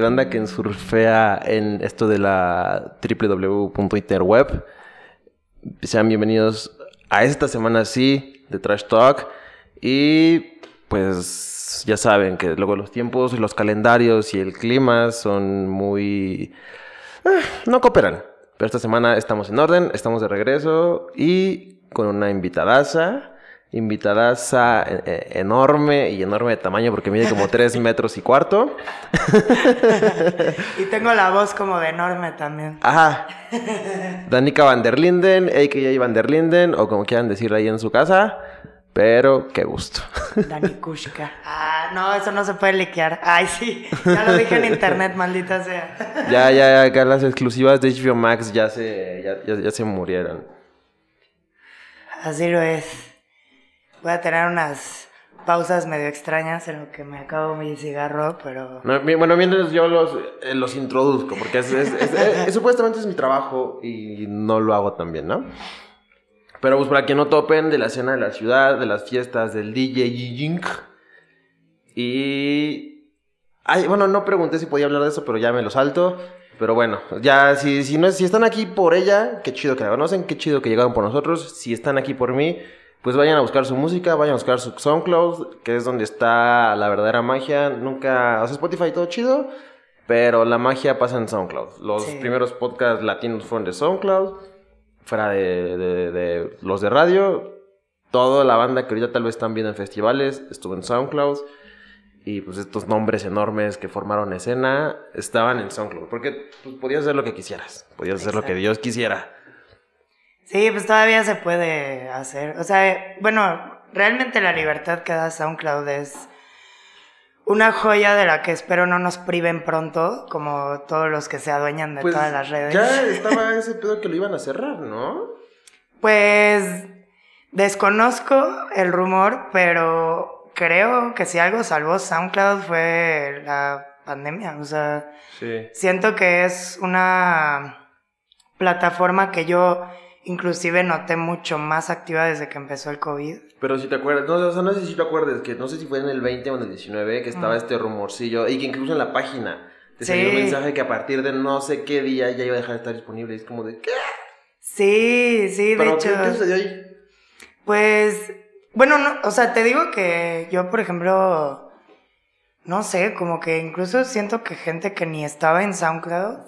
banda que surfea en esto de la www.interweb. Sean bienvenidos a esta semana sí de Trash Talk. Y pues ya saben que luego los tiempos, los calendarios y el clima son muy... eh, no cooperan. Pero esta semana estamos en orden, estamos de regreso y con una invitadaza. Invitadaza eh, eh, enorme y enorme de tamaño porque mide como 3 metros y cuarto. Y tengo la voz como de enorme también. Ajá. Danica van der Linden, a.k.a. van der Linden, o como quieran decirle ahí en su casa. Pero qué gusto. Dani Kushka. Ah, no, eso no se puede liquear. Ay, sí. Ya lo dije en internet, maldita sea. ya, ya, ya, acá las exclusivas de HBO Max ya se, ya, ya- ya se murieron. Así lo es. Voy a tener unas pausas medio extrañas en lo que me acabo mi cigarro, pero... No, bueno, mientras yo los, eh, los introduzco, porque es, es- es- es- es- supuestamente es mi trabajo y no lo hago tan bien, ¿no? Pero pues para que no topen de la escena de la ciudad, de las fiestas, del DJ Ying. Y... Ay, bueno, no pregunté si podía hablar de eso, pero ya me lo salto. Pero bueno, ya si, si, no, si están aquí por ella, qué chido que la conocen, qué chido que llegaron por nosotros. Si están aquí por mí, pues vayan a buscar su música, vayan a buscar su SoundCloud, que es donde está la verdadera magia. Nunca, o sea, Spotify todo chido, pero la magia pasa en SoundCloud. Los Sí. primeros podcasts latinos fueron de SoundCloud, fuera de, de- de los de radio. Toda la banda que ahorita tal vez están viendo en festivales estuvo en SoundCloud. Y pues estos nombres enormes que formaron escena estaban en SoundCloud. Porque pues, podías hacer lo que quisieras. Podías hacer lo que Exacto. Dios quisiera. Sí, pues todavía se puede hacer. O sea, bueno, realmente la libertad que da SoundCloud es una joya de la que espero no nos priven pronto, como todos los que se adueñan de Pues todas las redes. ya estaba ese pedo que lo iban a cerrar, ¿no? Pues desconozco el rumor, pero creo que si algo salvó SoundCloud fue la pandemia. O sea, Sí. siento que es una plataforma que yo inclusive noté mucho más activa desde que empezó el COVID. Pero si te acuerdas, no, o sea, no sé si te acuerdas, que no sé si fue en el 20 o en el 19 que estaba Mm. este rumorcillo y que incluso en la página te salió un Sí. mensaje que a partir de no sé qué día ya iba a dejar de estar disponible. Es como de, ¿qué? Sí, sí, de Pero hecho. ¿qué, qué sucedió ahí? Pues, bueno, no, o sea, te digo que yo, por ejemplo, no sé, como que incluso siento que gente que ni estaba en SoundCloud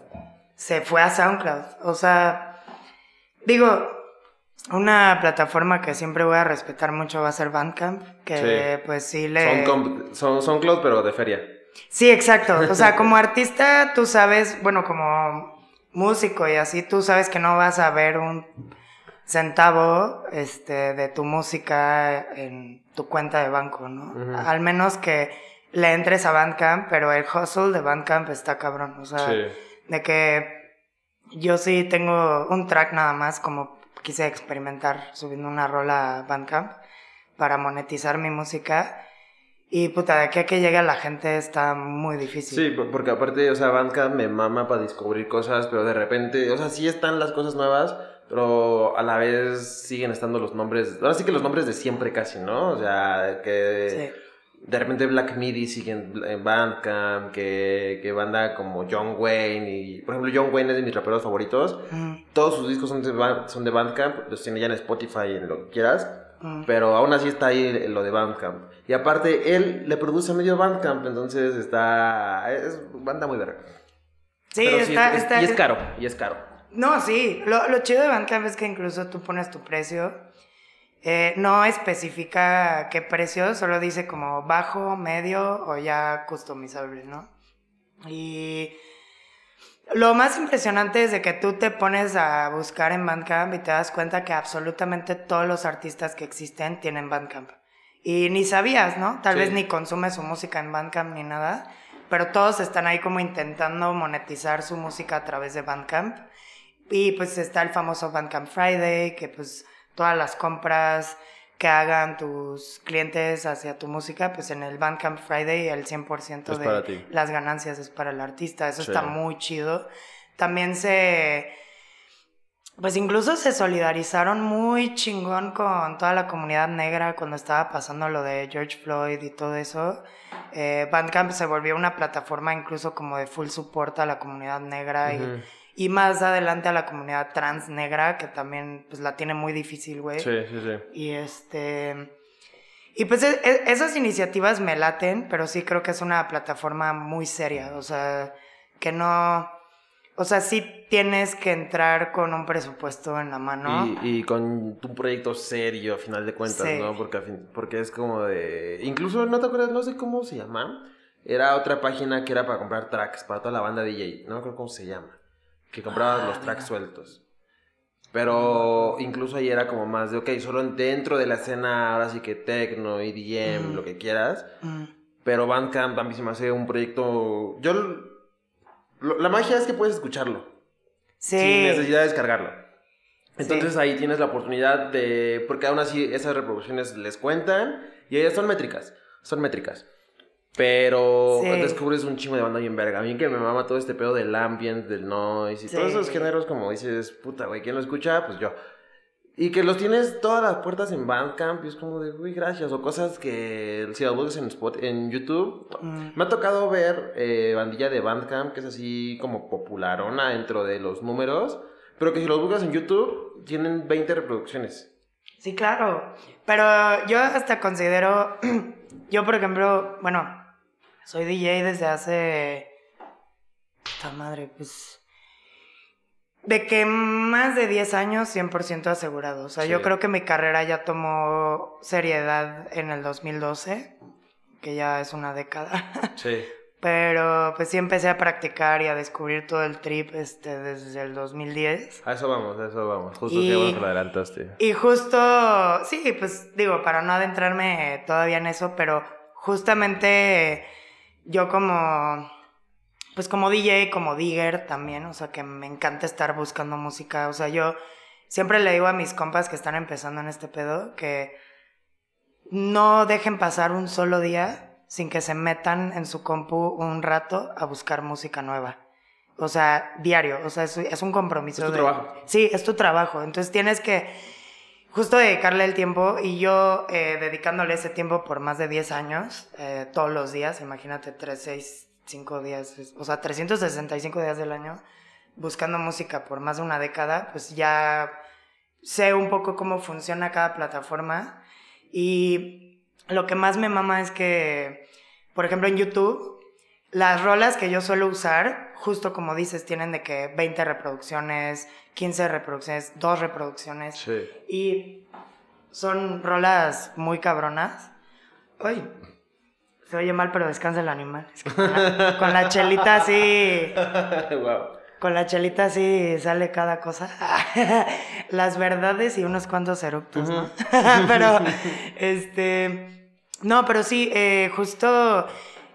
se fue a SoundCloud. O sea, digo, una plataforma que siempre voy a respetar mucho va a ser Bandcamp, que Sí. pues sí le... Son, son, son Cloud, pero de feria. Sí, exacto. O sea, como artista, tú sabes, bueno, como músico y así, tú sabes que no vas a ver un centavo este, de tu música en tu cuenta de banco, ¿no? Al menos que le entres a Bandcamp, pero el hustle de Bandcamp está cabrón. O sea, de que yo sí tengo un track nada más, como quise experimentar subiendo una rola a Bandcamp para monetizar mi música. Y puta, de aquí a que llegue la gente está muy difícil. Sí, por- porque aparte, o sea, Bandcamp me mama para descubrir cosas, pero de repente, o sea, sí están las cosas nuevas, pero a la vez siguen estando los nombres, ahora sí que los nombres de siempre casi, ¿no? O sea, que Sí. De repente Black Midi sigue en, Bandcamp, que, que banda como John Wayne, y por ejemplo John Wayne es de mis raperos favoritos, Mm, todos sus discos son de, son de Bandcamp, los tiene ya en Spotify, en lo que quieras, mm. pero aún así está ahí lo de Bandcamp. Y aparte, él le produce medio Bandcamp, entonces está. Es banda muy verga. Sí, Pero está, es- está- Y es caro, y es caro. No, sí. Lo, lo chido de Bandcamp es que incluso tú pones tu precio. Eh, no especifica qué precio, solo dice como bajo, medio o ya customizable, ¿no? Y lo más impresionante es de que tú te pones a buscar en Bandcamp y te das cuenta que absolutamente todos los artistas que existen tienen Bandcamp. Y ni sabías, ¿no? Tal Sí. vez ni consumes su música en Bandcamp ni nada, pero todos están ahí como intentando monetizar su música a través de Bandcamp. Y pues está el famoso Bandcamp Friday, que pues todas las compras que hagan tus clientes hacia tu música, pues en el Bandcamp Friday el 100% Es de las ganancias es para el artista. Eso Sí. está muy chido. También se pues incluso se solidarizaron muy chingón con toda la comunidad negra cuando estaba pasando lo de George Floyd y todo eso. Eh, Bandcamp se volvió una plataforma incluso como de full support a la comunidad negra y, y, más adelante a la comunidad trans negra, que también pues la tiene muy difícil, güey. Sí, sí, sí. Y este... Y pues e, e, esas iniciativas me laten, pero sí creo que es una plataforma muy seria, o sea, que no o sea, sí tienes que entrar con un presupuesto en la mano. Y, y con un proyecto serio, a final de cuentas, ¿no? Porque, porque es como de... Incluso, ¿no te acuerdas? No sé cómo se llama. Era otra página que era para comprar tracks, para toda la banda DJ. No creo cómo se llama. Que compraba los ah, tracks sueltos. Pero incluso ahí era como más de, ok, solo dentro de la escena, ahora sí que techno, EDM, lo que quieras. Pero Bandcamp mí se me hace un proyecto... Yo la magia es que puedes escucharlo. Sí. Sin necesidad de descargarlo. Entonces ahí tienes la oportunidad de. Porque aún así esas reproducciones les cuentan. Y ellas son métricas. Son métricas. Pero descubres un chingo de banda bien verga. A mí que me mama todo este pedo del ambient, del noise y todos esos géneros, como dices, puta, güey, ¿quién lo escucha? Pues yo. Y que los tienes todas las puertas en Bandcamp y es como de, uy, gracias. O cosas que si las buscas en, Spot, en YouTube. Mm. Me ha tocado ver eh, bandilla de Bandcamp que es así como popularona dentro de los números. Pero que si los buscas en YouTube tienen 20 reproducciones. Sí, claro. Pero yo hasta considero, yo por ejemplo, bueno, soy DJ desde hace... Puta madre, pues de que más de 10 años 100% asegurado. O sea, yo creo que mi carrera ya tomó seriedad en el 2012, que ya es una década. Sí. Pero pues sí empecé a practicar y a descubrir todo el trip este, desde el 2010. A eso vamos, a eso vamos. Justo y, que lo adelantaste. Y justo, sí, pues digo, para no adentrarme todavía en eso, pero justamente yo como pues como DJ, como digger también, o sea, que me encanta estar buscando música, o sea, yo siempre le digo a mis compas que están empezando en este pedo que no dejen pasar un solo día sin que se metan en su compu un rato a buscar música nueva. O sea, diario, o sea, es, un compromiso. Es tu trabajo. Sí, es tu trabajo, entonces tienes que justo dedicarle el tiempo y yo eh, dedicándole ese tiempo por más de 10 años, eh, todos los días, imagínate 3, 6, cinco días, o sea, 365 días del año buscando música por más de una década, pues ya sé un poco cómo funciona cada plataforma. Y lo que más me mama es que, por ejemplo, en YouTube, las rolas que yo suelo usar, justo como dices, tienen de que 20 reproducciones, 15 reproducciones, 2 reproducciones. Sí. Y son rolas muy cabronas. Ay, se oye mal, pero descansa el animal. con, la, chelita así. Con la chelita así sale cada cosa. Las verdades y unos cuantos eructos, ¿no? pero, este. No, pero sí, eh, justo.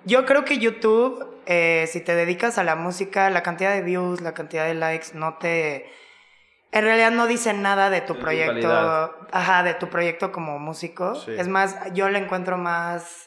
Yo creo que YouTube, eh, si te dedicas a la música, la cantidad de views, la cantidad de likes, no te. En realidad no dice nada de tu proyecto. ajá, de tu proyecto como músico. Es más, yo le encuentro más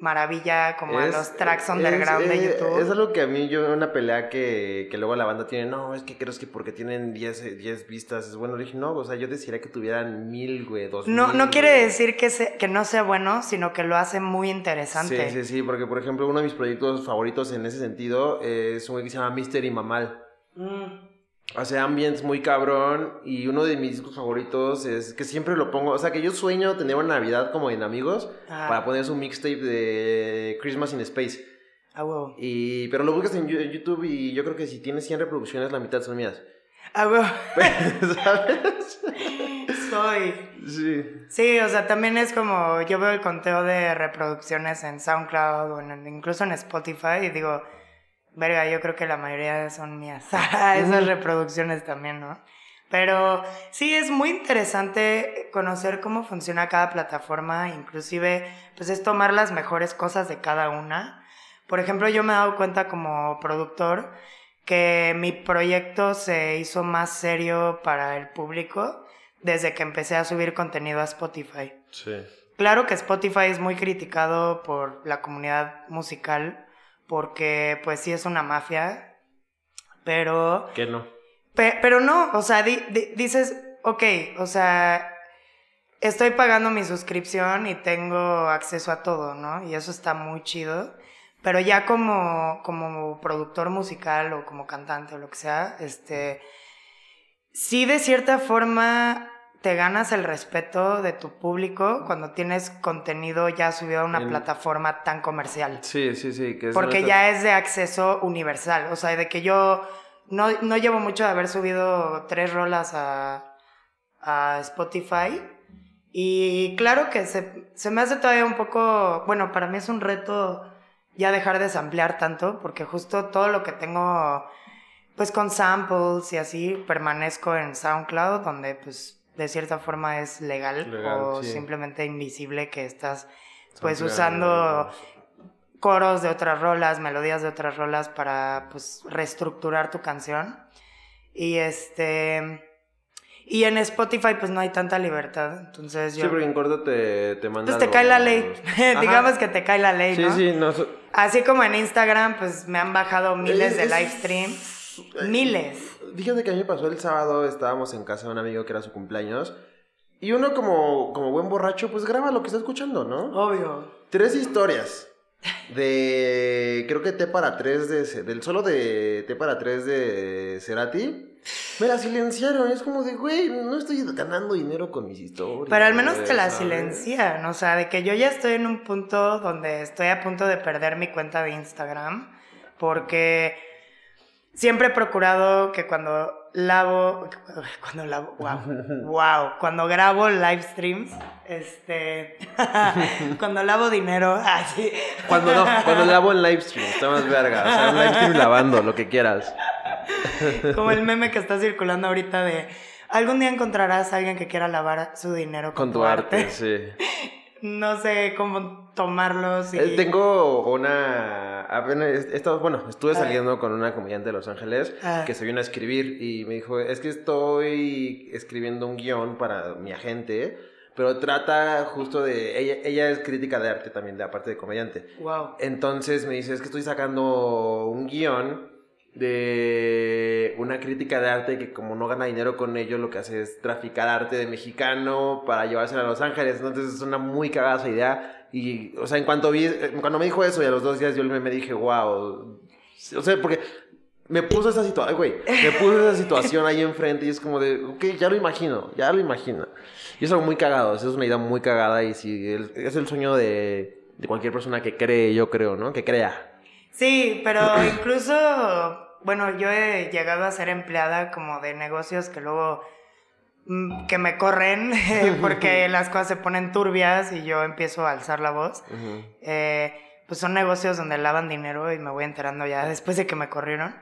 maravilla como a los tracks underground de YouTube. Es algo que a mí yo una pelea que, que luego la banda tiene, no, es que creo que porque tienen 10, 10 vistas es bueno. Le dije, no, o sea, yo desearía que tuvieran mil, güey, dos No, no quiere decir que, que no sea bueno, sino que lo hace muy interesante. Sí, sí, sí, porque por ejemplo uno de mis proyectos favoritos en ese sentido es un güey que se llama Mystery Mamal. Mm hace ambientes muy cabrón y uno de mis discos favoritos es que siempre lo pongo, o sea que yo sueño tener una Navidad como en amigos para poner su mixtape de Christmas in Space. Ah, wow. Y, pero lo buscas en YouTube y yo creo que si tienes 100 reproducciones la mitad son mías. Ah, wow. ¿Sabes? Soy. Sí. Sí, o sea, también es como yo veo el conteo de reproducciones en SoundCloud o incluso en Spotify y digo, Verga, yo creo que la mayoría son mías. Esas reproducciones también, ¿no? Pero sí es muy interesante conocer cómo funciona cada plataforma, inclusive pues es tomar las mejores cosas de cada una. Por ejemplo, yo me he dado cuenta como productor que mi proyecto se hizo más serio para el público desde que empecé a subir contenido a Spotify. Sí. Claro que Spotify es muy criticado por la comunidad musical porque pues sí es una mafia, pero... ¿Qué no? pero no, o sea, dices, ok, o sea, estoy pagando mi suscripción y tengo acceso a todo, ¿no? Y eso está muy chido. Pero ya como, como productor musical o como cantante o lo que sea, este, sí de cierta forma te ganas el respeto de tu público cuando tienes contenido ya subido a una plataforma tan comercial. Sí, sí, sí. Porque ya es de acceso universal. O sea, de que yo no, no llevo mucho de haber subido tres rolas a, a Spotify. Y claro que se, se me hace todavía un poco, bueno, para mí es un reto ya dejar de samplear tanto, porque justo todo lo que tengo, pues con samples y así, permanezco en SoundCloud, donde pues de cierta forma es legal, o simplemente invisible que estás pues usando coros de otras rolas, melodías de otras rolas para pues reestructurar tu canción. Y este y en Spotify pues no hay tanta libertad, entonces yo... Sí, porque en corto te, te mandan... Pues te cae la ley, digamos que te cae la ley, ¿no? Sí, sí, no... Así como en Instagram pues me han bajado miles de live streams, miles. Fíjate que a mí me pasó el sábado, estábamos en casa de un amigo que era su cumpleaños. Y uno como, como buen borracho, pues graba lo que está escuchando, ¿no? Obvio. Tres historias. De. Creo que T para tres de. Del solo de T para tres de Cerati. Me la silenciaron. Es como de, güey, no estoy ganando dinero con mis historias. Pero al menos te la silencian. O sea, de que yo ya estoy en un punto donde estoy a punto de perder mi cuenta de Instagram. Porque siempre he procurado que cuando lavo, cuando lavo, wow, wow, cuando grabo live streams, este, cuando lavo dinero, así. Cuando no, cuando lavo en live stream, está más verga, o sea, un live stream lavando, lo que quieras. Como el meme que está circulando ahorita de, algún día encontrarás a alguien que quiera lavar su dinero con, tu, arte. Sí. no sé cómo tomarlos. Y... Eh, tengo una. bueno, estuve saliendo con una comediante de Los Ángeles ah. que se vino a escribir y me dijo: Es que estoy escribiendo un guion para mi agente, pero trata justo de. Ella, ella es crítica de arte también, de aparte de comediante. Wow. Entonces me dice: Es que estoy sacando un guion de una crítica de arte que como no gana dinero con ello, lo que hace es traficar arte de mexicano para llevárselo a Los Ángeles. Entonces es una muy cagada idea. Y, o sea, en cuanto vi, cuando me dijo eso y a los dos días yo me, dije, wow. O sea, porque me puso esa situación, güey, me puso esa situación ahí enfrente y es como de, ok, ya lo imagino, ya lo imagino. Y es algo muy cagado, es una idea muy cagada y si es el sueño de, de cualquier persona que cree, yo creo, ¿no? Que crea. Sí, pero incluso, bueno, yo he llegado a ser empleada como de negocios que luego mm, que me corren porque las cosas se ponen turbias y yo empiezo a alzar la voz. Eh, pues son negocios donde lavan dinero y me voy enterando ya después de que me corrieron.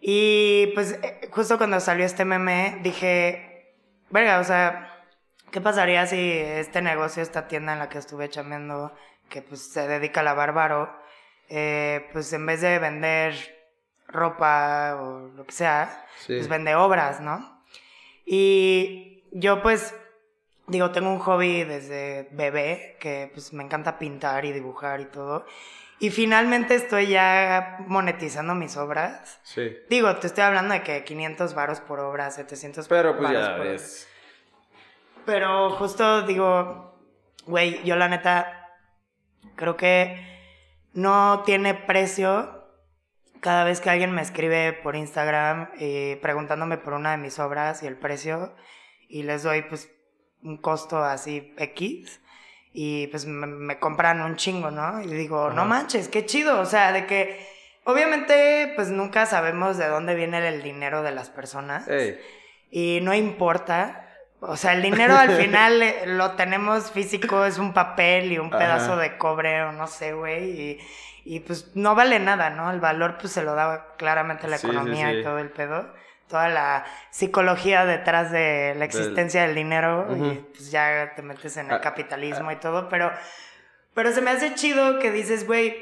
Y pues eh, justo cuando salió este meme dije, verga, o sea, ¿qué pasaría si este negocio, esta tienda en la que estuve chameando, que pues se dedica a lavar baro, eh, pues en vez de vender ropa o lo que sea, pues vende obras, ¿no? Y yo pues, digo, tengo un hobby desde bebé, que pues me encanta pintar y dibujar y todo. Y finalmente estoy ya monetizando mis obras. Sí. Digo, te estoy hablando de que 500 varos por obra, 700 Pero pues ya ves. Pero justo digo, güey, yo la neta creo que no tiene precio. Cada vez que alguien me escribe por Instagram eh, preguntándome por una de mis obras y el precio y les doy pues un costo así X y pues me, compran un chingo, ¿no? Y digo, no manches, qué chido, o sea, de que obviamente pues nunca sabemos de dónde viene el dinero de las personas. Y no importa, o sea, el dinero al final eh, lo tenemos físico, es un papel y un pedazo de cobre o no sé, güey. Y, pues no vale nada, ¿no? El valor pues se lo da claramente la economía y todo el pedo. Toda la psicología detrás de la existencia del dinero y pues ya te metes en el ah, capitalismo y todo. Pero, pero se me hace chido que dices, güey,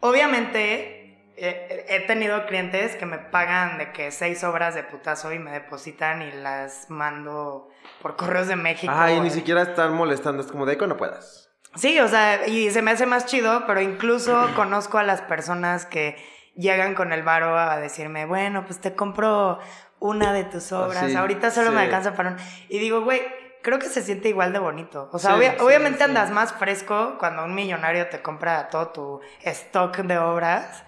obviamente he tenido clientes que me pagan de que seis obras de putazo y me depositan y las mando por correos de México. Ah, y ni siquiera están molestando, es como de que no puedas. Sí, o sea, y se me hace más chido, pero incluso conozco a las personas que llegan con el varo a decirme, bueno, pues te compro una de tus obras, sí, ahorita solo me alcanza para un... Y digo, güey, creo que se siente igual de bonito. O sea, Sí, obvia- sí, obviamente sí. andas más fresco cuando un millonario te compra todo tu stock de obras,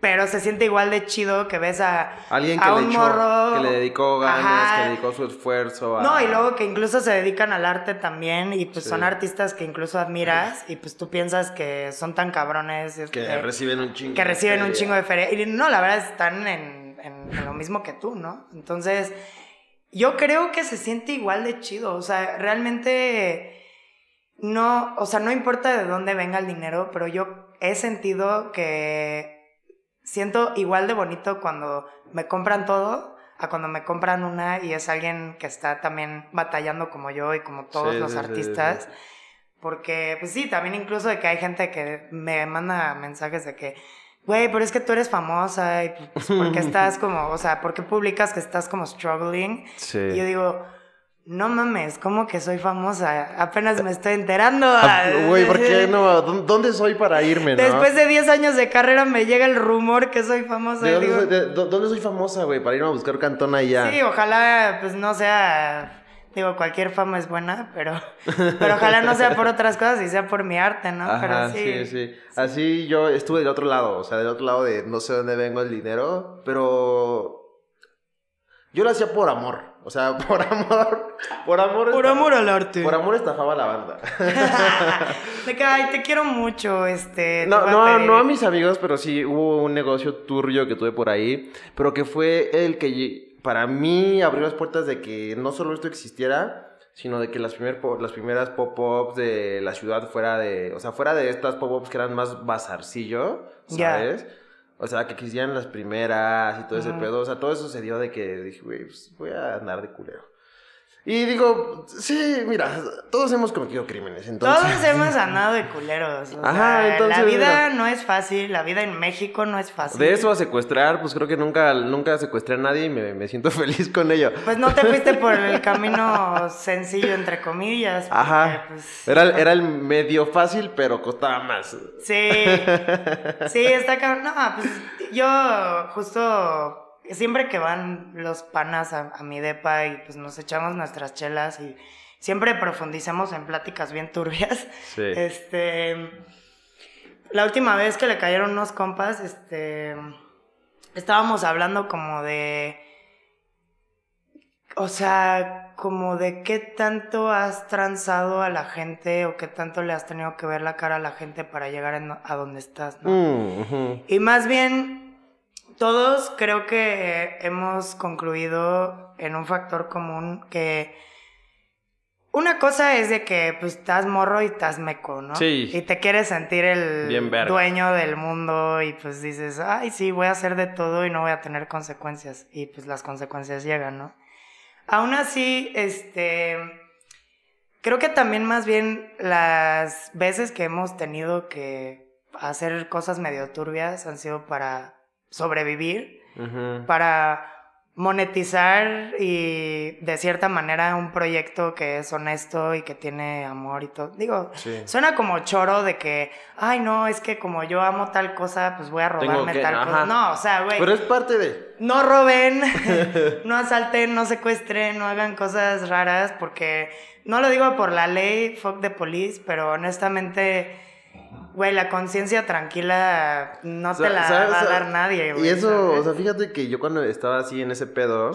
pero se siente igual de chido que ves a, Alguien que a le un echó, morro... que le dedicó ganas, Ajá. que le dedicó su esfuerzo a... No, y luego que incluso se dedican al arte también y pues Sí. son artistas que incluso admiras y pues tú piensas que son tan cabrones. Que este, reciben un chingo. que de reciben un chingo de feria. Y no, la verdad están en, en- en lo mismo que tú, ¿no? Entonces, yo creo que se siente igual de chido. O sea, realmente no, o sea, no importa de dónde venga el dinero, pero yo he sentido que siento igual de bonito cuando me compran todo a cuando me compran una y es alguien que está también batallando como yo y como todos Sí, los sí, artistas. sí. Porque, pues sí, también incluso de que hay gente que me manda mensajes de que, güey, pero es que tú eres famosa y pues, ¿por qué estás como, o sea, por qué publicas que estás como struggling? Sí. Y yo digo, no mames, ¿cómo que soy famosa? Apenas me estoy enterando. Ah, Güey, ¿por qué no? ¿Dó- ¿Dónde soy para irme, no? Después de 10 años de carrera me llega el rumor que soy famosa. ¿De y dónde, digo, soy, de- dó- dónde soy famosa, güey? Para irme a buscar cantón allá. Sí, ojalá pues no sea, digo, cualquier fama es buena, pero, pero ojalá no sea por otras cosas y sea por mi arte, ¿no? Ajá, pero sí. sí, Así yo estuve del otro lado, o sea, del otro lado de no sé dónde vengo el dinero, pero yo lo hacía por amor, o sea, por amor, por amor. Por amor al arte. Por amor estafaba a la banda. De que, ay, te quiero mucho, este. te No, voy a no, no a mis amigos, pero sí hubo un negocio turbio que tuve por ahí, pero que fue el que para mí abrió las puertas de que no solo esto existiera, sino de que las, primer las primeras pop-ups de la ciudad fuera de, o sea, fuera de estas pop-ups que eran más bazarcillo. ¿sabes? O sea, que existían las primeras y todo ese pedo, o sea, todo eso se dio de que dije, güey, pues voy a andar de culero. Y digo, sí, mira, todos hemos cometido crímenes, entonces... Todos hemos andado de culeros. O Ajá, sea, entonces, la vida mira. no es fácil, la vida en México no es fácil. De eso a secuestrar, pues creo que nunca, nunca secuestré a nadie y me, me siento feliz con ello. Pues no te fuiste por el camino sencillo, entre comillas. porque, Ajá. pues, Era, era el medio fácil, pero costaba más. Sí, sí, está cabrón. No, pues yo justo siempre que van los panas a, a mi depa y pues nos echamos nuestras chelas y siempre profundizamos en pláticas bien turbias. Sí. Este, la última vez que le cayeron unos compas, este, estábamos hablando como de, o sea, como de qué tanto has transado a la gente o qué tanto le has tenido que ver la cara a la gente para llegar en- a donde estás, ¿no? Mm. Y más bien, todos creo que hemos concluido en un factor común que una cosa es de que pues estás morro y estás meco, ¿no? Sí. Y te quieres sentir el dueño del mundo y pues dices, ay, sí, voy a hacer de todo y no voy a tener consecuencias. Y pues las consecuencias llegan, ¿no? Aún así, este, creo que también más bien las veces que hemos tenido que hacer cosas medio turbias han sido para sobrevivir, para monetizar y de cierta manera un proyecto que es honesto y que tiene amor y todo. Digo, Sí. suena como choro de que, ay no, es que como yo amo tal cosa, pues voy a robarme que- tal ajá. cosa. No, o sea, güey. Pero es parte de... No roben, no asalten, no secuestren, no hagan cosas raras, porque no lo digo por la ley, fuck the police, pero honestamente, güey, la conciencia tranquila no te la ¿sabes? va a dar nadie, güey. Y eso, ¿sabes? o sea, fíjate que yo cuando estaba así en ese pedo,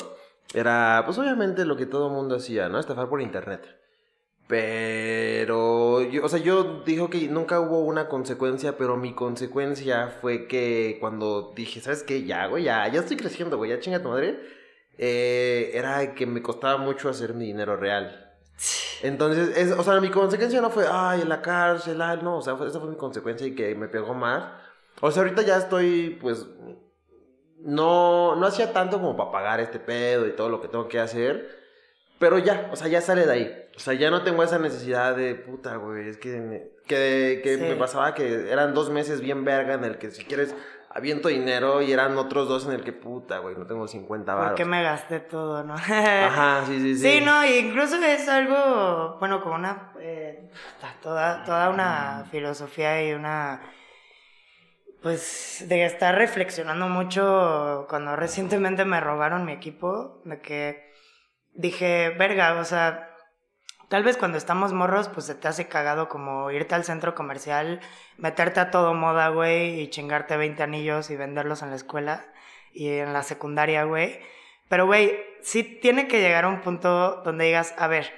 era pues obviamente lo que todo mundo hacía, ¿no? Estafar por internet. Pero, yo, o sea, yo dijo que nunca hubo una consecuencia, pero mi consecuencia fue que cuando dije, ¿sabes qué? Ya, güey, ya, ya estoy creciendo, güey, ya chinga tu madre. eh, era que me costaba mucho hacer mi dinero real. Entonces, es, o sea, mi consecuencia no fue, ay, en la cárcel, ay, no, o sea, fue- esa fue mi consecuencia y que me pegó más. O sea, ahorita ya estoy, pues, no, no hacía tanto como para pagar este pedo y todo lo que tengo que hacer, pero ya, o sea, ya sale de ahí. O sea, ya no tengo esa necesidad de, puta, güey, es que, me- que, que Sí. me pasaba que eran dos meses bien verga en el que si quieres aviento dinero y eran otros dos en el que, puta, güey, no tengo 50 ¿Por baros. qué me gasté todo, no? Ajá, sí, sí, sí. Sí, no, y incluso es algo, bueno, como una, eh, toda, toda una filosofía y una, Pues de estar reflexionando mucho cuando recientemente me robaron mi equipo, de que dije, verga, o sea, tal vez cuando estamos morros, pues se te hace cagado como irte al centro comercial, meterte a todo moda, güey, y chingarte 20 anillos y venderlos en la escuela y en la secundaria, güey. Pero, güey, sí tiene que llegar a un punto donde digas, a ver,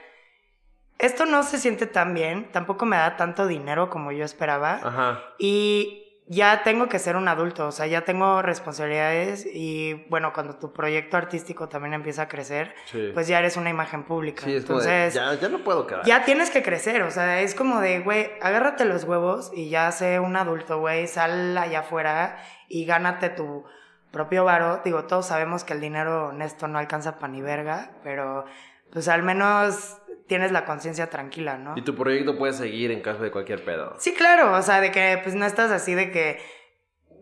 esto no se siente tan bien, tampoco me da tanto dinero como yo esperaba. Ajá. Y ya tengo que ser un adulto, o sea, ya tengo responsabilidades y bueno, cuando tu proyecto artístico también empieza a crecer, Sí. pues ya eres una imagen pública. Sí, es de, Entonces, ya, ya no puedo quedar. ya tienes que crecer, o sea, es como de, güey, agárrate los huevos y ya sé un adulto, güey, sal allá afuera y gánate tu propio varo. Digo, todos sabemos que el dinero honesto no alcanza pa' ni verga, pero pues al menos tienes la conciencia tranquila, ¿no? Y tu proyecto puede seguir en caso de cualquier pedo. Sí, claro, o sea, de que pues no estás así de que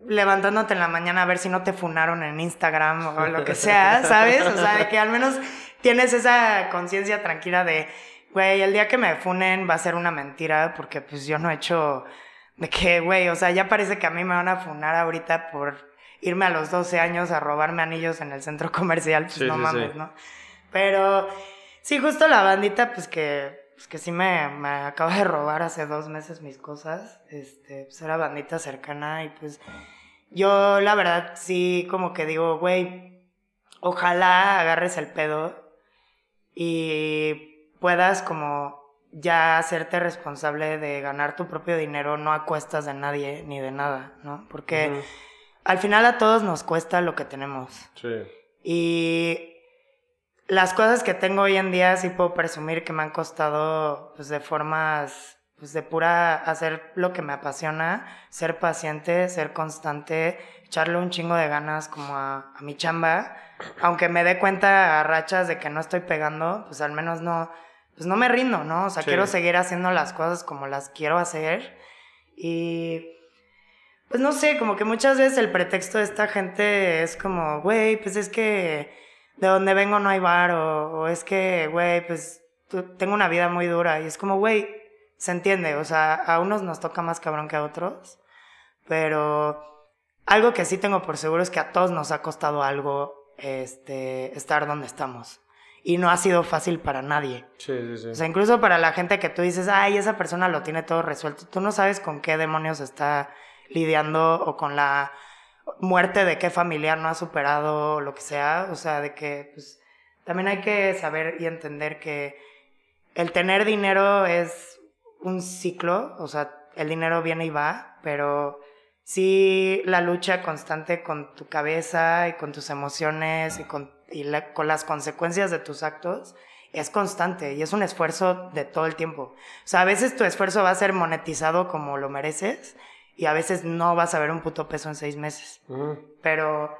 levantándote en la mañana a ver si no te funaron en Instagram o lo que sea, ¿sabes? O sea, de que al menos tienes esa conciencia tranquila de, güey, el día que me funen va a ser una mentira porque pues yo no he hecho de que, güey, o sea, ya parece que a mí me van a funar ahorita por irme a los 12 años a robarme anillos en el centro comercial, pues Sí, no sí, mames, sí. ¿no? Pero sí, justo la bandita, pues que, pues que sí me, me acaba de robar hace dos meses mis cosas. Este, pues era bandita cercana y pues yo la verdad sí como que digo, güey, ojalá agarres el pedo y puedas como ya hacerte responsable de ganar tu propio dinero, no a cuestas de nadie ni de nada, ¿no? Porque al final a todos nos cuesta lo que tenemos. Sí. Y las cosas que tengo hoy en día sí puedo presumir que me han costado pues de formas pues de pura hacer lo que me apasiona, ser paciente, ser constante, echarle un chingo de ganas como a, a mi chamba, aunque me dé cuenta a rachas de que no estoy pegando, pues al menos no pues no me rindo, ¿no? O sea, Sí. quiero seguir haciendo las cosas como las quiero hacer y pues no sé, como que muchas veces el pretexto de esta gente es como, güey, pues es que de donde vengo no hay bar, o, o es que, güey, pues tengo una vida muy dura. Y es como, güey, se entiende, o sea, a unos nos toca más cabrón que a otros, pero algo que sí tengo por seguro es que a todos nos ha costado algo este, estar donde estamos. Y no ha sido fácil para nadie. Sí, sí, sí. O sea, incluso para la gente que tú dices, ay, esa persona lo tiene todo resuelto, tú no sabes con qué demonios está lidiando o con la muerte de qué familiar no ha superado lo que sea. O sea, de que pues también hay que saber y entender que el tener dinero es un ciclo, o sea, el dinero viene y va, pero sí la lucha constante con tu cabeza y con tus emociones y con, y la- con las consecuencias de tus actos es constante y es un esfuerzo de todo el tiempo. O sea, a veces tu esfuerzo va a ser monetizado como lo mereces y a veces no vas a ver un puto peso en seis meses. Pero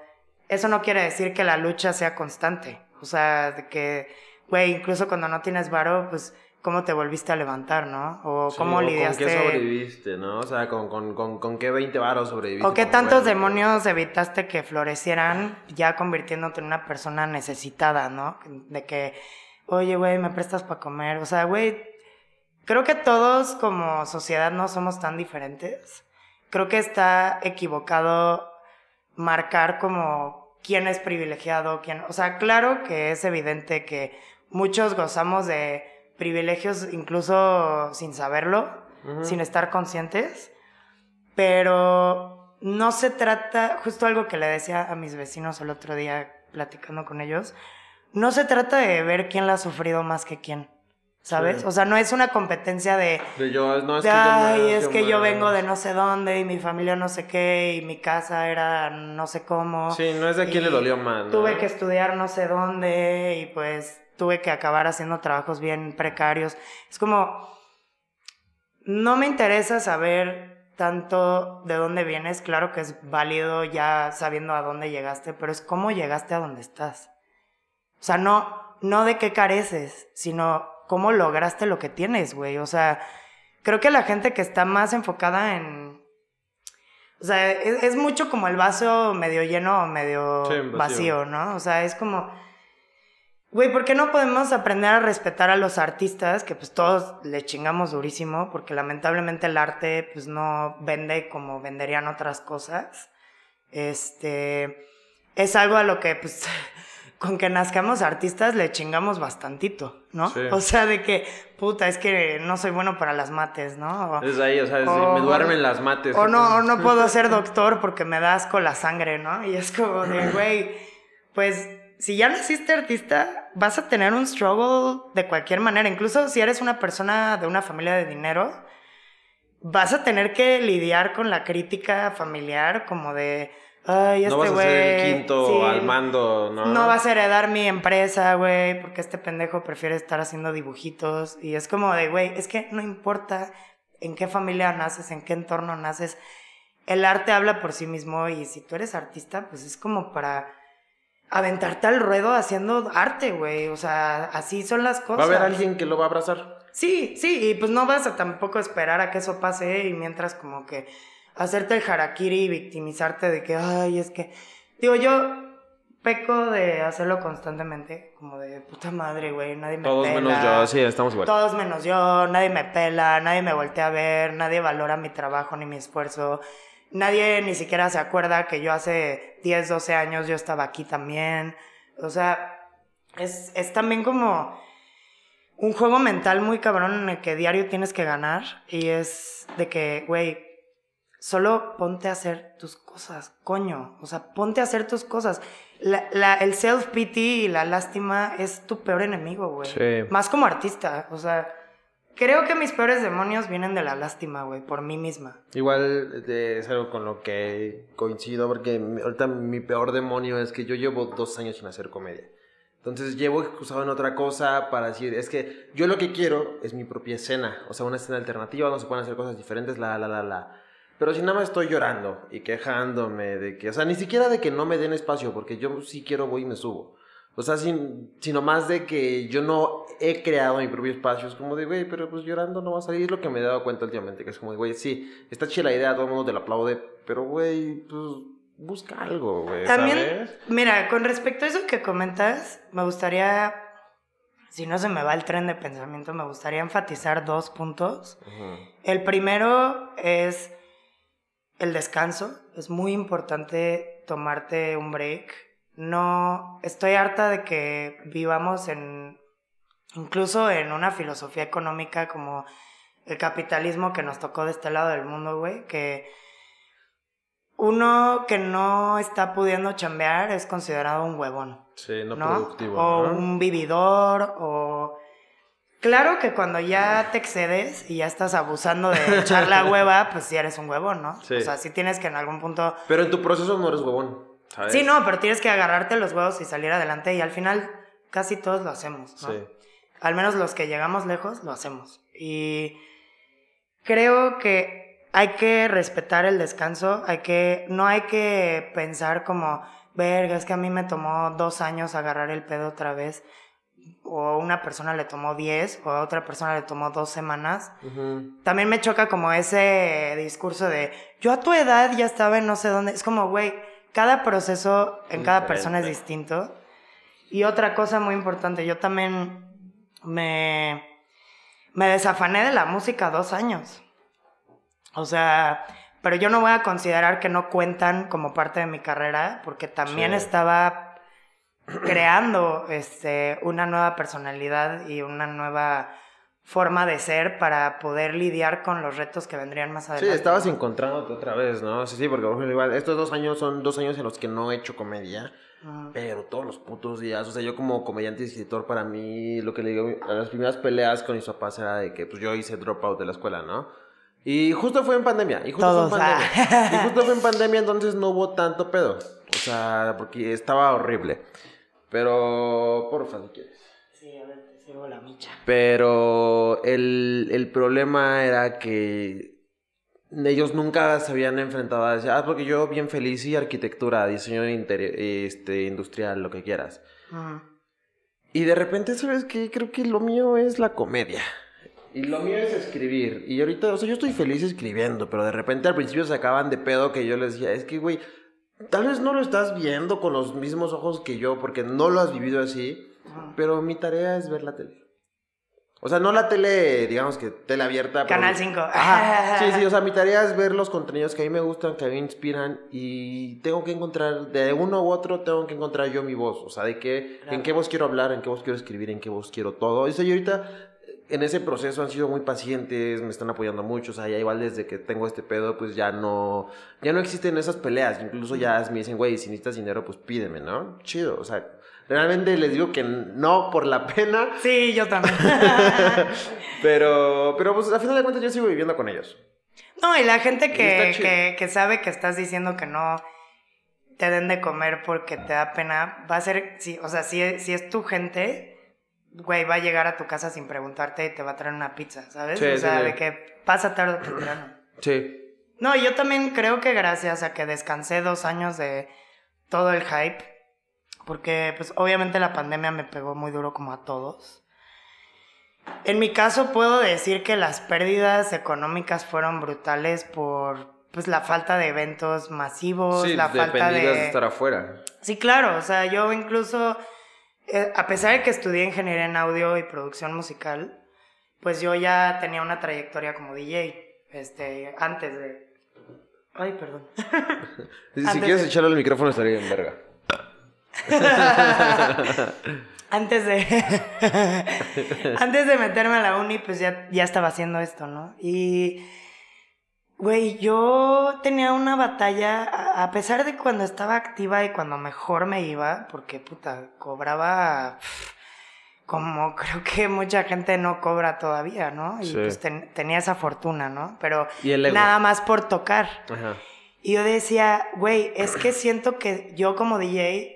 eso no quiere decir que la lucha sea constante. O sea, de que, güey, incluso cuando no tienes varo, pues, ¿cómo te volviste a levantar, no? O Sí, cómo o lidiaste... ¿Con qué sobreviviste, no? O sea, ¿con, con, con, con qué 20 varos sobreviviste? ¿O qué tantos bueno, demonios evitaste que florecieran ya convirtiéndote en una persona necesitada, ¿no? De que, oye, güey, me prestas para comer. O sea, güey, creo que todos como sociedad no somos tan diferentes. Creo que está equivocado marcar como quién es privilegiado, quién... O sea, claro que es evidente que muchos gozamos de privilegios incluso sin saberlo, sin estar conscientes, pero no se trata, justo algo que le decía a mis vecinos el otro día platicando con ellos, no se trata de ver quién la ha sufrido más que quién, ¿sabes? Sí. O sea, no es una competencia de, De yo, no, es de, que yo ay, es que yo más". vengo de no sé dónde y mi familia no sé qué y mi casa era no sé cómo. Sí, no es de quién le dolió más, ¿no? Tuve que estudiar no sé dónde y pues tuve que acabar haciendo trabajos bien precarios. Es como, no me interesa saber tanto de dónde vienes, claro que es válido ya sabiendo a dónde llegaste, pero es cómo llegaste a donde estás. O sea, no, no de qué careces, sino cómo lograste lo que tienes, güey. O sea, creo que la gente que está más enfocada en... O sea, es, es mucho como el vaso medio lleno o medio Sí, vacío. vacío, ¿no? O sea, es como... Güey, ¿por qué no podemos aprender a respetar a los artistas? Que pues todos le chingamos durísimo, porque lamentablemente el arte pues no vende como venderían otras cosas. Este, es algo a lo que pues con que nazcamos artistas le chingamos bastantito, ¿no? Sí. O sea, de que, puta, es que no soy bueno para las mates, ¿no? O, Es ahí, o sea, es- o- me duermen las mates. o no, o no puedo ser doctor porque me da asco la sangre, ¿no? Y es como de, güey, pues si ya naciste artista, vas a tener un struggle de cualquier manera. Incluso si eres una persona de una familia de dinero, vas a tener que lidiar con la crítica familiar como de, ay, este no vas a ser el quinto sí, al mando, ¿no? no vas a heredar mi empresa, güey, porque este pendejo prefiere estar haciendo dibujitos. Y es como de, güey, es que no importa en qué familia naces, en qué entorno naces. El arte habla por sí mismo y si tú eres artista, pues es como para aventarte al ruedo haciendo arte, güey. O sea, así son las cosas. Va a haber alguien que lo va a abrazar. Sí, sí, y pues no vas a tampoco esperar a que eso pase y mientras como que hacerte el harakiri y victimizarte de que, ay, es que, digo, yo peco de hacerlo constantemente, como de puta madre, güey, nadie me Todos pela. menos yo, sí, estamos igual. Todos menos yo, nadie me pela, nadie me voltea a ver, nadie valora mi trabajo ni mi esfuerzo. Nadie ni siquiera se acuerda que yo hace 10, 12 años yo estaba aquí también. O sea, es, es también como un juego mental muy cabrón en el que diario tienes que ganar. Y es de que, güey, solo ponte a hacer tus cosas, coño. O sea, ponte a hacer tus cosas. La- la- el self-pity y la lástima es tu peor enemigo, güey. Sí. Más como artista. O sea, creo que mis peores demonios vienen de la lástima, güey, por mí misma. Igual eh, es algo con lo que coincido, porque ahorita mi peor demonio es que yo llevo dos años sin hacer comedia. Entonces llevo excusado en otra cosa para decir, es que yo lo que quiero es mi propia escena, o sea, una escena alternativa donde se pueden hacer cosas diferentes, la, la, la, la. Pero si nada más estoy llorando y quejándome de que, o sea, ni siquiera de que no me den espacio, porque yo sí quiero, voy y me subo. O sea, sin, sino más de que yo no he creado mi propio espacio. Es como de, güey, pero pues llorando no va a salir. Es lo que me he dado cuenta últimamente. Que es como de, güey, sí, está chida la idea, todo el mundo te la aplaude. Pero, güey, pues busca algo, güey. También, ¿sabes? mira, con respecto a eso que comentas, me gustaría, si no se me va el tren de pensamiento, me gustaría enfatizar dos puntos. El primero es el descanso. Es muy importante tomarte un break. No, estoy harta de que vivamos en, incluso en una filosofía económica como el capitalismo que nos tocó de este lado del mundo, güey, que uno que no está pudiendo chambear es considerado un huevón. Sí, no, ¿no? productivo. O ¿no? un vividor, o... Claro que cuando ya te excedes y ya estás abusando de echar la hueva, pues sí eres un huevón, ¿no? Sí. O sea, sí tienes que en algún punto... Pero en tu proceso no eres huevón, ¿sabes? Sí, no, pero tienes que agarrarte los huevos y salir adelante y al final casi todos lo hacemos, ¿no? Sí. Al menos los que llegamos lejos lo hacemos. Y creo que hay que respetar el descanso, hay que, no hay que pensar como, verga, es que a mí me tomó dos años agarrar el pedo otra vez, o a una persona le tomó diez, o a otra persona le tomó dos semanas. Ujú. También me choca como ese discurso de, yo a tu edad ya estaba en no sé dónde, es como, güey, cada proceso en cada persona es Diferente. distinto. Y otra cosa muy importante, yo también me, me desafané de la música dos años. O sea, pero yo no voy a considerar que no cuentan como parte de mi carrera, porque también Sí. estaba creando este, una nueva personalidad y una nueva forma de ser para poder lidiar con los retos que vendrían más Sí, adelante. estabas ¿no? encontrándote otra vez, ¿no? Sí, sí, porque por ejemplo, igual, estos dos años son dos años en los que no he hecho comedia. Pero todos los putos días, o sea, yo como comediante y escritor, para mí, lo que le digo, a las primeras peleas con mis papás era de que, pues, yo hice dropout de la escuela, ¿no? Y justo fue en pandemia, y justo Todos, fue en pandemia. ah. Y justo fue en pandemia, entonces no hubo tanto pedo. O sea, porque estaba horrible. Pero, porfa, si quieres. Sí, a ver, te sirvo la micha. Pero el, el problema era que ellos nunca se habían enfrentado a decir, ah, porque yo bien feliz y arquitectura, diseño este, industrial, lo que quieras. Mm. Y de repente, ¿sabes qué? Creo que lo mío es la comedia. Y lo mío es escribir. Y ahorita, o sea, yo estoy feliz escribiendo, pero de repente al principio se acaban de pedo que yo les decía, es que, güey, tal vez no lo estás viendo con los mismos ojos que yo, porque no lo has vivido así. pero mi tarea es ver la tele. O sea, no la tele, digamos que tele abierta. Canal 5. Ajá. Sí, sí, o sea, mi tarea es ver los contenidos que a mí me gustan, que a mí me inspiran y tengo que encontrar, de uno u otro, tengo que encontrar yo mi voz. O sea, de qué, Claro. en qué voz quiero hablar, en qué voz quiero escribir, en qué voz quiero todo. O sea, yo ahorita en ese proceso han sido muy pacientes, me están apoyando mucho. O sea, ya igual desde que tengo este pedo, pues ya no, ya no existen esas peleas. Incluso ya me dicen, güey, si necesitas dinero, pues pídeme, ¿no? Chido, o sea, realmente les digo que no por la pena. Sí, yo también. Pero, pero pues a final de cuentas yo sigo viviendo con ellos. no, y la gente que, que sabe que estás diciendo que no te den de comer porque te da pena, va a ser, sí, o sea, si, si es tu gente, güey, va a llegar a tu casa sin preguntarte y te va a traer una pizza, ¿sabes? Sí, o sea, sí. de que pasa tarde o temprano. Sí. No, yo también creo que gracias a que descansé dos años de todo el hype, porque pues obviamente la pandemia me pegó muy duro como a todos. En mi caso puedo decir que las pérdidas económicas fueron brutales por pues la falta de eventos masivos, Sí, la falta de... de estar afuera. Sí, claro, o sea, yo incluso, eh, a pesar de que estudié ingeniería en audio y producción musical, pues yo ya tenía una trayectoria como DJ, este, antes de... Ay, perdón. Si, quieres de- echarle al micrófono estaría en verga. antes de... antes de meterme a la uni, pues ya, ya estaba haciendo esto, ¿no? Y... Güey, yo tenía una batalla, a pesar de cuando estaba activa y cuando mejor me iba, porque puta, cobraba pff, como creo que mucha gente no cobra todavía, ¿no? Y Sí. pues ten- tenía esa fortuna, ¿no? Pero nada más por tocar. Ajá. Y yo decía, güey, es que siento que yo como DJ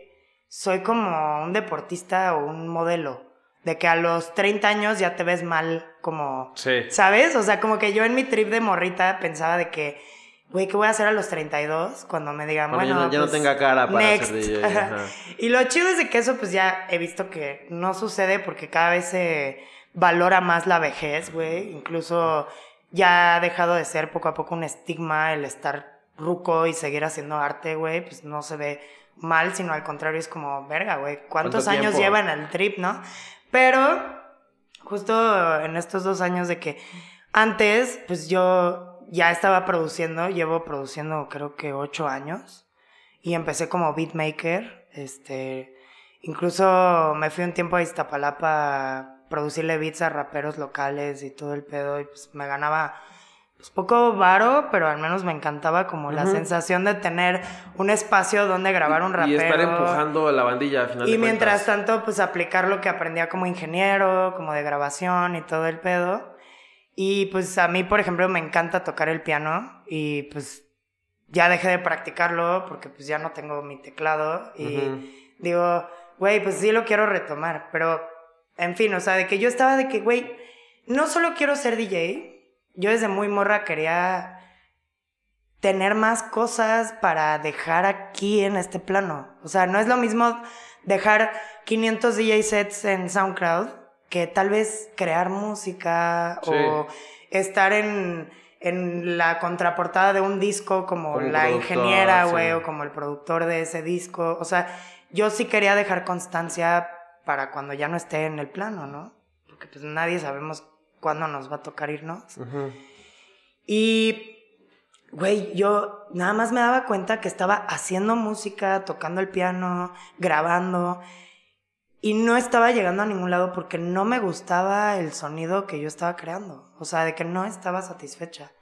soy como un deportista o un modelo. De que a los 30 años ya te ves mal como... Sí. ¿Sabes? O sea, como que yo en mi trip de morrita pensaba de que, güey, ¿qué voy a hacer a los 32 cuando me digan, Cuando bueno, no- ya no pues, tenga cara para next. ser DJ, Ajá. Y lo chido es de que eso pues ya he visto que no sucede porque cada vez se valora más la vejez, güey. Incluso ya ha dejado de ser poco a poco un estigma el estar ruco y seguir haciendo arte, güey. Pues no se ve mal, sino al contrario es como, verga, güey, ¿cuántos ¿Cuánto años tiempo? llevan el trip, no? Pero justo en estos dos años de que antes, pues yo ya estaba produciendo, llevo produciendo creo que ocho años y empecé como beatmaker, este, incluso me fui un tiempo a Iztapalapa a producirle beats a raperos locales y todo el pedo y pues me ganaba pues poco varo, pero al menos me encantaba como la sensación de tener un espacio donde grabar un rapero. Y estar empujando a la bandilla al final Y de mientras tanto, pues aplicar lo que aprendía como ingeniero, como de grabación y todo el pedo. Y pues a mí, por ejemplo, me encanta tocar el piano y pues ya dejé de practicarlo porque pues ya no tengo mi teclado y digo, güey, pues sí lo quiero retomar, pero en fin, o sea, de que yo estaba de que, güey, no solo quiero ser DJ, yo desde muy morra quería tener más cosas para dejar aquí en este plano. O sea, no es lo mismo dejar 500 DJ sets en SoundCloud que tal vez crear música Sí. o estar en, en la contraportada de un disco como, Como la ingeniera, sí. güey, o como el productor de ese disco. O sea, yo sí quería dejar constancia para cuando ya no esté en el plano, ¿no? Porque pues nadie sabemos cuándo nos va a tocar irnos. Ujú. Y, güey, yo nada más me daba cuenta que estaba haciendo música, tocando el piano, grabando, y no estaba llegando a ningún lado porque no me gustaba el sonido que yo estaba creando. O sea, de que no estaba satisfecha.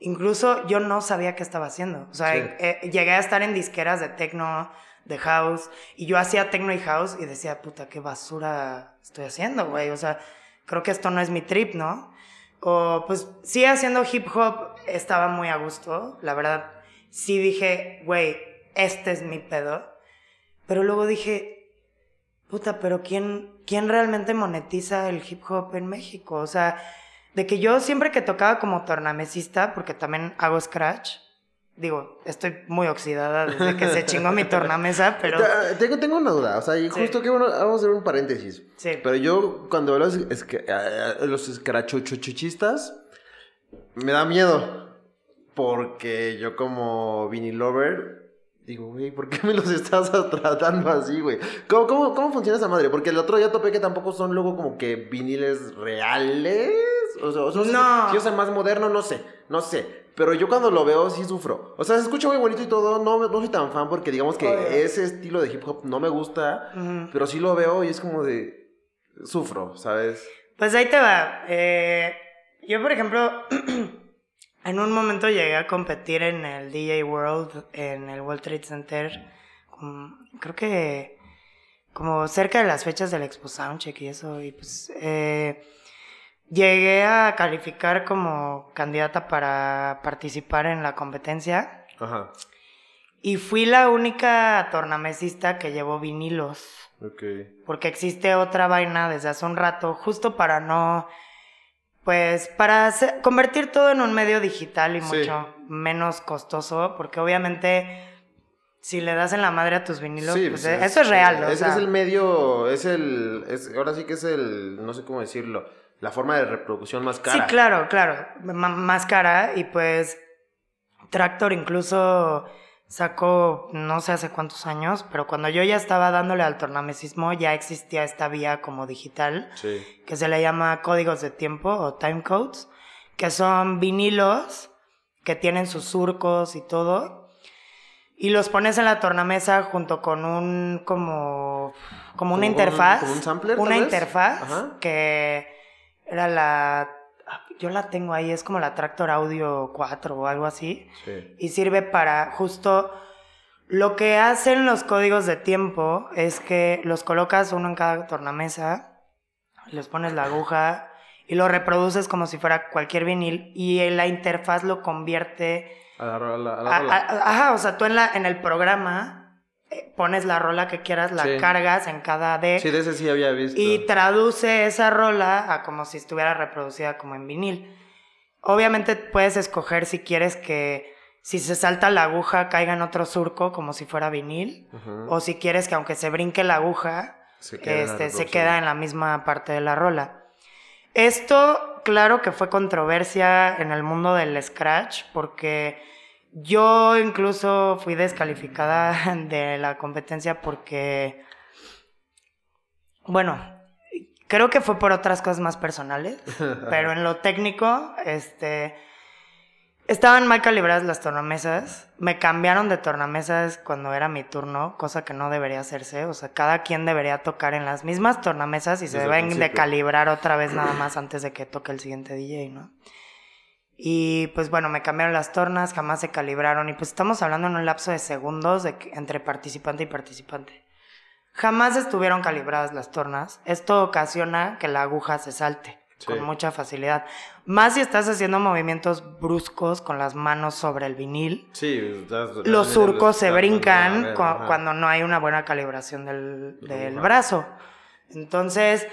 Incluso yo no sabía qué estaba haciendo. O sea, Sí. eh, llegué a estar en disqueras de techno, de house, y yo hacía techno y house y decía, puta, qué basura estoy haciendo, güey. O sea, creo que esto no es mi trip, ¿no? O pues sí haciendo hip hop estaba muy a gusto, la verdad. Sí dije, güey, este es mi pedo. Pero luego dije, puta, pero ¿quién, ¿quién realmente monetiza el hip hop en México? O sea, de que yo siempre que tocaba como tornamesista, porque también hago scratch, digo, estoy muy oxidada desde que se chingó mi tornamesa, pero Te- Tengo, tengo una duda, o sea, y Sí. justo que bueno, vamos a hacer un paréntesis. sí. Pero yo, cuando veo los, los me da miedo. Porque yo como vinil lover, digo, güey, ¿por qué me los estás tratando así, güey? ¿Cómo, cómo, cómo funciona esa madre? Porque el otro día topé que tampoco son luego como que viniles reales. O sea, o sea, No. Si yo soy más moderno, no sé, no sé. Pero yo cuando lo veo sí sufro. O sea, se escucha muy bonito y todo. No, no soy tan fan porque digamos que Obvio. ese estilo de hip hop no me gusta. Pero sí lo veo y es como de... Sufro, ¿sabes? Pues ahí te va. Eh, yo, por ejemplo, en un momento llegué a competir en el DJ World, en el World Trade Center. creo que como cerca de las fechas del Expo Soundcheck y eso. Y pues eh, llegué a calificar como candidata para participar en la competencia. Ajá. Y fui la única tornamesista que llevó vinilos. Ok. Porque existe otra vaina desde hace un rato, justo para no. Pues para hacer- convertir todo en un medio digital y Sí. mucho menos costoso, porque obviamente si le das en la madre a tus vinilos, Sí, pues, pues, eso es real. o Es, sea, es el medio, es el, es, ahora sí que es el, no sé cómo decirlo, la forma de reproducción más cara. Sí, claro, claro, ma- más cara y pues Tractor incluso sacó no sé hace cuántos años, pero cuando yo ya estaba dándole al tornamesismo ya existía esta vía como digital Sí. que se le llama códigos de tiempo o time codes, que son vinilos que tienen sus surcos y todo. Y los pones en la tornamesa junto con un como como una ¿Como un- interfaz, como un sampler, una interfaz Ajá. que era la yo la tengo ahí, es como la Tractor Audio 4 o algo así Sí. y sirve para justo lo que hacen los códigos de tiempo es que los colocas uno en cada tornamesa, les pones la aguja y lo reproduces como si fuera cualquier vinil y la interfaz lo convierte A la, a la- a la a- rola. a- ajá, o sea, tú en la en el programa pones la rola que quieras, la Sí. cargas en cada deck sí, de ese sí había visto. y traduce esa rola a como si estuviera reproducida como en vinil. Obviamente puedes escoger si quieres que si se salta la aguja caiga en otro surco como si fuera vinil o si quieres que aunque se brinque la aguja Se queda este, se queda en la misma parte de la rola. Esto, claro que fue controversia en el mundo del scratch porque yo incluso fui descalificada de la competencia porque, bueno, creo que fue por otras cosas más personales, pero en lo técnico, este, estaban mal calibradas las tornamesas. Me cambiaron de tornamesas cuando era mi turno, cosa que no debería hacerse. O sea, cada quien debería tocar en las mismas tornamesas y se Desde deben de calibrar otra vez nada más antes de que toque el siguiente DJ, ¿no? Y pues bueno, me cambiaron las tornas, jamás se calibraron. Y pues estamos hablando en un lapso de segundos de entre participante y participante. Jamás estuvieron calibradas las tornas. Esto ocasiona que la aguja se salte Sí. con mucha facilidad. Más si estás haciendo movimientos bruscos con las manos sobre el vinil. Sí, das- Los das- surcos se brincan das- cu- ajá. cuando no hay una buena calibración del, del brazo. Entonces,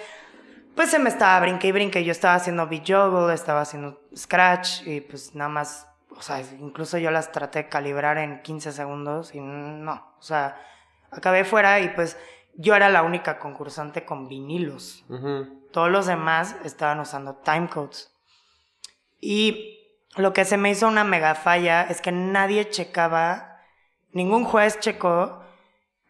pues se me estaba brinque y brinque. Yo estaba haciendo beat juggle, estaba haciendo scratch y pues nada más, o sea, incluso yo las traté de calibrar en 15 segundos y no, o sea, acabé fuera y pues yo era la única concursante con vinilos. Todos los demás estaban usando timecodes. Y lo que se me hizo una mega falla es que nadie checaba, ningún juez checó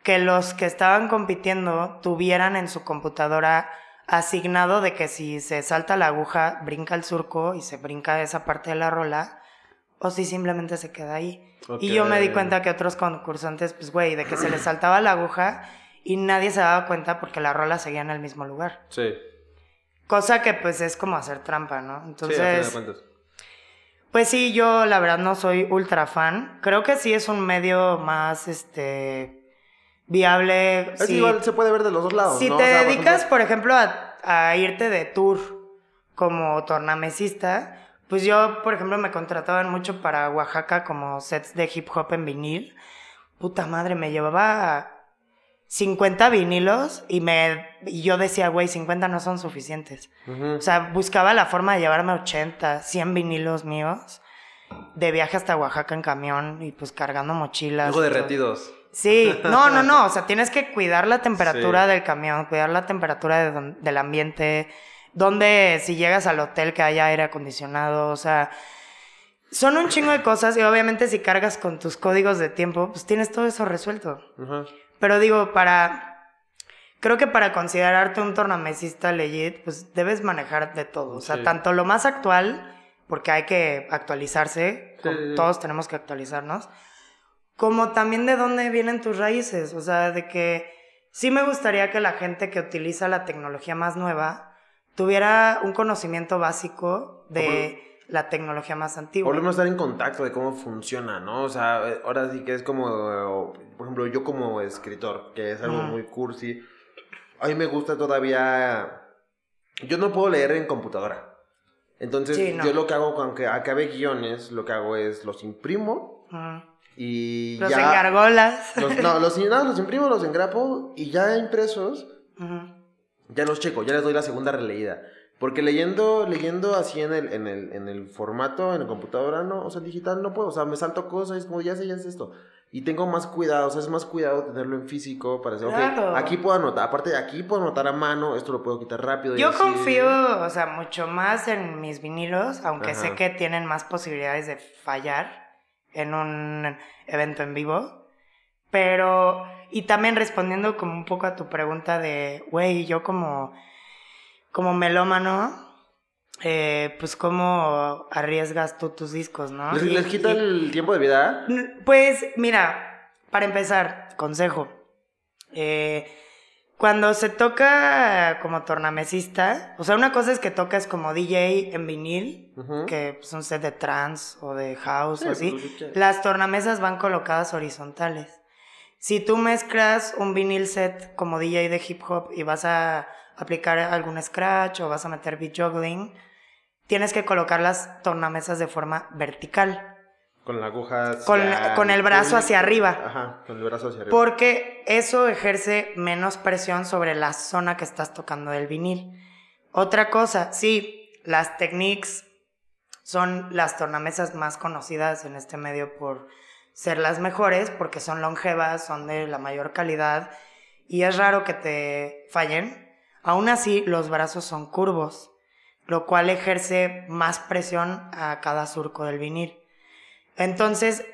que los que estaban compitiendo tuvieran en su computadora asignado de que si se salta la aguja, brinca el surco y se brinca esa parte de la rola, o si simplemente se queda ahí. Y yo me di cuenta que otros concursantes, pues güey, de que se les saltaba la aguja y nadie se daba cuenta porque la rola seguía en el mismo lugar. Sí. Cosa que pues es como hacer trampa, ¿no? Entonces, pues sí, yo la verdad no soy ultra fan. Creo que sí es un medio más, este, viable. Es si- igual se puede ver de los dos lados. si ¿no? te O sea, por dedicas, ejemplo- por ejemplo, a, a irte de tour como tornamesista, pues yo, por ejemplo, me contrataban mucho para Oaxaca como sets de hip hop en vinil. Puta madre, me llevaba 50 vinilos y, me, y yo decía, güey, 50 no son suficientes. O sea, buscaba la forma de llevarme 80, 100 vinilos míos de viaje hasta Oaxaca en camión y pues cargando mochilas. Luego derretidos. Sí, no, no, no. O sea, tienes que cuidar la temperatura Sí. del camión, cuidar la temperatura de don- del ambiente, donde si llegas al hotel que haya aire acondicionado, o sea, son un chingo de cosas y obviamente si cargas con tus códigos de tiempo, pues tienes todo eso resuelto. Pero digo, para... Creo que para considerarte un tornamesista legit, pues debes manejar de todo. O sea, Sí. tanto lo más actual, porque hay que actualizarse, sí. todos tenemos que actualizarnos, como también de dónde vienen tus raíces. O sea, de que sí me gustaría que la gente que utiliza la tecnología más nueva tuviera un conocimiento básico de la tecnología más antigua. Volvemos a estar en contacto de cómo funciona, ¿no? O sea, ahora sí que es como, por ejemplo, yo como escritor, que es algo muy cursi, a mí me gusta todavía... Yo no puedo leer en computadora. Entonces, Sí, no. yo lo que hago, aunque acabe guiones, lo que hago es los imprimo. Y Los ya... engargolas. Los, no, los, no, los imprimo, los engrapo y ya impresos Ujú. ya los checo, ya les doy la segunda releída. Porque leyendo, leyendo así en el, en el, en el formato, en la computadora, no, o sea, digital no puedo, o sea, me salto cosas, es como, ya sé, ya sé esto. Y tengo más cuidado, o sea, es más cuidado tenerlo en físico para decir, Claro. ok, aquí puedo anotar, aparte de aquí puedo anotar a mano, esto lo puedo quitar rápido. y Yo así. confío, o sea, mucho más en mis vinilos, aunque sé Ajá. que tienen más posibilidades de fallar en un evento en vivo. Pero, y también respondiendo como un poco a tu pregunta de, güey, yo como, como melómano, eh, pues cómo arriesgas tú tus discos, ¿no? ¿Les, Y- les quita y- el tiempo de vida? Pues mira, para empezar, consejo. Eh, cuando se toca como tornamesista, o sea, una cosa es que tocas como DJ en vinil, que es un set de trance o de house Sí, o así. pues. Las tornamesas van colocadas horizontales. Si tú mezclas un vinil set como DJ de hip hop y vas a aplicar algún scratch o vas a meter beat juggling, tienes que colocar las tornamesas de forma vertical. Con la aguja hacia Con, con el brazo hacia arriba. Ajá, con el brazo hacia arriba. Porque eso ejerce menos presión sobre la zona que estás tocando del vinil. Otra cosa, sí, las Technics son las tornamesas más conocidas en este medio por ser las mejores, porque son longevas, son de la mayor calidad y es raro que te fallen. Aún así, los brazos son curvos, lo cual ejerce más presión a cada surco del vinil. Entonces,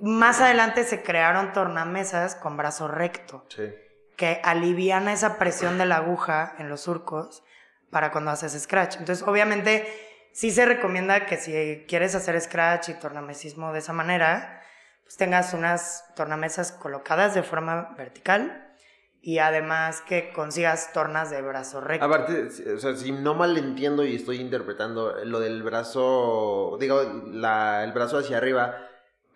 más adelante se crearon tornamesas con brazo recto, Sí. que alivian esa presión de la aguja en los surcos para cuando haces scratch. Entonces, obviamente, sí se recomienda que si quieres hacer scratch y tornamesismo de esa manera, pues tengas unas tornamesas colocadas de forma vertical y además que consigas tornas de brazo recto. Aparte, o sea, si no mal entiendo y estoy interpretando lo del brazo, digo, la, el brazo hacia arriba,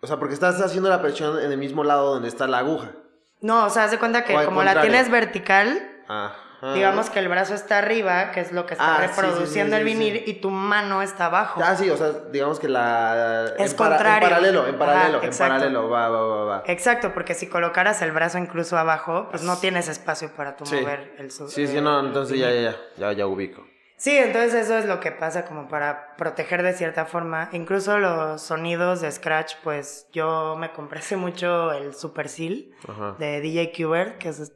o sea, porque estás haciendo la presión en el mismo lado donde está la aguja. No, o sea, haz de cuenta que como la tienes vertical, Ajá. digamos que el brazo está arriba, que es lo que está Ah, sí, sí, sí, reproduciendo sí, el vinil, y tu mano está abajo. Ah, sí, o sea, digamos que la... Es en contrario. En paralelo, en Ajá, paralelo, en paralelo, va, va, va, va. Exacto, porque si colocaras el brazo incluso abajo, pues no tienes espacio para tu mover el Sí, sí, eh, no, entonces ya, ya, ya, ya, ya ubico. Sí, entonces eso es lo que pasa como para proteger de cierta forma. Incluso los sonidos de Scratch, pues yo me compré hace mucho el Super Seal Ajá. de DJ Qbert, que es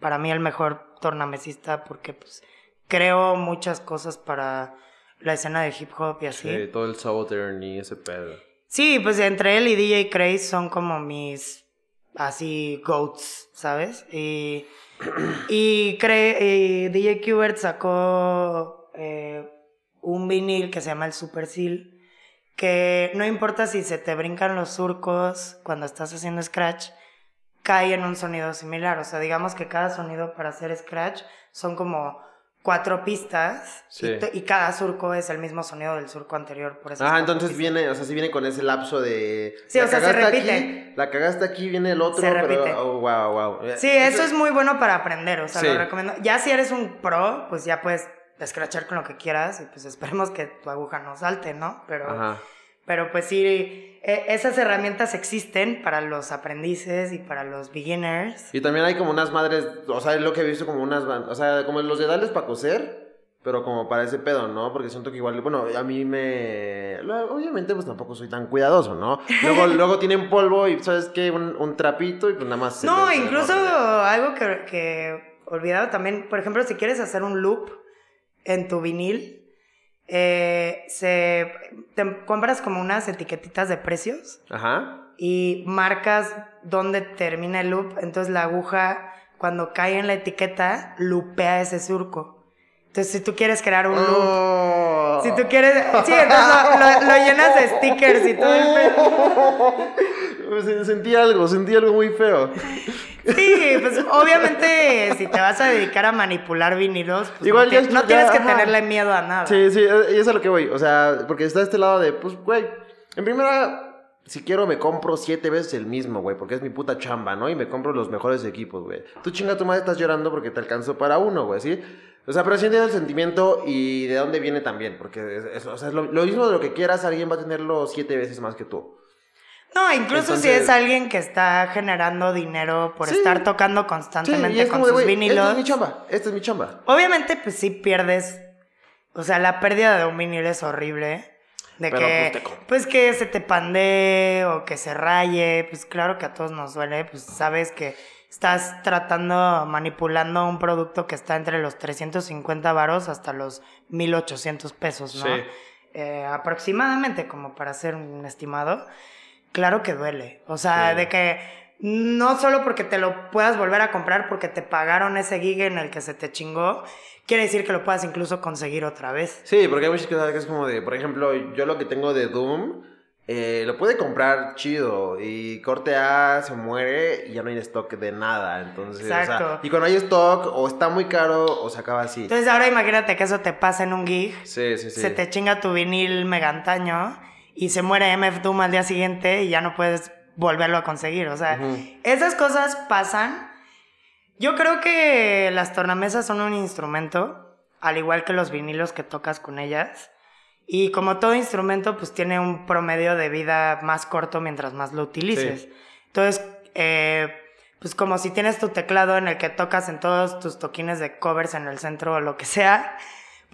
para mí el mejor tornamesista porque pues creo muchas cosas para la escena de hip hop y así. Sí, todo el Southern y ese pedo. Sí, pues entre él y DJ Craze son como mis así goats, ¿sabes? Y, y, Cra- y DJ Qbert sacó eh, un vinil que se llama el Super Seal, que no importa si se te brincan los surcos cuando estás haciendo scratch, cae en un sonido similar. O sea, digamos que cada sonido para hacer scratch son como cuatro pistas Sí. y, cada surco es el mismo sonido del surco anterior. Por Ah, entonces pistas. viene, o sea, sí viene con ese lapso de... Sí, la o sea, se repite. Aquí, la cagaste aquí, viene el otro, Se pero... repite. Oh, wow, wow. Sí, eso es muy bueno para aprender, o sea, Sí. lo recomiendo. Ya si eres un pro, pues ya puedes escrachar con lo que quieras y pues esperemos que tu aguja no salte, ¿no? Pero, Ajá. pero pues sí, esas herramientas existen para los aprendices y para los beginners. Y también hay como unas madres, o sea, es lo que he visto como unas, o sea, como los dedales para coser, pero como para ese pedo, ¿no? Porque siento que igual, bueno, a mí me... Obviamente, pues tampoco soy tan cuidadoso, ¿no? Luego, luego tienen polvo y, ¿sabes qué? Un, un trapito y pues nada más... se No, les- incluso algo que, que olvidado también, por ejemplo, si quieres hacer un loop en tu vinil, eh, se, te compras como unas etiquetitas de precios Ajá. y marcas dónde termina el loop. Entonces la aguja, cuando cae en la etiqueta, lupea ese surco. Entonces, si tú quieres crear un loop, Oh. si tú quieres. Sí, entonces lo, lo- lo llenas de stickers y todo el pedo. Se- Sentí algo, sentí algo muy feo. Sí, pues obviamente, si te vas a dedicar a manipular vinilos, pues Igual no, ya, tienes que ajá. tenerle miedo a nada. Sí, sí, eh, y eso es a lo que voy. O sea, porque está este lado de, pues, güey, en primera, si quiero me compro siete veces el mismo, güey, porque es mi puta chamba, ¿no? Y me compro los mejores equipos, güey. Tú chinga tu madre estás llorando porque te alcanzó para uno, güey, ¿sí? O sea, pero sí entiendo el sentimiento y de dónde viene también, porque es, es- o sea, es lo, lo mismo de lo que quieras, alguien va a tenerlo siete veces más que tú. No, incluso si es alguien que está generando dinero por Sí. estar tocando constantemente es con como de, sus vinilos. esta es mi chamba, esta es mi chamba. Obviamente, pues sí pierdes. O sea, la pérdida de un vinil es horrible. De Pero, que, pues, pues que se te pandee o que se raye. Pues claro que a todos nos duele. Pues sabes que estás tratando, manipulando un producto que está entre los 350 varos hasta los 1800 pesos, ¿no? Sí. Eh, aproximadamente, como para hacer un estimado. Claro que duele. O sea, Sí. de que no solo porque te lo puedas volver a comprar porque te pagaron ese gig en el que se te chingó, quiere decir que lo puedas incluso conseguir otra vez. Sí, porque hay muchas cosas que es como de, por ejemplo, yo lo que tengo de Doom, eh, lo puede comprar chido y corte A se muere y ya no hay stock de nada. Entonces, o sea, Exacto. y cuando hay stock, o está muy caro o se acaba así. Entonces ahora imagínate que eso te pasa en un gig, Sí, sí, sí. se te chinga tu vinil megantaño y se muere MF Doom al día siguiente y ya no puedes volverlo a conseguir. O sea, Ujú. esas cosas pasan. Yo creo que las tornamesas son un instrumento, al igual que los vinilos que tocas con ellas. Y como todo instrumento, pues tiene un promedio de vida más corto mientras más lo utilices. Entonces, eh, pues como si tienes tu teclado en el que tocas en todos tus toquines de covers en el centro o lo que sea,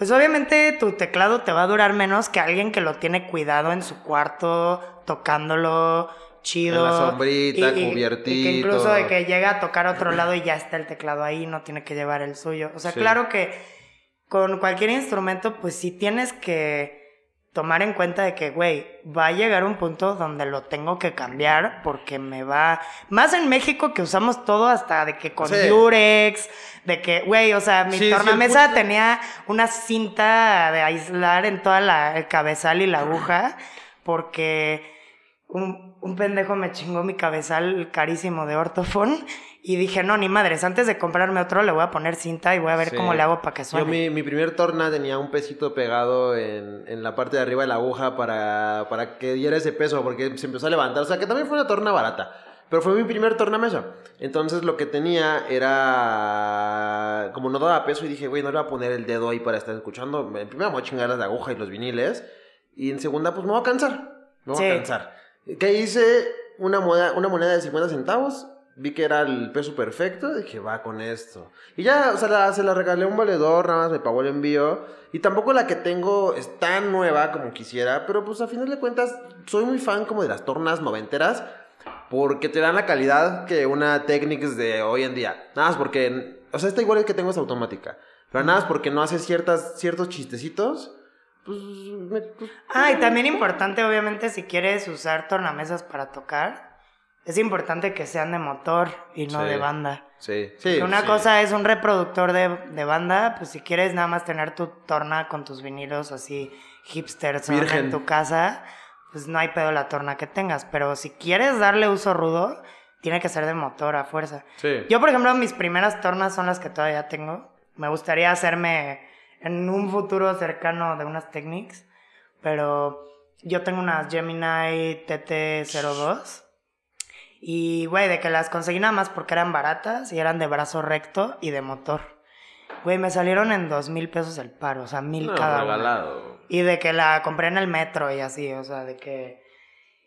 pues obviamente tu teclado te va a durar menos que alguien que lo tiene cuidado en su cuarto, tocándolo chido. En la sombrita, Y que cubiertito. incluso de que llega a tocar otro lado y ya está el teclado ahí, no tiene que llevar el suyo. O sea, Sí. claro que con cualquier instrumento, pues sí tienes que tomar en cuenta de que, güey, va a llegar un punto donde lo tengo que cambiar porque me va... Más en México que usamos todo hasta de que con Sí. Durex, de que, güey, o sea, mi Sí, tornamesa tenía una cinta de aislar en toda la, el cabezal y la aguja porque un, un pendejo me chingó mi cabezal carísimo de Ortofon y dije, no, ni madres, antes de comprarme otro le voy a poner cinta y voy a ver Sí. cómo le hago para que Yo suene. mi, mi primer torna tenía un pesito pegado en, en la parte de arriba de la aguja para, para que diera ese peso, porque se empezó a levantar. O sea, que también fue una torna barata. Pero fue mi primer tornamesa. Entonces lo que tenía era... Como no daba peso y dije, güey, no le voy a poner el dedo ahí para estar escuchando. En primera me voy a chingar las de aguja y los viniles. Y en segunda, pues me voy a cansar. Me voy a Sí. cansar. ¿Qué hice? Una moneda, una moneda de 50 centavos. Vi que era el peso perfecto. Dije, va con esto. Y ya, o sea, la- se la regalé a un valedor. Nada más me pagó el envío. Y tampoco la que tengo es tan nueva como quisiera. Pero pues a final de cuentas, soy muy fan como de las tornas noventeras. Porque te dan la calidad que una Technics de hoy en día. Nada más porque. O sea, esta igual es que tengo es automática. Pero nada más porque no hace ciertas, ciertos chistecitos. Pues. me- pues, Ah, y también importante, obviamente, si quieres usar tornamesas para tocar, es importante que sean de motor y no Sí. de banda. Sí, sí. Porque una sí. cosa es un reproductor de, de banda, pues si quieres nada más tener tu torna con tus vinilos así hipsters en tu casa, pues no hay pedo la torna que tengas. Pero si quieres darle uso rudo, tiene que ser de motor a fuerza. Sí. Yo, por ejemplo, mis primeras tornas son las que todavía tengo. Me gustaría hacerme en un futuro cercano de unas Technics, pero yo tengo unas Gemini TT02. Y, güey, de que las conseguí nada más porque eran baratas y eran de brazo recto y de motor. Güey, me salieron en dos mil pesos el paro, o sea, mil No, cada una. regalado. Y de que la compré en el metro y así, o sea, de que...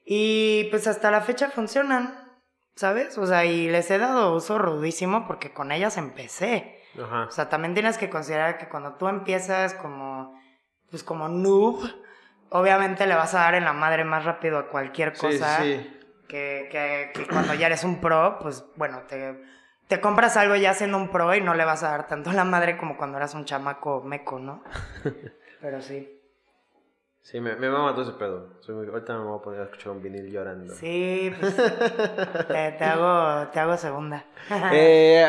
Y pues hasta la fecha funcionan, ¿sabes? O sea, y les he dado uso rudísimo porque con ellas empecé. Ajá. O sea, también tienes que considerar que cuando tú empiezas como, pues como noob, obviamente le vas a dar en la madre más rápido a cualquier Sí, cosa sí. Que, que, que cuando ya eres un pro, pues bueno, te, te compras algo ya siendo un pro y no le vas a dar tanto la madre como cuando eras un chamaco meco, ¿no? Pero sí. Sí, me, me mama todo ese pedo. Soy muy- ahorita me voy a poner a escuchar un vinil llorando. Sí, pues te, te hago, te hago segunda. Eh,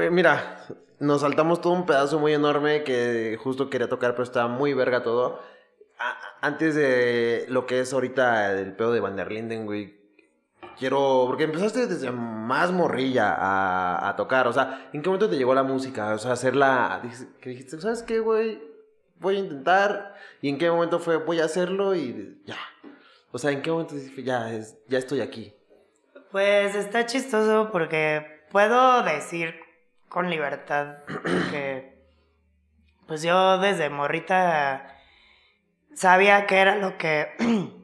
eh, mira, nos saltamos todo un pedazo muy enorme que justo quería tocar, pero estaba muy verga todo. A- antes de lo que es ahorita el pedo de Van der Linden, güey. Quiero, porque empezaste desde más morrilla a, tocar, o sea, ¿en qué momento te llegó la música? O sea, hacerla, que dijiste, ¿sabes qué, güey? Voy a intentar, y en qué momento fue, voy a hacerlo y ya. O sea, ¿en qué momento dijiste, ya, ya estoy aquí? Pues está chistoso porque puedo decir con libertad que pues yo desde morrita sabía que era lo que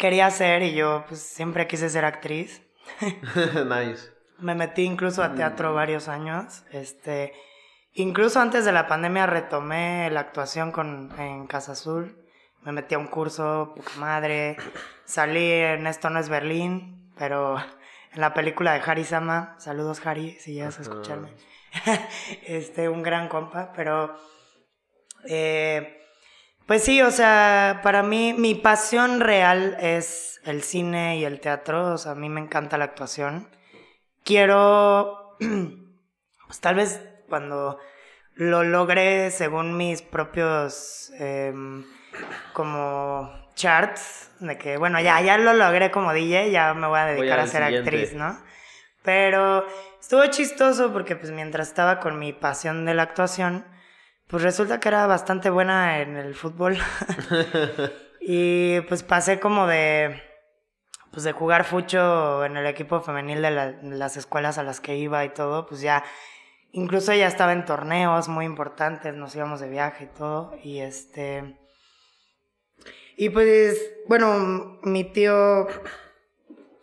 quería hacer y yo pues siempre quise ser actriz. nice. Me metí incluso a teatro varios años. Este, incluso antes de la pandemia retomé la actuación con, en Casa Azul. Me metí a un curso, poca madre. Salí en Esto no es Berlín, pero en la película de Harry Sama. Saludos, Harry, si llegas a escucharme. este, un gran compa, pero. eh, pues sí, o sea, para mí mi pasión real es el cine y el teatro. O sea, a mí me encanta la actuación quiero, pues tal vez cuando lo logre según mis propios em, como charts, de que bueno, ya, ya lo logré como DJ, ya me voy a dedicar a ser siguiente. actriz, ¿no? Pero estuvo chistoso porque pues mientras estaba con mi pasión de la actuación, pues resulta que era bastante buena en el fútbol. y pues pasé como de pues de jugar fucho en el equipo femenil de la- las escuelas a las que iba y todo, pues ya incluso ya estaba en torneos muy importantes, nos íbamos de viaje y todo y este y pues bueno, mi tío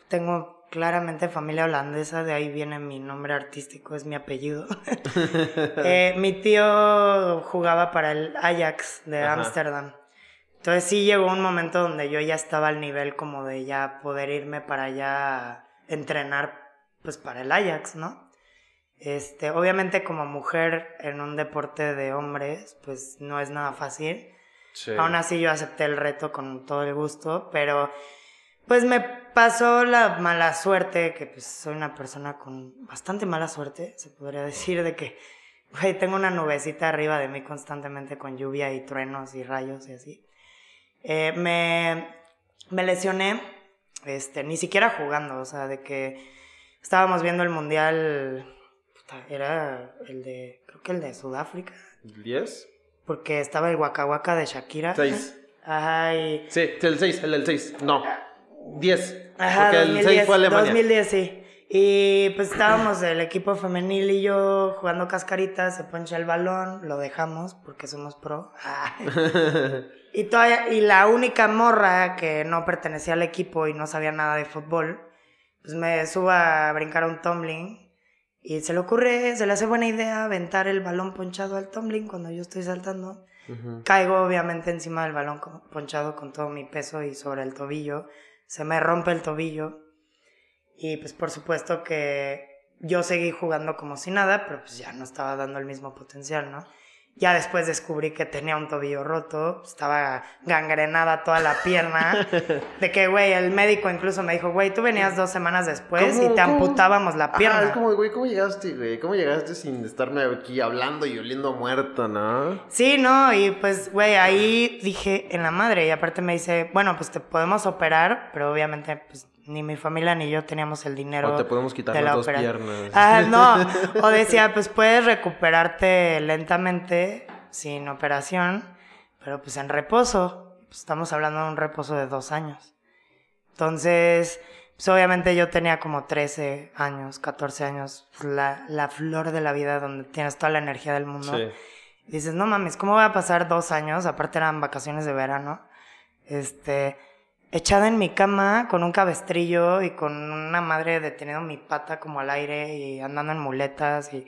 tengo claramente familia holandesa, de ahí viene mi nombre artístico, es mi apellido. Eh, mi tío jugaba para el Ajax de. Ámsterdam. Entonces sí llegó un momento donde yo ya estaba al nivel como de ya poder irme para allá a entrenar pues para el Ajax, ¿no? Este, obviamente como mujer en un deporte de hombres, pues no es nada fácil. Sí. Aún así yo acepté el reto con todo el gusto, pero pues me pasó la mala suerte, que pues soy una persona con bastante mala suerte, se podría decir, de que, güey, tengo una nubecita arriba de mí constantemente con lluvia y truenos y rayos y así. Eh, me, me lesioné, este, ni siquiera jugando, o sea, de que estábamos viendo el mundial, puta, era el de, creo que el de Sudáfrica, ¿10? porque estaba el Waka Waka de Shakira. 6. Ajá, y... Sí, el 6, el del 6. No. 10. Ajá, porque el 6 fue Alemania. 2010, sí. Y pues estábamos el equipo femenil y yo jugando cascaritas, se poncha el balón, lo dejamos porque somos pro. y, todavía, y la única morra que no pertenecía al equipo y no sabía nada de fútbol, pues me subo a brincar a un tumbling y se le ocurre, se le hace buena idea aventar el balón ponchado al tumbling cuando yo estoy saltando. Ujú. Caigo obviamente encima del balón ponchado con todo mi peso y sobre el tobillo. Se me rompe el tobillo. Y pues por supuesto que yo seguí jugando como si nada, pero pues ya no estaba dando el mismo potencial, ¿no? Ya después descubrí que tenía un tobillo roto, estaba gangrenada toda la pierna. De que, güey, el médico incluso me dijo, güey, tú venías dos semanas después ¿Cómo- y te cómo? amputábamos la pierna. es como, güey, ¿cómo llegaste, güey? ¿Cómo llegaste sin estarme aquí hablando y oliendo muerto, no? Sí, no, y pues, güey, ahí dije en la madre, y aparte me dice, bueno, pues te podemos operar, pero obviamente, pues ni mi familia ni yo teníamos el dinero. O te podemos quitar de las la dos piernas. Ah, no, o decía, pues puedes recuperarte lentamente, sin operación, pero pues en reposo. Pues, estamos hablando de un reposo de dos años. Entonces, pues obviamente yo tenía como 13 años, 14 años, pues, la, la flor de la vida donde tienes toda la energía del mundo. Sí. Dices, no mames, ¿cómo voy a pasar dos años? Aparte eran vacaciones de verano. Este, echada en mi cama con un cabestrillo y con una madre deteniendo mi pata como al aire y andando en muletas y...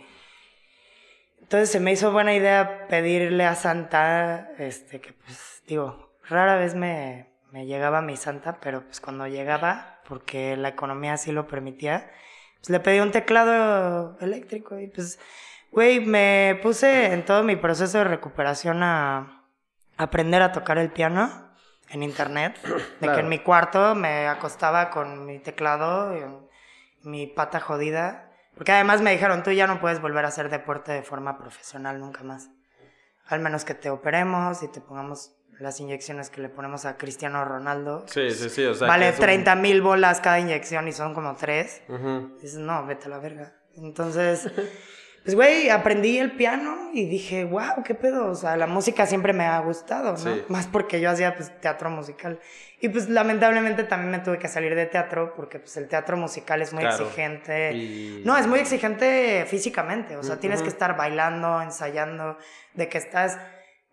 Entonces se me hizo buena idea pedirle a Santa, este, que pues, digo, rara vez me, me llegaba mi Santa, pero pues cuando llegaba, porque la economía así lo permitía, pues le pedí un teclado eléctrico y pues, güey, me puse en todo mi proceso de recuperación a aprender a tocar el piano. En internet, de Claro. que en mi cuarto me acostaba con mi teclado y mi pata jodida, porque además me dijeron, tú ya no puedes volver a hacer deporte de forma profesional nunca más, al menos que te operemos y te pongamos las inyecciones que le ponemos a Cristiano Ronaldo. Sí, sí, sí. O sea, vale un- 30 mil bolas cada inyección y son como tres. Ujú. Dices, no, vete a la verga. Entonces, pues, güey, aprendí el piano y dije, wow, qué pedo. O sea, la música siempre me ha gustado, ¿no? Sí. Más porque yo hacía, pues, teatro musical. Y, pues, lamentablemente también me tuve que salir de teatro porque, pues, el teatro musical es muy Claro. exigente. Y- No, es muy exigente físicamente. O sea, tienes que estar bailando, ensayando, de que estás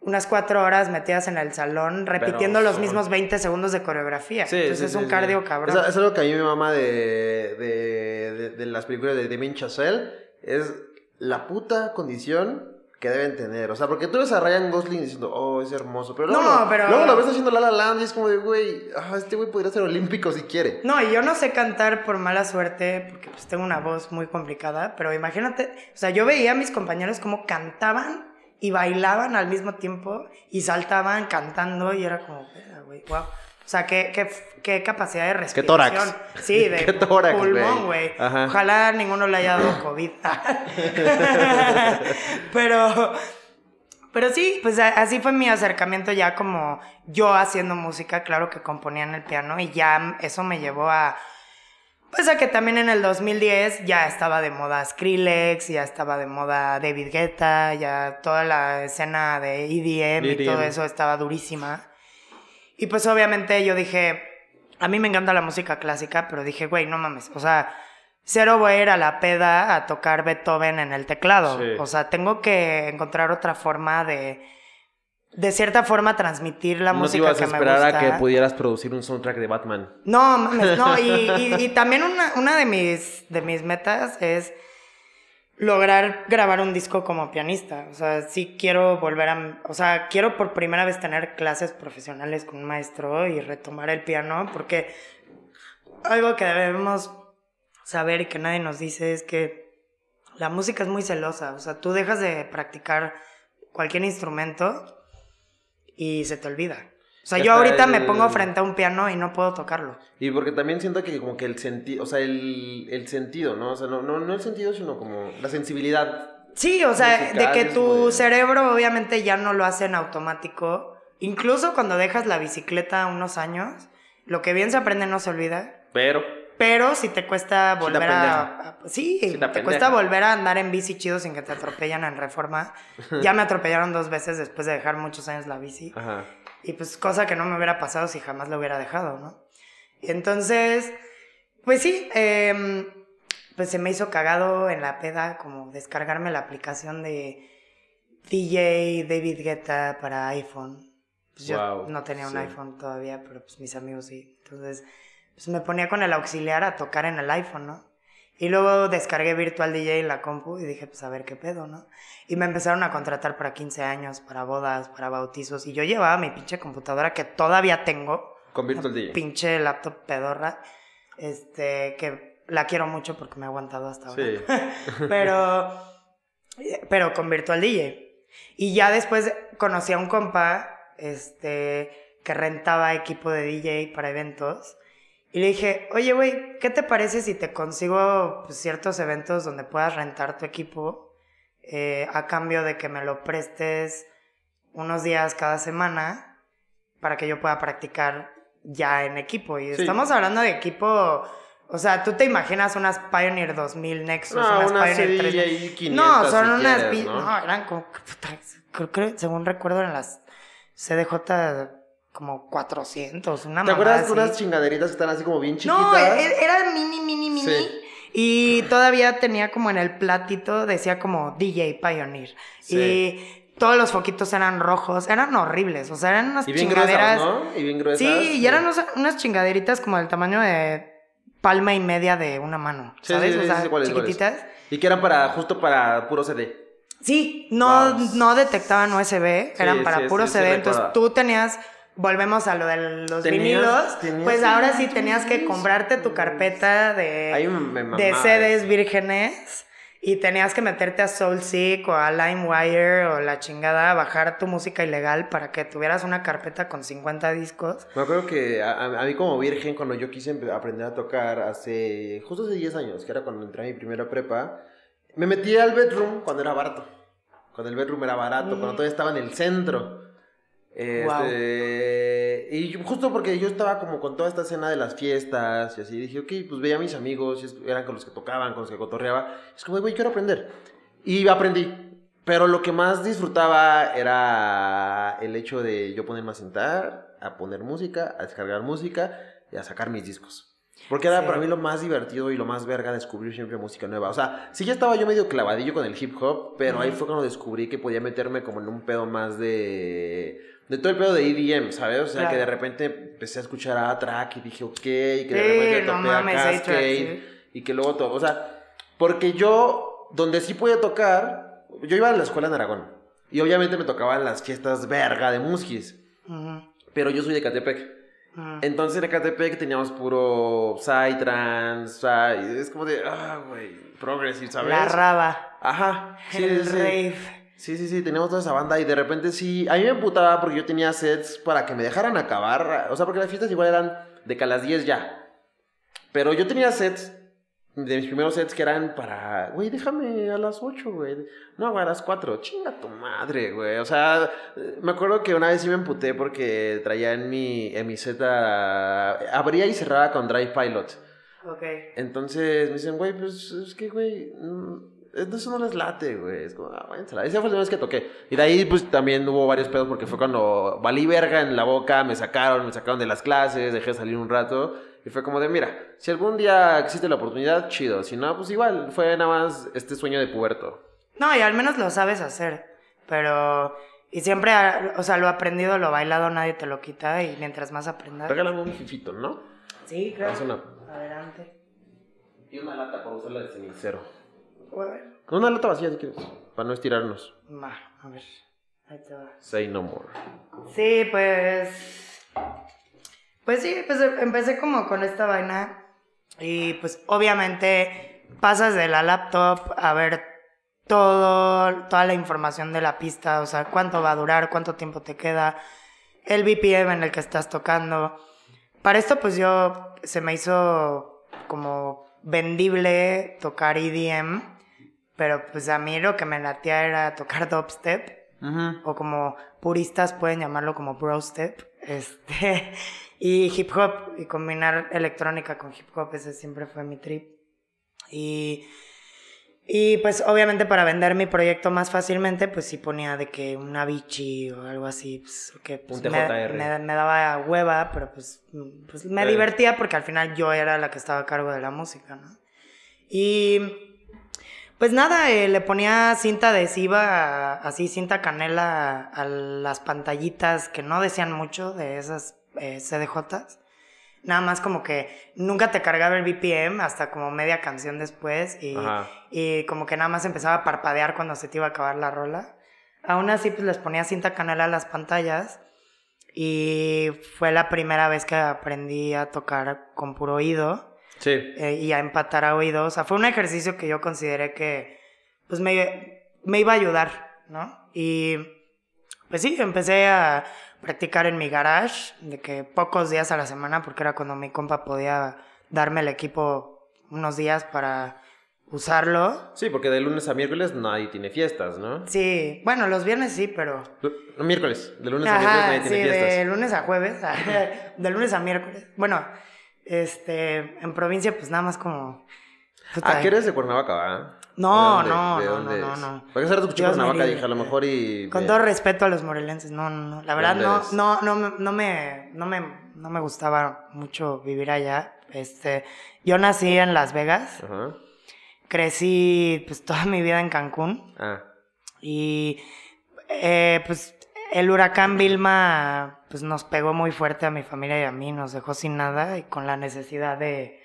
unas cuatro horas metidas en el salón repitiendo los son- mismos 20 segundos de coreografía. Sí, Entonces sí, es un sí. cardio cabrón. Es, es algo que a mí me mama de, de, de, de las películas de Damien Chazelle. Es la puta condición que deben tener. O sea, porque tú ves a Ryan Gosling diciendo, oh, es hermoso. Pero luego, No, lo, pero- luego lo ves haciendo La La Land y es como de, güey, ah, este güey podría ser olímpico si quiere. No, y yo no sé cantar por mala suerte, porque pues tengo una voz muy complicada, pero imagínate, o sea, yo veía a mis compañeros como cantaban y bailaban al mismo tiempo y saltaban cantando y era como, "Verga, güey, wow. O sea, qué, qué, qué capacidad de respiración. tórax. Sí, de Qué tórax, pulmón, güey. Ojalá ninguno le haya dado COVID. pero, pero sí, pues así fue mi acercamiento ya como yo haciendo música, claro que componía en el piano y ya eso me llevó a, pues a que también en el 2010 ya estaba de moda Skrillex, ya estaba de moda David Guetta, ya toda la escena de EDM, y EDM. todo eso estaba durísima. Y pues obviamente yo dije, a mí me encanta la música clásica, pero dije, güey, no mames, o sea, cero voy a ir a la peda a tocar Beethoven en el teclado. Sí. O sea, tengo que encontrar otra forma de, de cierta forma, transmitir la no te música ibas a que me esperar gusta. a que pudieras producir un soundtrack de Batman. No, mames, no. Y, y- y también una, una de, mis, de mis metas es lograr grabar un disco como pianista. O sea, sí quiero volver a... O sea, quiero por primera vez tener clases profesionales con un maestro y retomar el piano porque algo que debemos saber y que nadie nos dice es que la música es muy celosa. O sea, tú dejas de practicar cualquier instrumento y se te olvida. O sea, yo ahorita me el- pongo frente a un piano y no puedo tocarlo. Y porque también siento que como que el sentido, o sea, el, el sentido, ¿no? O sea, no, no, no el sentido, sino como la sensibilidad. Sí, o sea, Musical, de que tu muy- cerebro obviamente ya no lo hace en automático. Incluso cuando dejas la bicicleta unos años, lo que bien se aprende no se olvida. Pero, Pero si te cuesta te volver a, a- Sí, Sí te te, cuesta volver a andar en bici chido sin que te atropellan en reforma. Ya me atropellaron dos veces después de dejar muchos años la bici. ajá. Y pues cosa que no me hubiera pasado si jamás lo hubiera dejado, ¿no? Y entonces, pues sí, em, pues se me hizo cagado en la peda como descargarme la aplicación de DJ David Guetta para iPhone. Pues yo no tenía un sí. iPhone todavía, pero pues mis amigos sí. Entonces, pues me ponía con el auxiliar a tocar en el iPhone, ¿no? Y luego descargué Virtual DJ en la compu y dije, pues a ver qué pedo, ¿no? Y me empezaron a contratar para 15 años, para bodas, para bautizos. Y yo llevaba mi pinche computadora que todavía tengo. Con Virtual DJ. Pinche laptop pedorra. Este, que la quiero mucho porque me ha aguantado hasta ahora. Sí. pero, pero con Virtual DJ. Y ya después conocí a un compa, este, que rentaba equipo de DJ para eventos. Y le dije, oye, güey, ¿qué te parece si te consigo pues, ciertos eventos donde puedas rentar tu equipo eh, a cambio de que me lo prestes unos días cada semana para que yo pueda practicar ya en equipo? Y Sí. estamos hablando de equipo, o sea, tú te imaginas unas Pioneer 2000 Nexus, No, unas una Pioneer 3000. CDJ 500 No, son si unas. quieres, ¿no? ¿no? eran como. puta, creo que, según recuerdo, en las CDJ como 400, una ¿Te acuerdas de unas chingaderitas que están así como bien chiquitas? No, e- era mini, mini, mini. Sí. Y todavía tenía como en el platito, decía como DJ Pioneer. Sí. Y todos los foquitos eran rojos, eran horribles. O sea, eran unas y bien chingaderas. gruesas, ¿no? Y bien gruesas. Sí, y eran unas chingaderitas como del tamaño de palma y media de una mano. ¿Sabes? sí, o sea, cuáles. chiquititas. Y que eran para, justo para puro CD. Sí, no, Wow. no detectaban USB, eran para puro CD. entonces tú tenías, volvemos a lo de los Tenías- vinilos, tenías pues ahora sí tenías que comprarte tu carpeta de, me de CDs vírgenes y tenías que meterte a SoulSeek o a LimeWire o la chingada, bajar tu música ilegal para que tuvieras una carpeta con 50 discos. Me acuerdo que a, mí como virgen, cuando yo quise aprender a tocar hace, justo hace 10 años, que era cuando entré a mi primera prepa, me metí al bedroom cuando era barato. Cuando el bedroom era barato, cuando todavía estaba en el centro. Este, Y yo- justo porque yo estaba como con toda esta escena de las fiestas y así, dije, ok, pues veía a mis amigos, y eran con los que tocaban, con los que cotorreaba. Es como, güey, quiero aprender. Y aprendí. Pero lo que más disfrutaba era el hecho de yo ponerme a sentar, a poner música, a descargar música y a sacar mis discos. Porque era Sí. para mí lo más divertido y lo más verga descubrir siempre música nueva. O sea, sí ya estaba yo medio clavadillo con el hip hop, pero ahí Ujú. fue cuando descubrí que podía meterme como en un pedo más de... De todo el pedo de EDM, ¿sabes? O sea, Claro. que de repente empecé a escuchar a track y dije, ok, y que de repente no topé mames, a Cascade sí. y que luego todo. O sea, porque yo, donde sí podía tocar, yo iba a la escuela en Aragón. Y obviamente me tocaban las fiestas verga de Muskis. Ujú, Pero yo soy de Catepec. Entonces en Ecatepec teníamos puro Psytrance, Psy- es como de, ah, güey, progressive, ¿sabes? La raba. Ajá, sí, el rave. Sí, sí, sí, teníamos toda esa banda y de repente sí, a mí me emputaba porque yo tenía sets para que me dejaran acabar, o sea, porque las fiestas igual eran de que a las 10 ya. Pero yo tenía sets, de mis primeros sets que eran para, güey, déjame a las 8, güey. No, güey, a las 4, chinga tu madre, güey. O sea, me acuerdo que una vez sí me emputé porque traía en mi, en mi set, a- abría y cerraba con Drive Pilot. Ok. Entonces me dicen, güey, pues es que, güey, mm, eso no les late, güey. Es como, ah, váyansela. Esa fue la vez que toqué. Y de ahí, pues también hubo varios pedos porque fue cuando valí verga en la boca, me sacaron, me sacaron de las clases, dejé de salir un rato. Y fue como de, mira, si algún día existe la oportunidad, chido. Si no, pues igual, fue nada más este sueño de puberto. No, y al menos lo sabes hacer. Pero. Y siempre, o sea, lo aprendido, lo bailado, nadie te lo quita. Y mientras más aprendas. Regálame un fifito, ¿no? Sí, claro. Una- Adelante. Y una lata para usarla de cenicero. A ver. Una lata vacía si quieres, para no estirarnos. Va, a ver. Ahí te va. Say no more. Sí, pues. Pues sí, pues empecé como con esta vaina. Y pues obviamente pasas de la laptop a ver todo, toda la información de la pista, o sea, cuánto va a durar, cuánto tiempo te queda, el BPM en el que estás tocando. Para esto, pues yo se me hizo como vendible tocar EDM, pero pues a mí lo que me latía era tocar dubstep o como puristas pueden llamarlo como bro step, este, y hip hop, y combinar electrónica con hip hop, ese siempre fue mi trip. Y, y pues obviamente para vender mi proyecto más fácilmente, pues sí ponía de que una bichi o algo así, pues, que pues, me, me- me daba hueva, pero pues, pues me Sí. divertía porque al final yo era la que estaba a cargo de la música, ¿no? Y pues nada, eh, le ponía cinta adhesiva, así cinta canela a, a las pantallitas que no decían mucho de esas eh, CDJs. Nada más como que nunca te cargaba el BPM hasta como media canción después y, y como que nada más empezaba a parpadear cuando se te iba a acabar la rola. Aún así pues les ponía cinta canela a las pantallas y fue la primera vez que aprendí a tocar con puro oído Sí. eh, y a empatar a oído. O sea, fue un ejercicio que yo consideré que pues me, me iba a ayudar, ¿no? Y pues sí, empecé a practicar en mi garage, de que pocos días a la semana, porque era cuando mi compa podía darme el equipo unos días para usarlo. Sí, porque de lunes a miércoles nadie tiene fiestas, ¿no? Sí, bueno, los viernes sí, pero... No, miércoles. De lunes a miércoles Ajá, nadie sí, tiene fiestas. de lunes a jueves, de lunes a miércoles. Bueno, este, en provincia pues nada más como... puta, Ah, que eres de Cuernavaca, ¿va? No, ¿De no, de no, no, no, no. Porque Dios me Cuernavaca, dije, a lo mejor y... Con todo respeto a los morelenses, no, no, no. La verdad no, no, no, me- no me, no me, no me gustaba mucho vivir allá. Este, yo nací en Las Vegas, Ajá. crecí pues toda mi vida en Cancún Ah. y eh, pues el huracán Vilma pues nos pegó muy fuerte a mi familia y a mí, nos dejó sin nada y con la necesidad de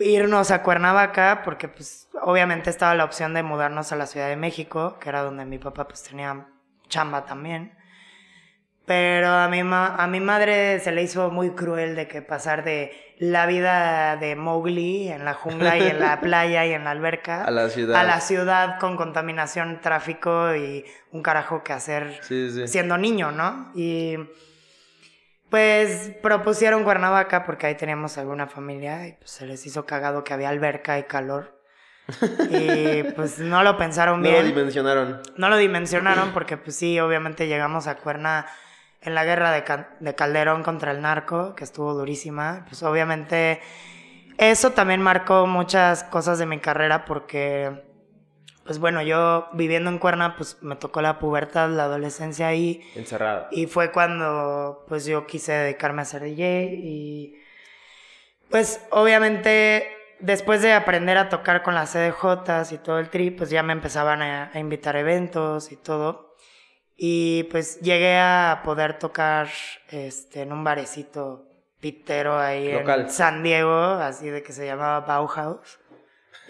irnos a Cuernavaca porque pues obviamente estaba la opción de mudarnos a la Ciudad de México, que era donde mi papá pues tenía chamba también. Pero a mi, ma- a mi madre se le hizo muy cruel de que pasar de la vida de Mowgli en la jungla y en la playa y en la alberca A la ciudad. a la ciudad con contaminación, tráfico y un carajo que hacer Sí, sí. siendo niño, ¿no? Y pues propusieron Cuernavaca porque ahí teníamos alguna familia y pues se les hizo cagado que había alberca y calor. Y pues no lo pensaron No lo bien. dimensionaron. No lo dimensionaron porque pues sí, obviamente llegamos a Cuerna en la guerra de, Ca- de Calderón contra el narco, que estuvo durísima. Pues obviamente eso también marcó muchas cosas de mi carrera porque, pues bueno, yo viviendo en Cuerna, pues me tocó la pubertad, la adolescencia ahí. Encerrado. Y fue cuando pues yo quise dedicarme a ser DJ y pues obviamente después de aprender a tocar con las CDJs y todo el trip, pues ya me empezaban a, a invitar a eventos y todo. Y pues llegué a poder tocar este, en un barecito pitero ahí Local. en San Diego, así de que se llamaba Bauhaus.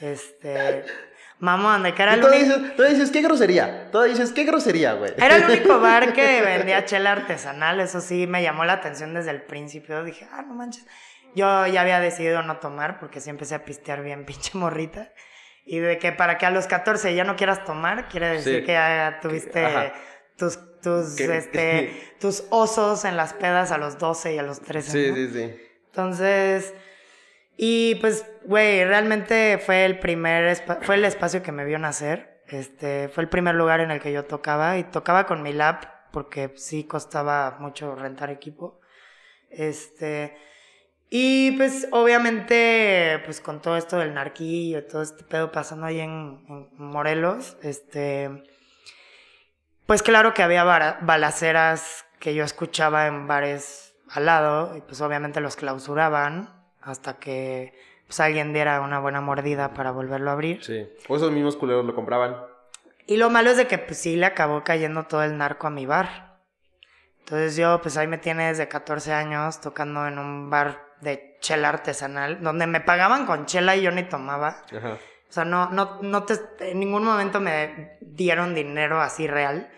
Este, mamón, de que era el todo único... dices, todo dices, qué grosería. Todo dices, qué grosería, güey. Era el único bar que vendía chela artesanal, eso sí me llamó la atención desde el principio. Dije, ah, no manches. Yo ya había decidido no tomar porque sí empecé a pistear bien pinche morrita. Y de que para que a los 14 ya no quieras tomar, quiere decir Sí. que ya tuviste Ajá. Tus, tus, este, tus osos en las pedas a los 12 y a los 13. Sí, ¿no? sí, sí. Entonces, y pues, güey, realmente fue el primer, fue el espacio que me vio nacer. Este, fue el primer lugar en el que yo tocaba y tocaba con mi lap porque sí costaba mucho rentar equipo. Este, y pues obviamente, pues con todo esto del narquillo, todo este pedo pasando ahí en, en Morelos, este, pues claro que había balaceras que yo escuchaba en bares al lado y pues obviamente los clausuraban hasta que pues alguien diera una buena mordida para volverlo a abrir. Sí. O esos mismos culeros lo compraban. Y lo malo es de que pues sí le acabó cayendo todo el narco a mi bar. Entonces yo pues ahí me tiene desde 14 años tocando en un bar de chela artesanal, donde me pagaban con chela y yo ni tomaba. Ajá. O sea, no, no, no te, en ningún momento me dieron dinero así real.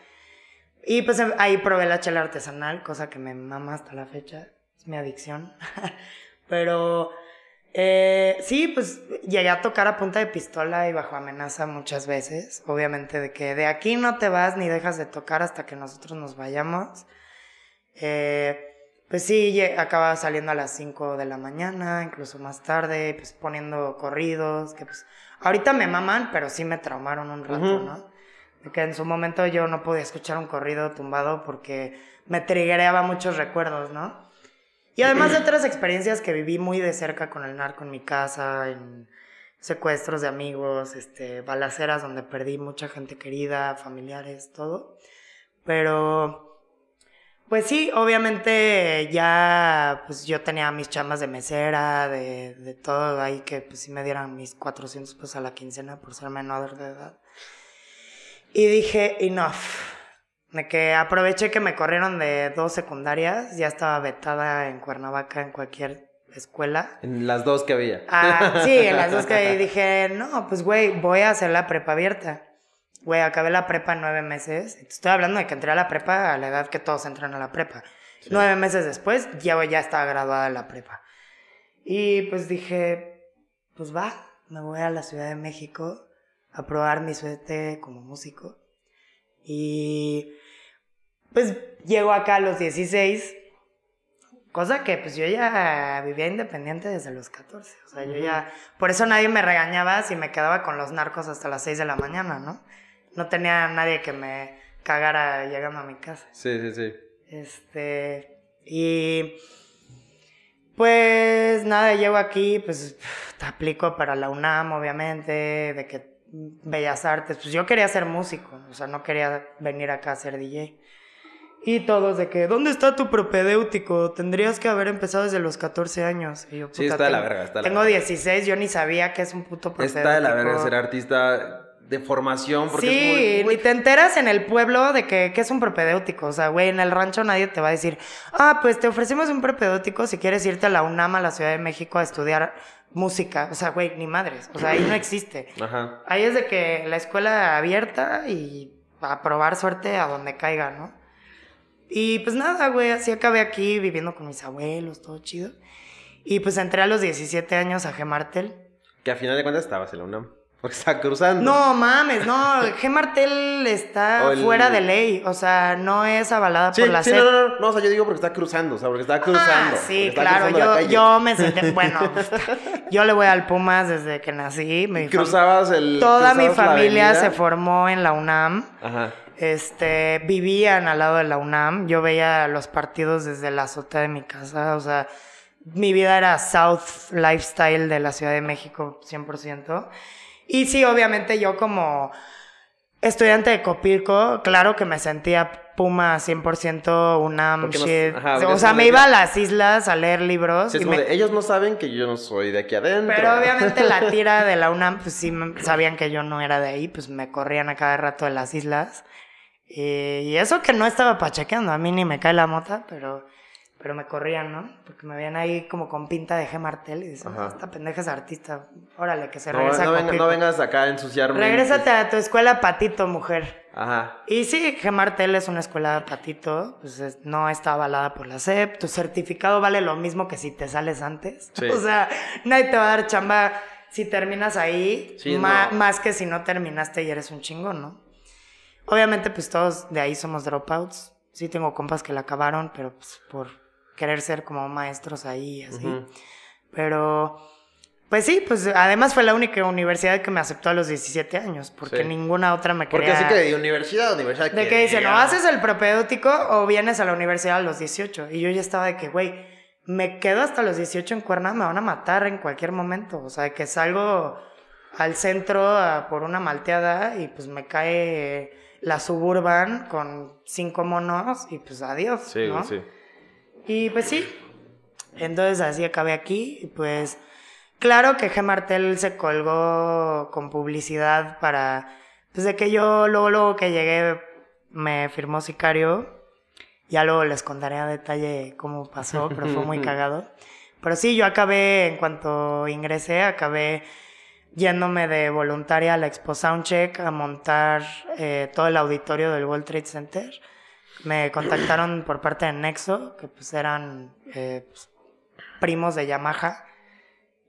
Y pues ahí probé la chela artesanal, cosa que me mama hasta la fecha. Es mi adicción. Pero eh, sí, pues llegué a tocar a punta de pistola y bajo amenaza muchas veces. Obviamente de que de aquí no te vas ni dejas de tocar hasta que nosotros nos vayamos. Eh, pues sí, acababa saliendo a las 5 de la mañana, incluso más tarde, pues poniendo corridos, que pues ahorita me maman, pero sí me traumaron un rato, Ujú. ¿no? De que en su momento yo no podía escuchar un corrido tumbado porque me triggereaba muchos recuerdos, ¿no? Y además de otras experiencias que viví muy de cerca con el narco en mi casa, en secuestros de amigos, este, balaceras donde perdí mucha gente querida, familiares, todo. Pero pues sí, obviamente ya pues yo tenía mis chamas de mesera, de, de todo ahí que pues sí me dieran mis 400 pesos a la quincena por ser menor de edad. Y dije, enough. De que aproveché que me corrieron de dos secundarias, ya estaba vetada en Cuernavaca en cualquier escuela. En las dos que había. Ah, sí, en las dos que dije, no, pues güey, voy a hacer la prepa abierta. Güey, acabé la prepa en nueve meses. Estoy hablando de que entré a la prepa a la edad que todos entran a la prepa. Nueve meses después, ya, ya estaba graduada de la prepa. Y pues dije, pues va, me voy a la Ciudad de México a probar mi suerte como músico. Y pues llego acá a los 16, cosa que pues yo ya vivía independiente desde los 14. O sea, yo ya... Por eso nadie me regañaba si me quedaba con los narcos hasta las 6 de la mañana, ¿no? No tenía nadie que me cagara llegando a mi casa. Sí, sí, sí. Este, y pues nada, llego aquí, pues te aplico para la UNAM, obviamente, de que Bellas Artes, pues yo quería ser músico, o sea, no quería venir acá a ser DJ. Y todos de que, ¿dónde está tu propedéutico? Tendrías que haber empezado desde los 14 años. Y yo, Sí, puta, está de la verga, está de la Tengo verga. 16, yo ni sabía que es un puto propedéutico. Está de la verga ser artista de formación. Porque es Sí, de, ni güey, te enteras en el pueblo de que, que es un propedéutico. O sea, güey, en el rancho nadie te va a decir, ah, pues te ofrecemos un propedéutico si quieres irte a la UNAM, a la Ciudad de México, a estudiar música. O sea, güey, ni madres. O sea, ahí no existe. Ajá. Ahí es de que la escuela abierta y a probar suerte a donde caiga, ¿no? Y pues nada, güey, así acabé aquí viviendo con mis abuelos, todo chido. Y pues entré a los 17 años a Gemartel. Que a final de cuentas estabas en la UNAM. Porque está cruzando. No mames, no, Gemartel está O el- fuera de ley, o sea, no es avalada Sí, por la sí, no, no, no, no, o sea, yo digo porque está cruzando, o sea, porque está cruzando. Ah, sí, está claro, cruzando yo, yo me senté, bueno, yo le voy al Pumas desde que nací. mi Cruzabas el. Toda mi cruzabas familia se formó en la UNAM. Ajá. Este, vivían al lado de la UNAM. Yo veía los partidos desde la azotea de mi casa. O sea, mi vida era South Lifestyle de la Ciudad de México, 100%. Y sí, obviamente yo como estudiante de Copilco, claro que me sentía Puma 100% UNAM Porque nos- shit. ajá, o sea, me iba a las islas a leer libros. Sí, y me- de, ellos no saben que yo no soy de aquí adentro. pero obviamente la tira de la UNAM, pues sí sabían que yo no era de ahí, pues me corrían a cada rato de las islas. Y, y eso que no estaba pachequeando, a mí ni me cae la mota, pero, pero me corrían, ¿no? Porque me veían ahí como con pinta de G. Martel y dicen, Ajá. esta pendeja es artista, órale, que se No, regresa no, a no vengas acá a ensuciarme. Regrésate a tu escuela patito, mujer. Ajá. Y sí, Gemartel es una escuela patito, pues es- no está avalada por la SEP. Tu certificado vale lo mismo que si te sales antes. Sí. O sea, nadie te va a dar chamba si terminas ahí, Sí, no. más que si no terminaste y eres un chingón, ¿no? Obviamente, pues todos de ahí somos dropouts. Sí tengo compas que la acabaron, pero pues por querer ser como maestros ahí, así. Pero, pues sí, pues además fue la única universidad que me aceptó a los 17 años, porque Sí. ninguna otra me Porque quería... así que de universidad a universidad. De que dicen, o haces el propedéutico o vienes a la universidad a los 18. Y yo ya estaba de que, güey, me quedo hasta los 18 en Cuerna, me van a matar en cualquier momento. O sea, de que salgo al centro a por una malteada y pues me cae la suburban con cinco monos y pues adiós. Sí, ¿no? sí. Y pues sí. Entonces así acabé aquí. Y pues claro que G. Martel se colgó con publicidad para. Pues de que yo luego, luego que llegué me firmó Sicario. Ya luego les contaré a detalle cómo pasó, pero fue muy cagado. Pero sí, yo acabé, en cuanto ingresé, acabé yéndome de voluntaria a la Expo Soundcheck a montar eh, todo el auditorio del World Trade Center. Me contactaron por parte de Nexo, que pues eran eh, pues, primos de Yamaha.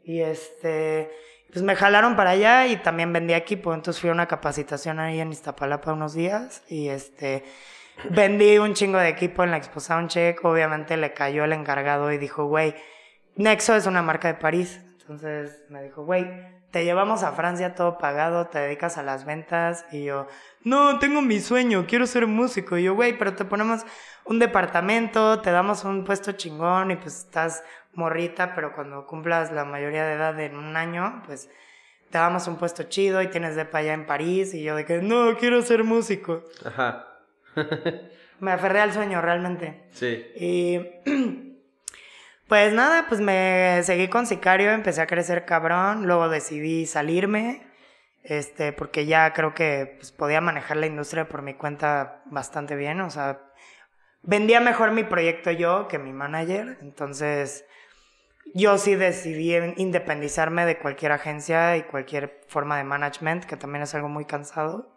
Y este, pues me jalaron para allá y también vendí equipo. Entonces fui a una capacitación ahí en Iztapalapa unos días y este, vendí un chingo de equipo en la Expo Soundcheck. Obviamente le cayó el encargado y dijo, güey, Nexo es una marca de París. Entonces me dijo, güey, te llevamos a Francia todo pagado, te dedicas a las ventas. Y yo, no, tengo mi sueño, quiero ser músico. Y yo, güey, pero te ponemos un departamento, te damos un puesto chingón y pues estás morrita, pero cuando cumplas la mayoría de edad en un año, pues te damos un puesto chido y tienes depa allá en París. Y yo de que, no, quiero ser músico. Ajá. Me aferré al sueño realmente. Sí. Y pues nada, pues me seguí con Sicario, empecé a crecer cabrón, luego decidí salirme, este, porque ya creo que pues, podía manejar la industria por mi cuenta bastante bien, o sea, vendía mejor mi proyecto yo que mi manager, entonces yo sí decidí independizarme de cualquier agencia y cualquier forma de management, que también es algo muy cansado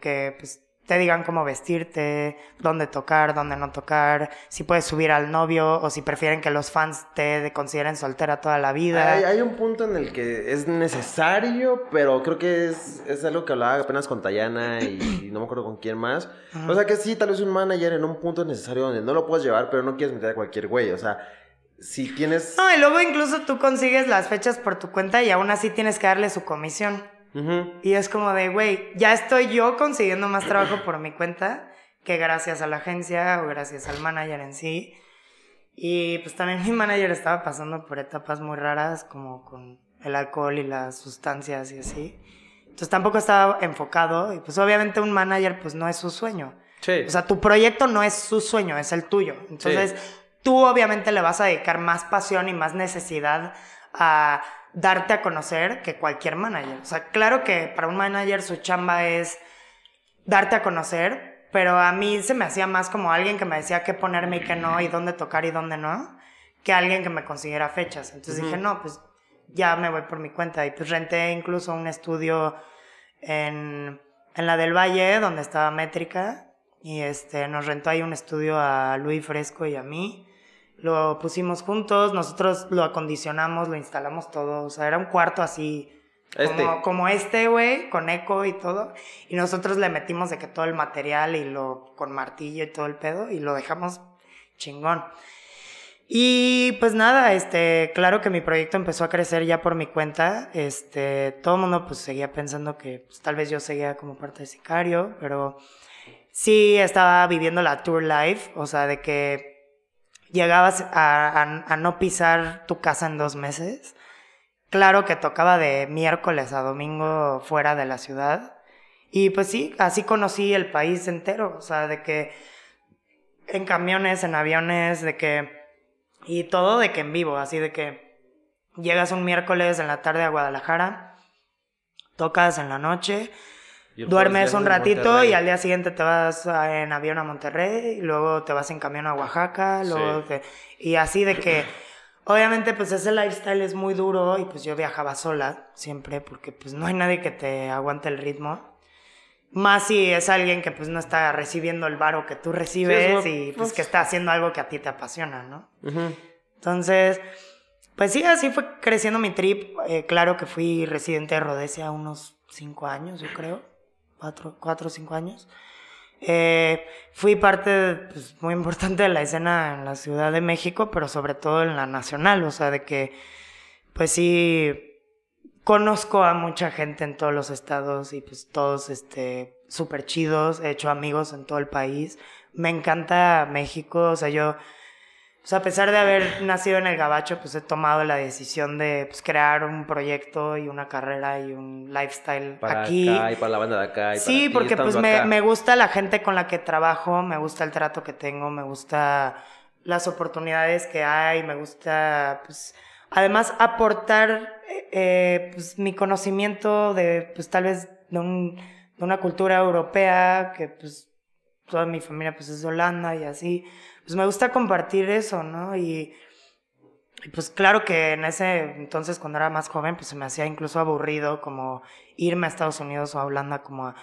que pues, te digan cómo vestirte, dónde tocar, dónde no tocar, si puedes subir al novio o si prefieren que los fans te consideren soltera toda la vida. Hay, hay un punto en el que es necesario, pero creo que es, es algo que hablaba apenas con Tayana y, no me acuerdo con quién más. O sea que sí, tal vez un manager en un punto es necesario donde no lo puedes llevar, pero no quieres meter a cualquier güey. O sea, si tienes... No, y luego incluso tú consigues las fechas por tu cuenta y aún así tienes que darle su comisión. Ujú. Y es como de, güey, ya estoy yo consiguiendo más trabajo por mi cuenta que gracias a la agencia o gracias al manager en sí. Y pues también mi manager estaba pasando por etapas muy raras como con el alcohol y las sustancias y así. Entonces tampoco estaba enfocado y pues obviamente un manager pues no es su sueño. Sí. O sea, tu proyecto no es su sueño, es el tuyo. Entonces, tú obviamente le vas a dedicar más pasión y más necesidad a darte a conocer que cualquier manager. O sea, claro que para un manager su chamba es darte a conocer, pero a mí se me hacía más como alguien que me decía qué ponerme y qué no, y dónde tocar y dónde no, que alguien que me consiguiera fechas. Entonces dije, no, pues ya me voy por mi cuenta. Y pues renté incluso un estudio en, en la del Valle, donde estaba Métrica, y este, nos rentó ahí un estudio a Luis Fresco y a mí. Lo pusimos juntos, nosotros lo acondicionamos, lo instalamos todo, o sea, era un cuarto así Este. como, como este, güey, con eco y todo. Y nosotros le metimos de que todo el material y lo con martillo y todo el pedo y lo dejamos chingón. Y pues nada, este, claro que mi proyecto empezó a crecer ya por mi cuenta. Este, todo el mundo pues seguía pensando que pues, tal vez yo seguía como parte de Sicario, pero sí estaba viviendo la tour life, o sea, de que llegabas a, no pisar tu casa en dos meses. Claro que tocaba de miércoles a domingo fuera de la ciudad. Y pues sí, así conocí el país entero, o sea, de que en camiones, en aviones, de que... Y todo de que en vivo, así de que llegas un miércoles en la tarde a Guadalajara, tocas en la noche, duermes un ratito y al día siguiente te vas a- en avión a Monterrey, y luego te vas en camión a Oaxaca, luego Sí. te- y así de que obviamente pues ese lifestyle es muy duro y pues yo viajaba sola siempre porque pues no hay nadie que te aguante el ritmo. Más si es alguien que pues no está recibiendo el varo que tú recibes Sí, y pues pues- que está haciendo algo que a ti te apasiona, ¿no? Entonces, pues sí, así fue creciendo mi trip. Eh, claro que fui residente de Rhodesia unos cinco años, yo creo. Cuatro, cuatro o cinco años. Eh, fui parte pues, muy importante de la escena en la Ciudad de México, pero sobre todo en la nacional. O sea, de que, pues sí, conozco a mucha gente en todos los estados y pues todos este súper chidos. He hecho amigos en todo el país. Me encanta México. O sea, yo o sea, a pesar de haber nacido en el Gabacho, pues he tomado la decisión de pues, crear un proyecto y una carrera y un lifestyle Para aquí. acá y para la banda de acá. y Sí, para porque pues me, me gusta la gente con la que trabajo, me gusta el trato que tengo, me gusta las oportunidades que hay, me gusta pues además aportar eh, eh, pues, mi conocimiento de pues tal vez de, un- de una cultura europea que pues toda mi familia pues es de Holanda y así, pues me gusta compartir eso, ¿no? Y, y, pues claro que en ese entonces cuando era más joven pues se me hacía incluso aburrido como irme a Estados Unidos o a Holanda como a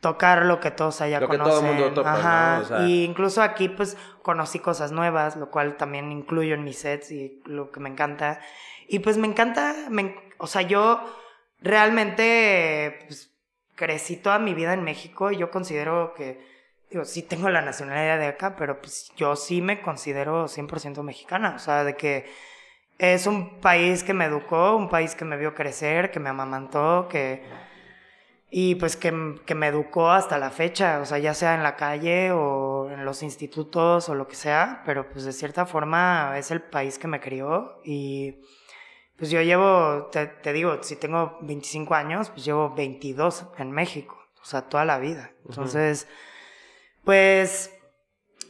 tocar lo que todos allá Lo que todo conocen. el mundo topa, Ajá. ¿no? O sea- Y incluso aquí pues conocí cosas nuevas, lo cual también incluyo en mis sets y lo que me encanta. Y pues me encanta, me o sea, yo realmente pues, crecí toda mi vida en México y yo considero que, digo, sí tengo la nacionalidad de acá, pero pues yo sí me considero 100% mexicana, o sea, de que es un país que me educó, un país que me vio crecer, que me amamantó, que... Y pues que, que me educó hasta la fecha, o sea, ya sea en la calle o en los institutos o lo que sea, pero pues de cierta forma es el país que me crió y pues yo llevo, te, te digo, si tengo 25 años, pues llevo 22 en México, o sea, toda la vida. Entonces, pues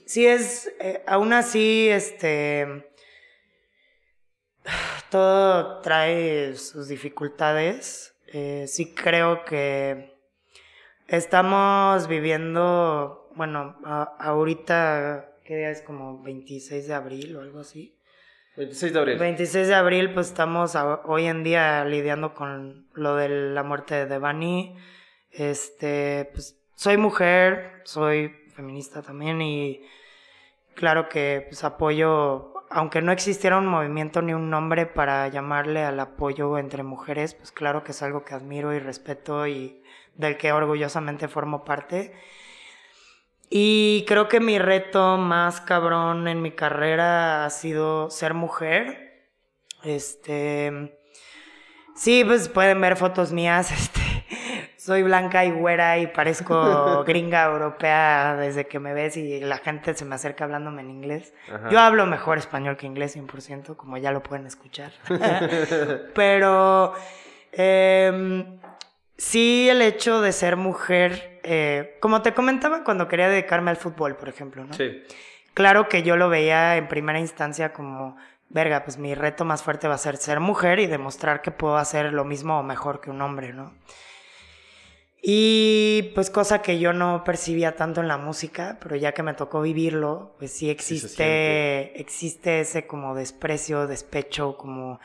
sí es, eh, aún así, este, todo trae sus dificultades. Eh, sí creo que estamos viviendo, bueno, a- ahorita, ¿qué día es? Como 26 de abril o algo así. 26 de abril. 26 de abril, pues estamos a- hoy en día lidiando con lo de la muerte de Devani. Este, pues soy mujer, soy feminista también y claro que pues apoyo, aunque no existiera un movimiento ni un nombre para llamarle al apoyo entre mujeres, pues claro que es algo que admiro y respeto y del que orgullosamente formo parte. Y creo que mi reto más cabrón en mi carrera ha sido ser mujer. Este. Sí, pues pueden ver fotos mías. Este. Soy blanca y güera y parezco gringa europea desde que me ves y la gente se me acerca hablándome en inglés. Ajá. Yo hablo mejor español que inglés, 100%, como ya lo pueden escuchar. Pero em, sí el hecho de ser mujer, eh, como te comentaba cuando quería dedicarme al fútbol, por ejemplo, ¿no? Sí. Claro que yo lo veía en primera instancia como, verga, pues mi reto más fuerte va a ser ser mujer y demostrar que puedo hacer lo mismo o mejor que un hombre, ¿no? Y pues cosa que yo no percibía tanto en la música, pero ya que me tocó vivirlo, pues sí existe, existe ese como desprecio, despecho, como...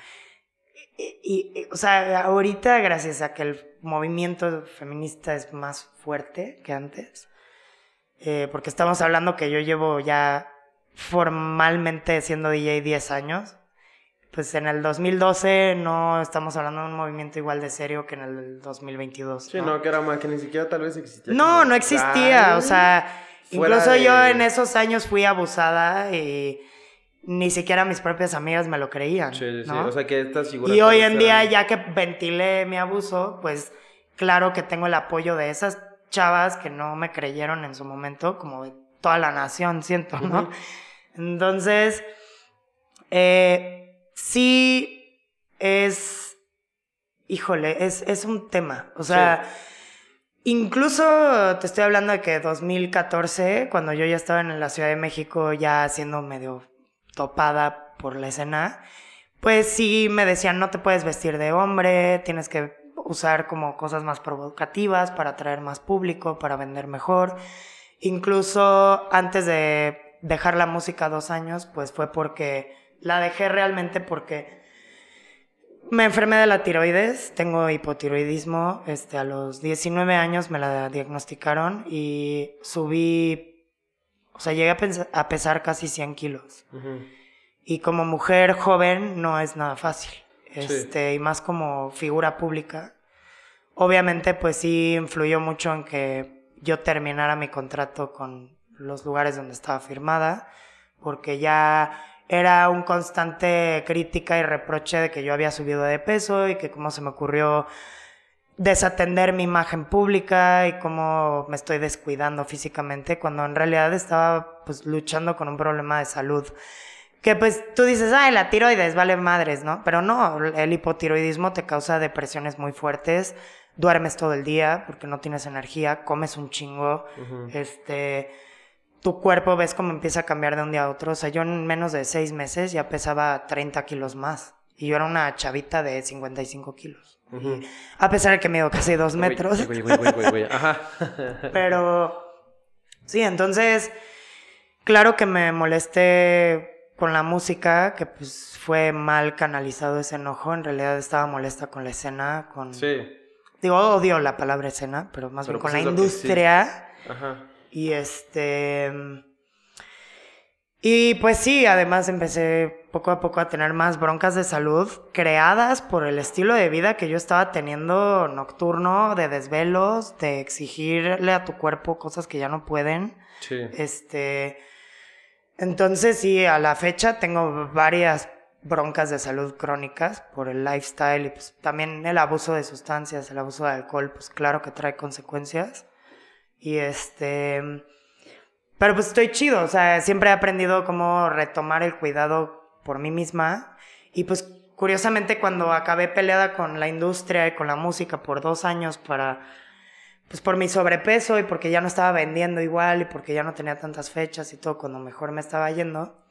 Y, y- y, o sea, ahorita gracias a que el movimiento feminista es más fuerte que antes, eh, porque estamos hablando que yo llevo ya formalmente siendo DJ 10 años. Pues en el 2012 no estamos hablando de un movimiento igual de serio que en el 2022. Sí, no, que era más, que ni siquiera tal vez existía. No, no existía, o sea, incluso yo en esos años fui abusada y ni siquiera mis propias amigas me lo creían. Sí, sí, sí. O sea, que estas figuras. Y hoy en día, eran- ya que ventilé mi abuso, pues claro que tengo el apoyo de esas chavas que no me creyeron en su momento, como de toda la nación, siento, ¿no? Entonces, eh, sí es, híjole, es, es un tema. O sea, incluso te estoy hablando de que 2014, cuando yo ya estaba en la Ciudad de México, ya siendo medio topada por la escena, pues sí me decían, no te puedes vestir de hombre, tienes que usar como cosas más provocativas para atraer más público, para vender mejor. Incluso antes de dejar la música dos años, pues fue porque la dejé realmente porque me enfermé de la tiroides, tengo hipotiroidismo, este, a los 19 años me la diagnosticaron y subí, o sea, llegué a, pesar casi 100 kilos. Y como mujer joven no es nada fácil. Este, y más como figura pública. Obviamente, pues sí influyó mucho en que yo terminara mi contrato con los lugares donde estaba firmada, porque ya era un constante crítica y reproche de que yo había subido de peso y que cómo se me ocurrió desatender mi imagen pública y cómo me estoy descuidando físicamente cuando en realidad estaba pues luchando con un problema de salud que pues tú dices, ay, la tiroides, vale madres, ¿no? Pero no, el hipotiroidismo te causa depresiones muy fuertes, duermes todo el día porque no tienes energía, comes un chingo, este, tu cuerpo ves cómo empieza a cambiar de un día a otro. O sea, yo en menos de seis meses ya pesaba 30 kilos más y yo era una chavita de 55 kilos. Ujú. A pesar de que mido casi dos metros. güey, güey, güey. Ajá. Pero sí, entonces, claro que me molesté con la música, que pues fue mal canalizado ese enojo. En realidad estaba molesta con la escena, con... Sí. Digo, odio la palabra escena, pero más Pero bien con pues la que sí. industria. Ajá. Y este... Y pues sí, además empecé poco a poco a tener más broncas de salud creadas por el estilo de vida que yo estaba teniendo nocturno, de desvelos, de exigirle a tu cuerpo cosas que ya no pueden. Sí. Este, entonces sí, a la fecha tengo varias broncas de salud crónicas por el lifestyle y pues también el abuso de sustancias, el abuso de alcohol, pues claro que trae consecuencias. Y este, pero pues estoy chido, o sea, siempre he aprendido cómo retomar el cuidado por mí misma. Y pues curiosamente cuando acabé peleada con la industria y con la música por dos años para pues por mi sobrepeso y porque ya no estaba vendiendo igual y porque ya no tenía tantas fechas y todo cuando mejor me estaba yendo,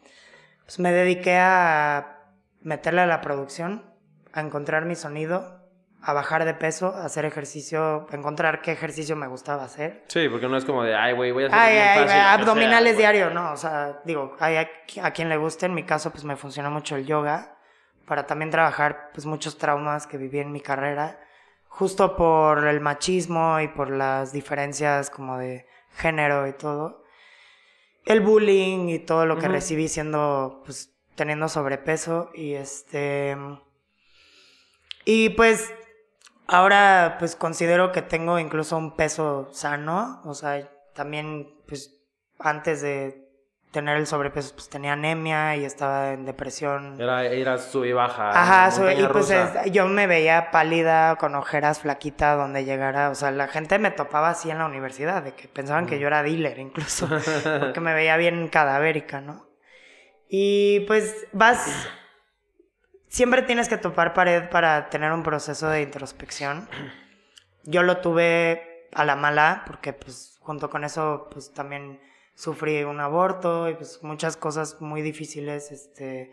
pues me dediqué a meterle a la producción, a encontrar mi sonido, a bajar de peso, a hacer ejercicio, a encontrar qué ejercicio me gustaba hacer. Sí, porque no es como de, ay, güey, voy a hacer Ay, ay, fácil, abdominales sea, diario, no, o sea, digo, hay a, a quien le guste, en mi caso pues me funcionó mucho el yoga para también trabajar pues muchos traumas que viví en mi carrera, justo por el machismo y por las diferencias como de género y todo. El bullying y todo lo que recibí siendo pues teniendo sobrepeso y este y pues ahora pues considero que tengo incluso un peso sano, o sea, también pues antes de tener el sobrepeso pues tenía anemia y estaba en depresión. Era, era sub y baja. Ajá, so- y pues es- yo me veía pálida, con ojeras, flaquita, donde llegara. O sea, la gente me topaba así en la universidad, de que pensaban que yo era dealer incluso, porque me veía bien cadavérica, ¿no? Y pues vas, siempre tienes que topar pared para tener un proceso de introspección. Yo lo tuve a la mala, porque pues junto con eso pues también sufrí un aborto y pues muchas cosas muy difíciles, este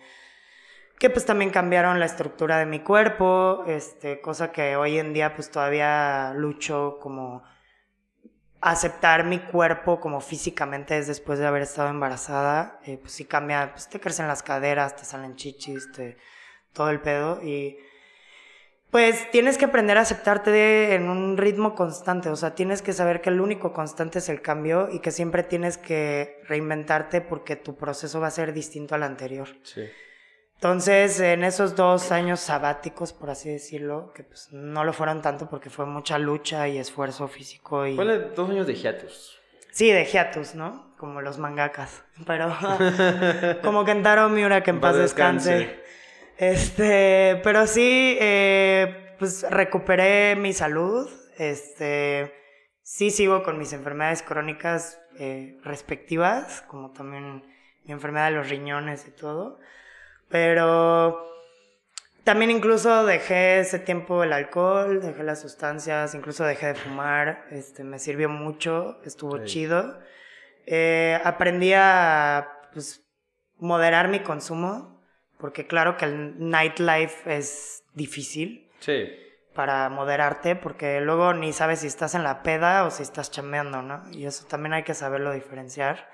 que pues también cambiaron la estructura de mi cuerpo, este, cosa que hoy en día pues todavía lucho como aceptar mi cuerpo como físicamente es después de haber estado embarazada, eh, pues sí cambia, pues te crecen las caderas, te salen chichis, te, todo el pedo y Pues tienes que aprender a aceptarte en un ritmo constante, o sea, tienes que saber que el único constante es el cambio y que siempre tienes que reinventarte porque tu proceso va a ser distinto al anterior. Sí. Entonces, en esos dos años sabáticos, por así decirlo, que pues no lo fueron tanto porque fue mucha lucha y esfuerzo físico y... Dos años de hiatus. Sí, de hiatus, ¿no? Como los mangakas. Pero como Kentaro Miura, que en paz descanse. Este, pero sí, eh, pues recuperé mi salud. Este, sí sigo con mis enfermedades crónicas eh, respectivas, como también mi enfermedad de los riñones y todo. Pero también incluso dejé ese tiempo el alcohol, dejé las sustancias, incluso dejé de fumar. Este, me sirvió mucho, estuvo chido. Eh, aprendí a pues, moderar mi consumo porque claro que el nightlife es difícil. Sí. Para moderarte, porque luego ni sabes si estás en la peda o si estás chameando, ¿no? Y eso también hay que saberlo diferenciar.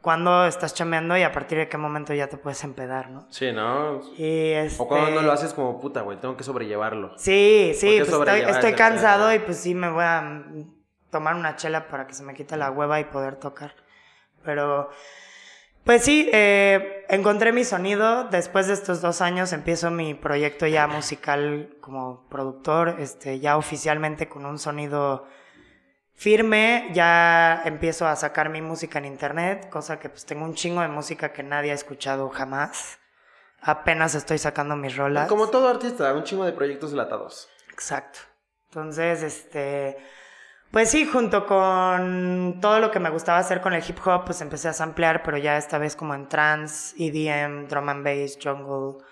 Cuando estás chameando y a partir de qué momento ya te puedes empedar, ¿no? Sí, ¿no? Y O cuando no este lo haces como puta, güey, tengo que sobrellevarlo. Sí, sí, pues estoy, estoy cansado y pues sí me voy a tomar una chela para que se me quite la hueva y poder tocar. Pero pues sí, eh, encontré mi sonido. Después de estos dos años empiezo mi proyecto ya musical como productor, este, ya oficialmente con un sonido firme. Ya empiezo a sacar mi música en internet, cosa que pues tengo un chingo de música que nadie ha escuchado jamás. Apenas estoy sacando mis rolas. Como todo artista, un chingo de proyectos delatados. Exacto. Entonces, este pues sí, junto con todo lo que me gustaba hacer con el hip hop, pues empecé a samplear, pero ya esta vez como en trance, EDM, drum and bass, jungle,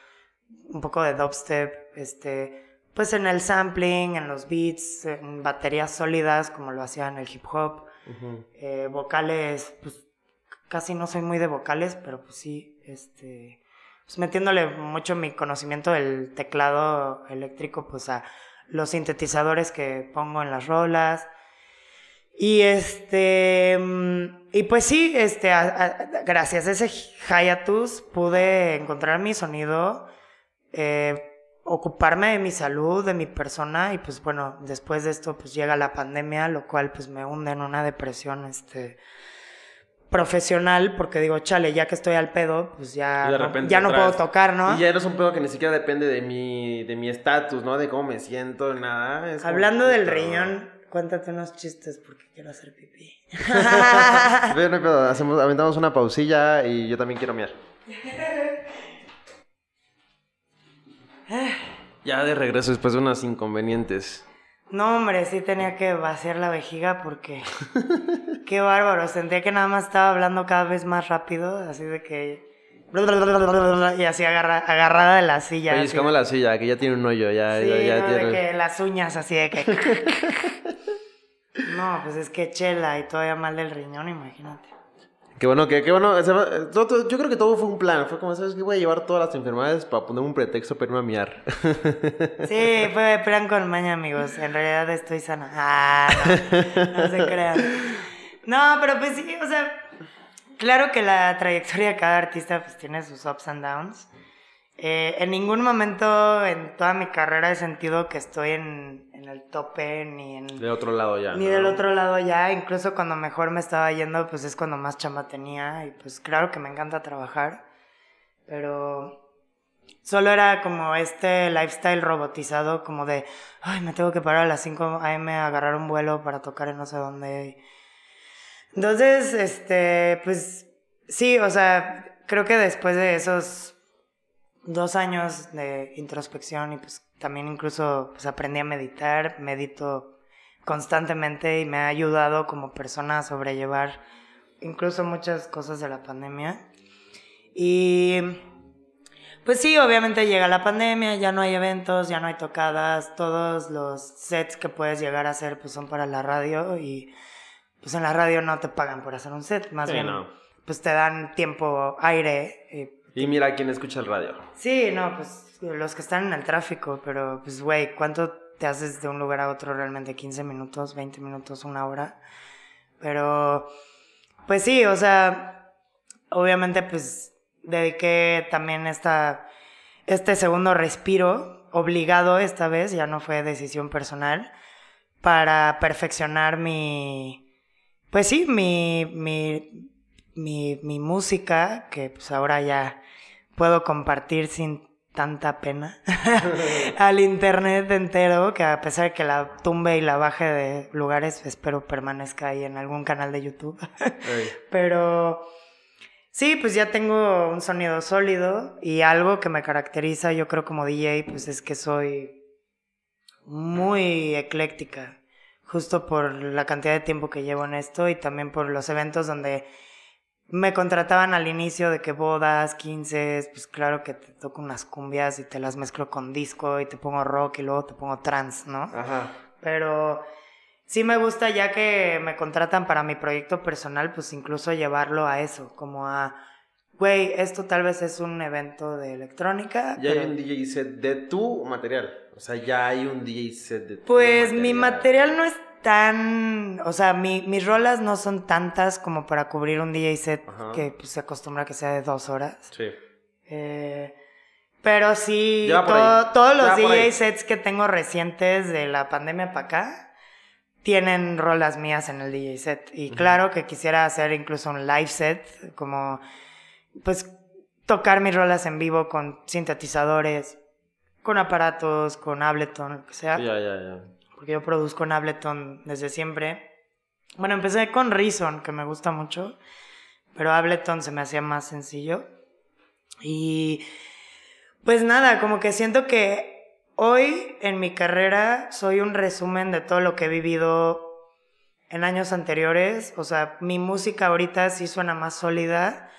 un poco de dubstep, este, pues en el sampling, en los beats, en baterías sólidas, como lo hacía en el hip hop, eh, vocales, pues casi no soy muy de vocales, pero pues sí, este, pues metiéndole mucho mi conocimiento del teclado eléctrico, pues a los sintetizadores que pongo en las rolas, y este, mm, y pues sí, este, gracias a ese hiatus pude encontrar mi sonido, eh, ocuparme de mi salud, de mi persona y pues bueno, después de esto pues llega la pandemia, lo cual pues me hunde en una depresión, este, profesional, porque digo, chale, ya que estoy al pedo, pues ya, no, ya no puedo tocar, ¿no? Y ya eres un pedo que ni siquiera depende de mi de mi estatus, ¿no? De cómo me siento, nada. Hablando del riñón, cuéntate unos chistes porque quiero hacer pipí. Hacemos, aventamos una pausilla y yo también quiero mirar. ya de regreso después de unos inconvenientes. No, hombre, sí tenía que vaciar la vejiga porque... qué bárbaro, sentía que nada más estaba hablando cada vez más rápido, así de que y así agarrada de la silla. Oye, es como la silla, que ya tiene un hoyo, ya, sí, ya, tiene... de que las uñas así de que... no, pues es que chela y todavía mal del riñón, imagínate. Qué bueno, qué, qué bueno. Yo creo que todo fue un plan. Fue como, ¿sabes qué? Voy a llevar todas las enfermedades para poner un pretexto para irme a miar. Sí, fue plan con maña, amigos. En realidad estoy sana. Ah, no, no se crean. No, pero pues sí, o sea, claro que la trayectoria de cada artista pues tiene sus ups and downs. Eh, en ningún momento en toda mi carrera he sentido que estoy en, en el tope ni en... De otro lado ya. Ni del otro lado ya. Incluso cuando mejor me estaba yendo, pues es cuando más chamba tenía. Y pues claro que me encanta trabajar. Pero solo era como este lifestyle robotizado, como de, ay, me tengo que parar a las 5 a.m. a agarrar un vuelo para tocar en no sé dónde. Entonces, este, pues sí, o sea, creo que después de esos dos años de introspección y pues también incluso pues aprendí a meditar, medito constantemente y me ha ayudado como persona a sobrellevar incluso muchas cosas de la pandemia. Y pues sí, obviamente llega la pandemia, ya no hay eventos, ya no hay tocadas, todos los sets que puedes llegar a hacer pues son para la radio y pues en la radio no te pagan por hacer un set, más bien pues te dan tiempo, aire. Y, y mira quién escucha el radio. Sí, no, pues los que están en el tráfico, pero pues güey, ¿cuánto te haces de un lugar a otro realmente? ¿15 minutos, 20 minutos, una hora? Pero pues sí, o sea, obviamente pues dediqué también esta, este segundo respiro obligado esta vez, ya no fue decisión personal, para perfeccionar mi, pues sí, mi, mi, mi, mi música, que pues ahora ya puedo compartir sin tanta pena al internet entero, que a pesar de que la tumbe y la baje de lugares, espero permanezca ahí en algún canal de YouTube. Pero sí, pues ya tengo un sonido sólido y algo que me caracteriza, yo creo como DJ, pues es que soy muy ecléctica, justo por la cantidad de tiempo que llevo en esto y también por los eventos donde me contrataban al inicio de que bodas, 15, pues claro que te toco unas cumbias y te las mezclo con disco y te pongo rock y luego te pongo trance, ¿no? Ajá. Pero sí me gusta ya que me contratan para mi proyecto personal, pues incluso llevarlo a eso, como a, güey, esto tal vez es un evento de electrónica. Ya pero- hay un DJ set de tu material. O sea, ya hay un DJ set de tu Pues mi material no es tan, o sea, mi- mis rolas no son tantas como para cubrir un DJ set Ajá. que pues, se acostumbra que sea de dos horas. Sí. Eh, pero sí, todo- todos los DJ sets que tengo recientes de la pandemia para acá tienen rolas mías en el DJ set. Y claro que quisiera hacer incluso un live set, como pues tocar mis rolas en vivo con sintetizadores, con aparatos, con Ableton, lo que sea Ya, ya, ya. Porque yo produzco en Ableton desde siempre. Bueno, empecé con Reason, que me gusta mucho, pero Ableton se me hacía más sencillo. Y pues nada, como que siento que hoy en mi carrera soy un resumen de todo lo que he vivido en años anteriores. O sea, mi música ahorita sí suena más sólida,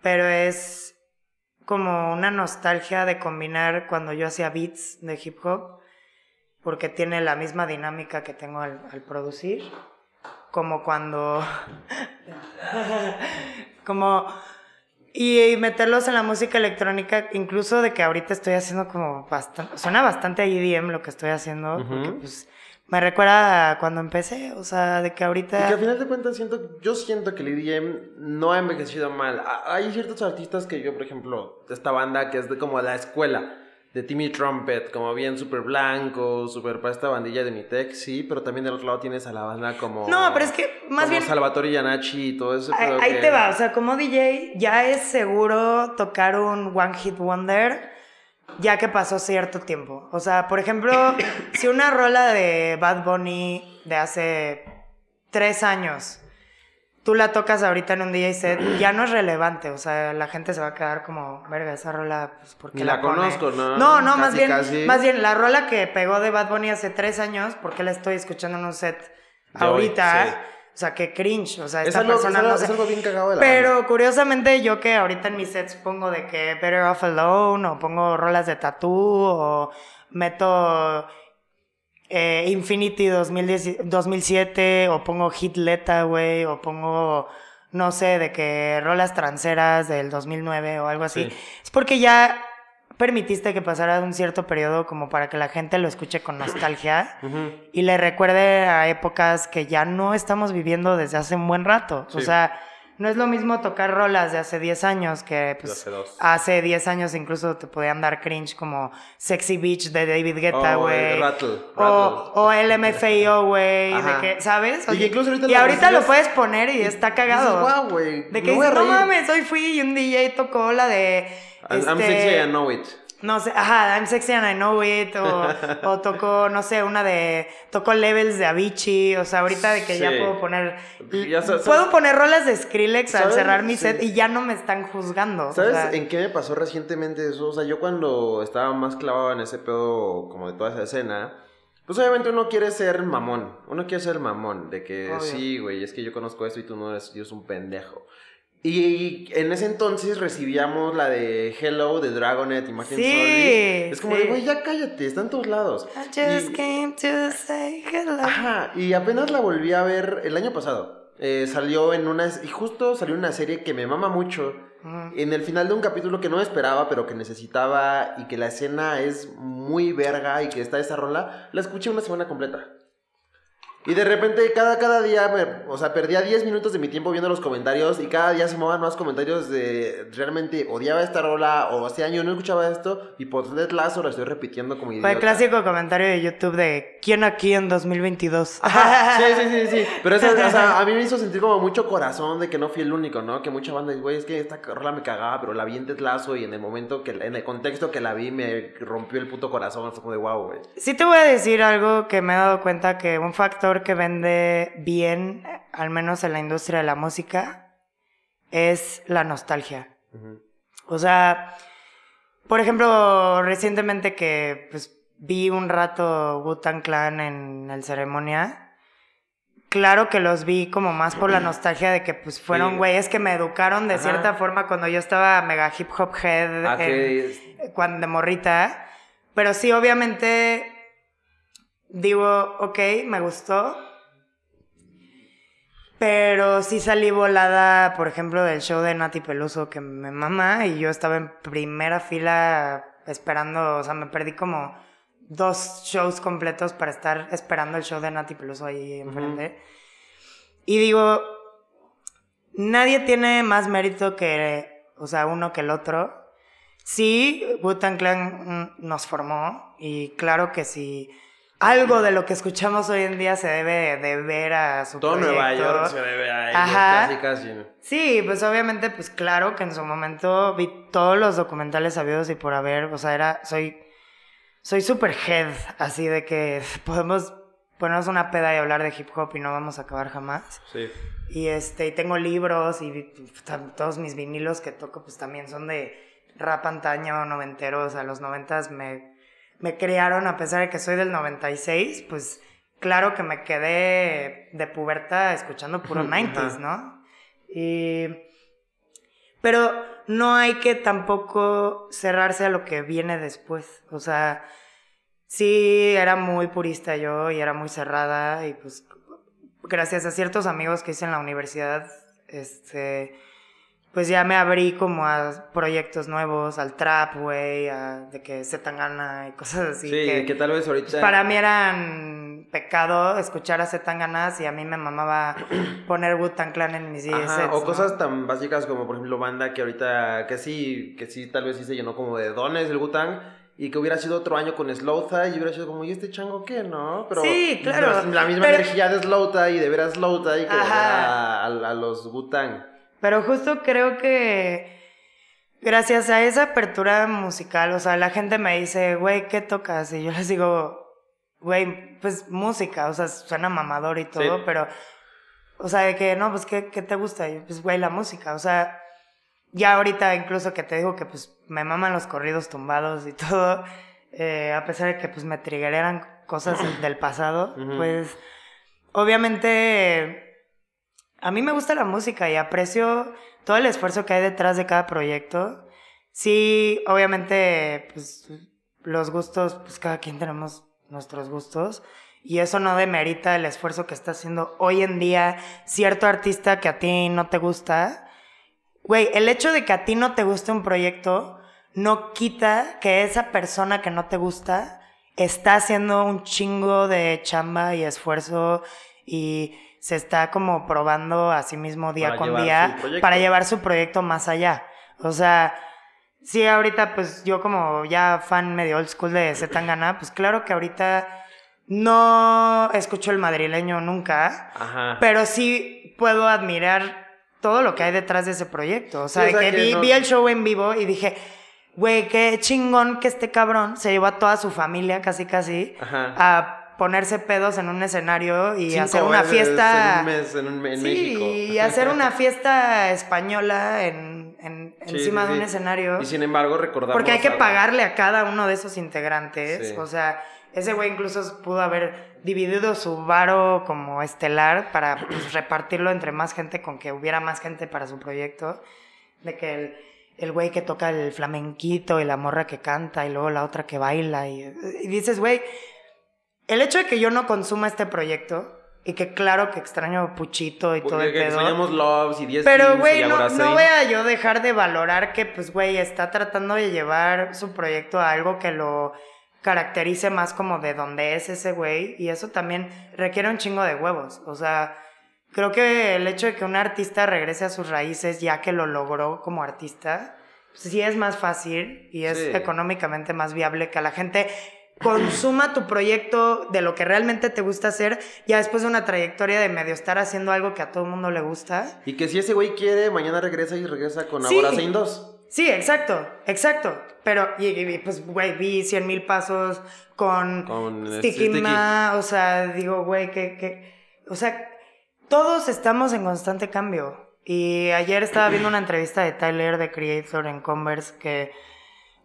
pero es como una nostalgia de combinar cuando yo hacía beats de hip hop porque tiene la misma dinámica que tengo al, al producir, como cuando... como... Y, meterlos en la música electrónica, incluso de que ahorita estoy haciendo como bastante... Suena bastante a EDM lo que estoy haciendo, porque Ujú. pues me recuerda a cuando empecé, o sea, de que Y que ahorita... al final de cuentas siento, yo siento que el EDM no ha envejecido mal. Hay ciertos artistas que yo, por ejemplo, de esta banda que es de como la escuela, de Timmy Trumpet, como bien súper blanco, súper para esta bandilla de Unitec, sí, pero también del otro lado tienes a la banda como... No, pero es que más como bien... Salvatore Giannacci y todo eso. Ahí, ahí te va, o sea, como DJ ya es seguro tocar un One Hit Wonder ya que pasó cierto tiempo. O sea, por ejemplo, si una rola de Bad Bunny de hace tres años, tú la tocas ahorita en un DJ set, ya no es relevante. O sea, la gente se va a quedar como, verga, esa rola, pues, ¿por qué Ni la, la pone?". conozco, ¿no? No, no, más bien, casi. más bien, la rola que pegó de Bad Bunny hace tres años, ¿por qué la estoy escuchando en un set De hoy, ahorita? sí. O sea, qué cringe. O sea, Es esta es persona algo- no es algo bien cagado de la pero banda. curiosamente yo que ahorita en mis sets pongo de que Better Off Alone o pongo rolas de Tattoo o meto eh, Infinity 2010 2007 o pongo Hit Leta, güey, o pongo, no sé, de que rolas tranceras del 2009 o algo así. Sí. Es porque ya permitiste que pasara un cierto periodo como para que la gente lo escuche con nostalgia y le recuerde a épocas que ya no estamos viviendo desde hace un buen rato. O sea, no es lo mismo tocar rolas de hace 10 años que pues, hace dos. hace 10 años incluso te podían dar cringe como Sexy Beach de David Guetta, Oh, güey. Rattle, o, o güey, de Ajá. que, ¿sabes? Y incluso ahorita y lo ahorita lo recibes- puedes poner y está cagado. Dices, wow, güey. De que dices, no reír". mames, hoy fui y un DJ tocó la de... I'm, I'm sexy, I know it. No sé, ajá, I'm sexy and I know it, o, o tocó, no sé, una de, tocó levels de Avicii, o sea, ahorita de que ya puedo poner, Ya puedo poner rolas de Skrillex al cerrar mi Sí. set y ya no me están juzgando. o ¿Sabes sea, en qué me pasó recientemente eso? O sea, yo cuando estaba más clavado en ese pedo como de toda esa escena, pues obviamente uno quiere ser mamón. Uno quiere ser mamón. De que Obvio. sí, güey, es que yo conozco esto y tú no eres, yo soy un pendejo. Y en ese entonces recibíamos la de Hello de Dragonet Martin Sí, Solveig. Es como sí. de, güey, ya cállate, está en todos lados. I just Y- came to say hello. Ajá, y apenas la volví a ver el año pasado. Eh, salió en una. Y justo salió una serie que me mama mucho. En el final de un capítulo que no esperaba, pero que necesitaba. Y que la escena es muy verga y que está esa rola. La escuché una semana completa. Y de repente cada, cada día, me- o sea, perdía 10 minutos de mi tiempo viendo los comentarios y cada día sumaban más comentarios de realmente odiaba esta rola o hace años no escuchaba esto y por Ted Lasso la estoy repitiendo como Fue idiota. el clásico comentario de YouTube de ¿Quién aquí en 2022? Ajá, sí, sí, sí, sí. Pero eso, o sea, a mí me hizo sentir como mucho corazón de que no fui el único, ¿no? Que mucha banda dice, güey, es que esta rola me cagaba, pero la vi en Ted Lasso y en el momento que, en el contexto que la vi me rompió el puto corazón. Fue como de wow, güey. Sí te voy a decir algo que me he dado cuenta que un factor que vende bien, al menos en la industria de la música, es la nostalgia. O sea, por ejemplo, recientemente que pues, vi un rato Wu-Tang Clan en el ceremonia, claro que los vi como más por la nostalgia de que pues fueron Sí. güeyes que me educaron de Ajá. cierta forma cuando yo estaba mega hip hop head Ah, en- cuando de morrita. Pero sí, obviamente, digo, ok, me gustó. Pero sí salí volada, por ejemplo, del show de Nati Peluso que me mama y yo estaba en primera fila esperando, o sea, me perdí como dos shows completos para estar esperando el show de Nati Peluso ahí enfrente. Y digo, nadie tiene más mérito que, o sea, uno que el otro. Sí, Wu-Tang Clan mm, nos formó y claro que sí. Algo de lo que escuchamos hoy en día se debe de ver a su todo Nueva. York se debe a ellos, Ajá. casi, casi. ¿no? Sí, pues obviamente, pues claro que en su momento vi todos los documentales sabidos y por haber, o sea, era, soy, soy super head, así de que podemos ponernos una peda y hablar de hip hop y no vamos a acabar jamás. Sí. Y este, y tengo libros y tam- todos mis vinilos que toco pues también son de rap antaño, noventero, o sea, los noventas me, me crearon, a pesar de que soy del 96, pues claro que me quedé de puberta escuchando puro Ujú, 90s, ajá. ¿no? Y... Pero no hay que tampoco cerrarse a lo que viene después, o sea, sí era muy purista yo y era muy cerrada y pues gracias a ciertos amigos que hice en la universidad, este, pues ya me abrí como a proyectos nuevos, al trap, güey, a- de que se gana y cosas así. Sí, que, que, tal vez ahorita. para mí eran pecado escuchar a Zetangana y a mí me mamaba poner Wu-Tang Clan en mis Ajá, sets, o ¿no? cosas tan básicas como por ejemplo banda que ahorita que sí que sí tal vez sí se llenó como de dones el Gutang y que hubiera sido otro año con Slowthai y hubiera sido como y este chango qué no pero Sí, claro, la- misma pero- energía de Slowthai y de ver a que de ver Ajá. a, a- a los Gutang Pero justo creo que gracias a esa apertura musical, o sea, la gente me dice, güey, ¿qué tocas? Y yo les digo, güey, pues música, o sea, suena mamador y todo, Sí. pero, o sea, de que, no, pues, ¿qué, qué te gusta? Y yo, pues, güey, la música, o sea, ya ahorita incluso que te digo que, pues, me maman los corridos tumbados y todo, eh, a pesar de que, pues, me triggereran cosas del pasado, pues, obviamente a mí me gusta la música y aprecio todo el esfuerzo que hay detrás de cada proyecto. Sí, obviamente, pues los gustos, pues cada quien tenemos nuestros gustos y eso no demerita el esfuerzo que está haciendo hoy en día cierto artista que a ti no te gusta. Güey, el hecho de que a ti no te guste un proyecto no quita que esa persona que no te gusta está haciendo un chingo de chamba y esfuerzo y se está como probando a sí mismo día Para con día para llevar su proyecto más allá. O sea, sí, ahorita pues yo como ya fan medio old school de Zetangana, pues claro que ahorita no escucho el madrileño nunca, ajá pero sí puedo admirar todo lo que hay detrás de ese proyecto. O sea, Sí, o sea que, que vi, no- vi el show en vivo y dije, güey, qué chingón que este cabrón se llevó a toda su familia casi casi Ajá. a ponerse pedos en un escenario y Cinco hacer una fiesta. en un mes en, un- en sí, México y hacer una fiesta española en, en- Sí, encima sí, de un escenario. y sin embargo recordamos Porque hay que pagarle a cada uno de esos integrantes. O sea, ese güey incluso pudo haber dividido su varo como estelar para pues, repartirlo entre más gente con que hubiera más gente para su proyecto. De que el, el güey que toca el flamenquito y la morra que canta y luego la otra que baila. Y, y dices, güey, el hecho de que yo no consuma este proyecto y que claro que extraño Puchito y todo el que pedo. Loves y 10 Pero, 15 güey, no, no voy a yo dejar de valorar que, pues, güey, está tratando de llevar su proyecto a algo que lo caracterice más como de dónde es ese güey y eso también requiere un chingo de huevos. O sea, creo que el hecho de que un artista regrese a sus raíces ya que lo logró como artista, pues sí es más fácil y es Sí. económicamente más viable que a la gente consuma tu proyecto de lo que realmente te gusta hacer, ya después de una trayectoria de medio estar haciendo algo que a todo el mundo le gusta. Y que si ese güey quiere, mañana regresa y regresa con Sí. Ahora Sein 2. Sí, exacto, exacto. Pero, y, y, pues, güey, vi 100 mil pasos con, Con, este, Sticky Sticky. Ma, o sea, digo, güey, que, que, o sea, todos estamos en constante cambio. Y ayer estaba viendo una entrevista de Tyler, de Creator, en Converse, que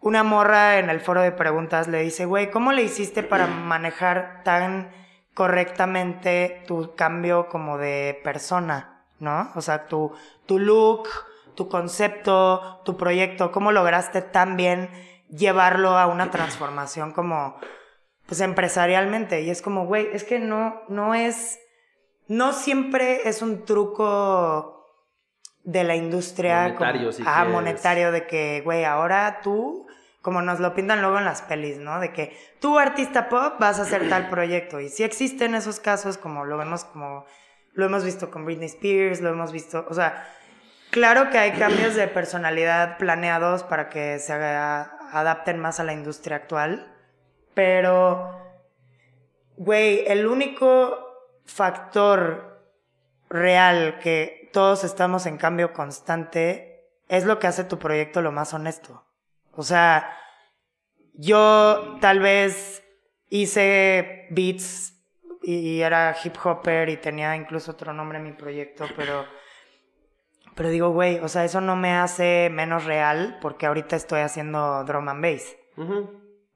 una morra en el foro de preguntas le dice, güey, ¿cómo le hiciste para manejar tan correctamente tu cambio como de persona, ¿no? O sea, tu, tu look, tu concepto, tu proyecto, ¿cómo lograste tan bien llevarlo a una transformación como, pues empresarialmente? Y es como, güey, es que no, no es, no siempre es un truco de la industria. Monetario, como, es. monetario, de que, güey, ahora tú, como nos lo pintan luego en las pelis, ¿no? De que tú, artista pop, vas a hacer tal proyecto. Y sí existen esos casos, como lo vemos, como lo hemos visto con Britney Spears, lo hemos visto, o sea, claro que hay cambios de personalidad planeados para que se haga- adapten más a la industria actual, pero, güey, el único factor real que todos estamos en cambio constante es lo que hace tu proyecto lo más honesto. O sea, yo tal vez hice beats y era hip hopper y tenía incluso otro nombre en mi proyecto, pero pero digo, güey, o sea, eso no me hace menos real porque ahorita estoy haciendo drum and bass.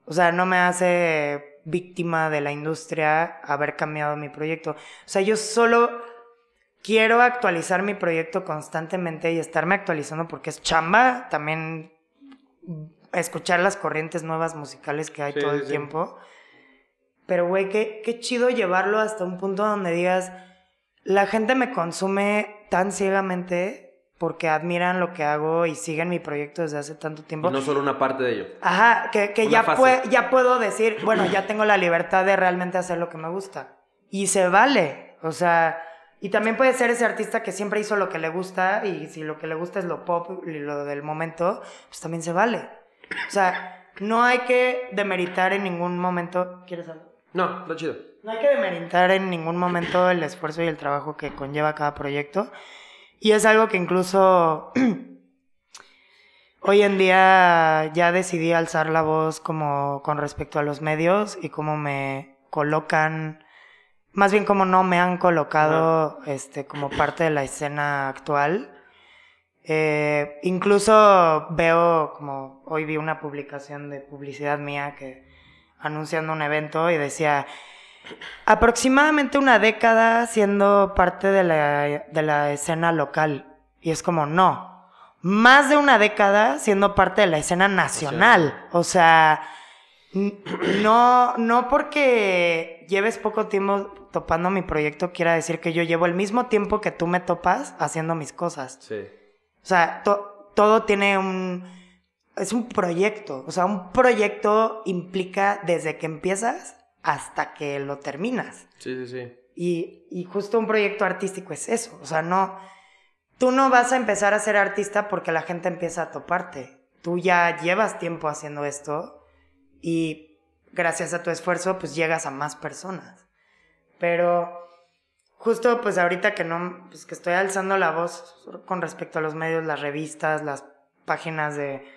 O sea, no me hace víctima de la industria haber cambiado mi proyecto. O sea, yo solo quiero actualizar mi proyecto constantemente y estarme actualizando porque es chamba también escuchar las corrientes nuevas musicales que hay Sí, todo el sí. tiempo. Pero, güey, qué, qué chido llevarlo hasta un punto donde digas, la gente me consume tan ciegamente porque admiran lo que hago y siguen mi proyecto desde hace tanto tiempo. Y no solo una parte de ello. Ajá, que, que ya, pue- ya puedo decir, bueno, ya tengo la libertad de realmente hacer lo que me gusta. Y se vale. O sea, y también puede ser ese artista que siempre hizo lo que le gusta y si lo que le gusta es lo pop y lo del momento, pues también se vale. O sea, no hay que demeritar en ningún momento. ¿Quieres algo? No, está chido. No hay que demeritar en ningún momento el esfuerzo y el trabajo que conlleva cada proyecto. Y es algo que incluso hoy en día ya decidí alzar la voz como con respecto a los medios y cómo me colocan, más bien como no me han colocado este, como parte de la escena actual. Eh, incluso veo como hoy vi una publicación de publicidad mía que anunciando un evento y decía aproximadamente una década siendo parte de la, de la escena local. Y es como, no, más de una década siendo parte de la escena nacional. O sea, n- no, no porque lleves poco tiempo topando mi proyecto quiera decir que yo llevo el mismo tiempo que tú me topas haciendo mis cosas. Sí. O sea, to- todo tiene un... Es un proyecto. O sea, un proyecto implica desde que empiezas hasta que lo terminas. Sí, sí, sí. Y, y justo un proyecto artístico es eso. O sea, no... Tú no vas a empezar a ser artista porque la gente empieza a toparte. Tú ya llevas tiempo haciendo esto y gracias a tu esfuerzo pues llegas a más personas. Pero justo pues ahorita que no, pues que estoy alzando la voz con respecto a los medios, las revistas, las páginas de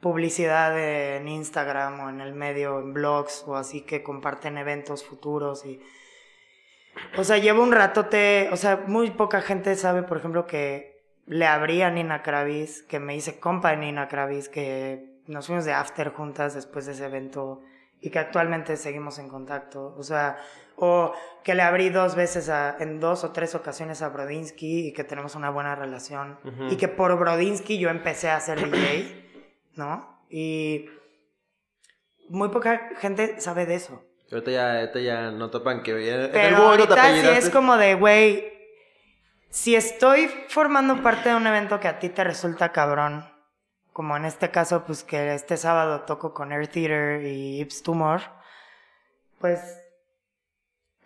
publicidad en Instagram o en el medio, en blogs o así que comparten eventos futuros y... O sea, llevo un ratote, o sea, muy poca gente sabe, por ejemplo, que le abrí a Nina Kravis, que me hice compa de Nina Kravis, que nos fuimos de after juntas después de ese evento y que actualmente seguimos en contacto. O sea, o que le abrí dos veces a- en dos o tres ocasiones a Brodinsky y que tenemos una buena relación. Ujú. Y que por Brodinsky yo empecé a ser DJ, ¿no? Y muy poca gente sabe de eso. Ahorita ya, ahorita ya no topan que en el Pero te ahorita sí es como de, güey, si estoy formando parte de un evento que a ti te resulta cabrón, como en este caso, pues que este sábado toco con Air Theater y Ips Tumor, pues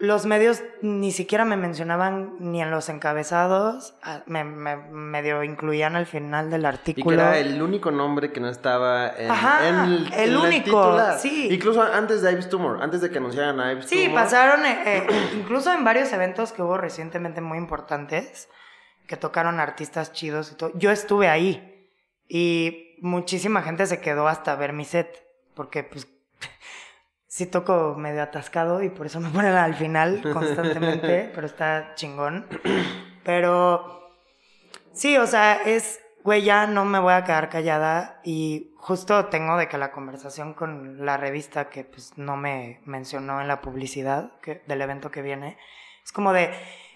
los medios ni siquiera me mencionaban ni en los encabezados, me, me medio incluían al final del Y que artículo. era el único nombre que no estaba en, Ajá, en el, el en único, sí. Incluso antes de Ives Tumor, antes de que anunciaran a Ives Sí, Tumor. pasaron, eh, eh, incluso en varios eventos que hubo recientemente muy importantes, que tocaron artistas chidos y todo. Yo estuve ahí y muchísima gente se quedó hasta ver mi set, porque pues sí toco medio atascado y por eso me ponen al final constantemente, pero está chingón. Pero sí, o sea, es, güey, ya no me voy a quedar callada y justo tengo de que la conversación con la revista que pues no me mencionó en la publicidad que, del evento que viene, es como de,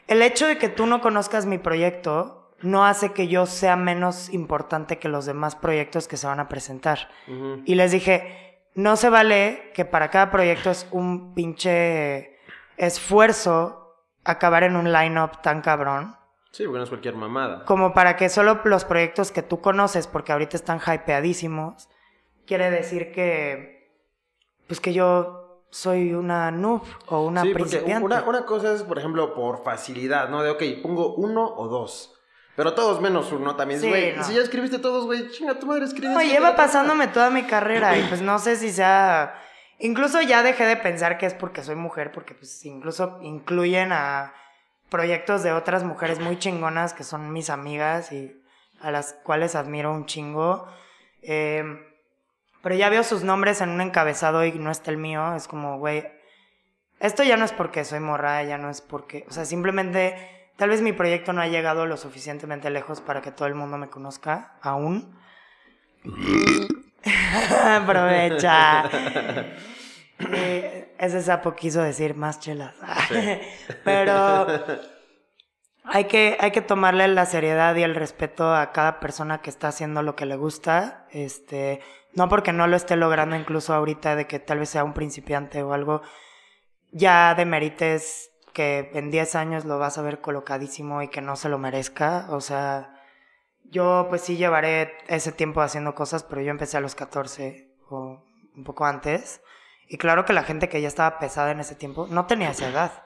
el hecho de que tú no conozcas mi proyecto no hace que yo sea menos importante que los demás proyectos que se van a presentar. Y les dije, no se vale que para cada proyecto es un pinche esfuerzo acabar en un line-up tan cabrón. Sí, porque no es cualquier mamada. Como para que solo los proyectos que tú conoces, porque ahorita están hypeadísimos, quiere decir que, pues que yo soy una noob o una sí, principiante. una, una cosa es, por ejemplo, por facilidad, ¿no? De, ok, pongo uno o dos. Pero todos menos uno también. Sí, güey, no. si ya escribiste todos, güey, chinga tu madre, escribe. No, lleva pasándome toda mi carrera y pues no sé si sea... Incluso ya dejé de pensar que es porque soy mujer, porque pues incluso incluyen a proyectos de otras mujeres muy chingonas que son mis amigas y a las cuales admiro un chingo. Eh, pero ya veo sus nombres en un encabezado y no está el mío. Es como, güey, esto ya no es porque soy morra, ya no es porque... O sea, simplemente tal vez mi proyecto no ha llegado lo suficientemente lejos para que todo el mundo me conozca aún. Aprovecha. Eh, ese sapo quiso decir más chelas. Pero hay que, hay que tomarle la seriedad y el respeto a cada persona que está haciendo lo que le gusta. Este, no porque no lo esté logrando incluso ahorita de que tal vez sea un principiante o algo, ya demerites que en 10 años lo vas a ver colocadísimo y que no se lo merezca. O sea, yo pues sí llevaré ese tiempo haciendo cosas, pero yo empecé a los 14 o un poco antes. Y claro que la gente que ya estaba pesada en ese tiempo no tenía esa edad.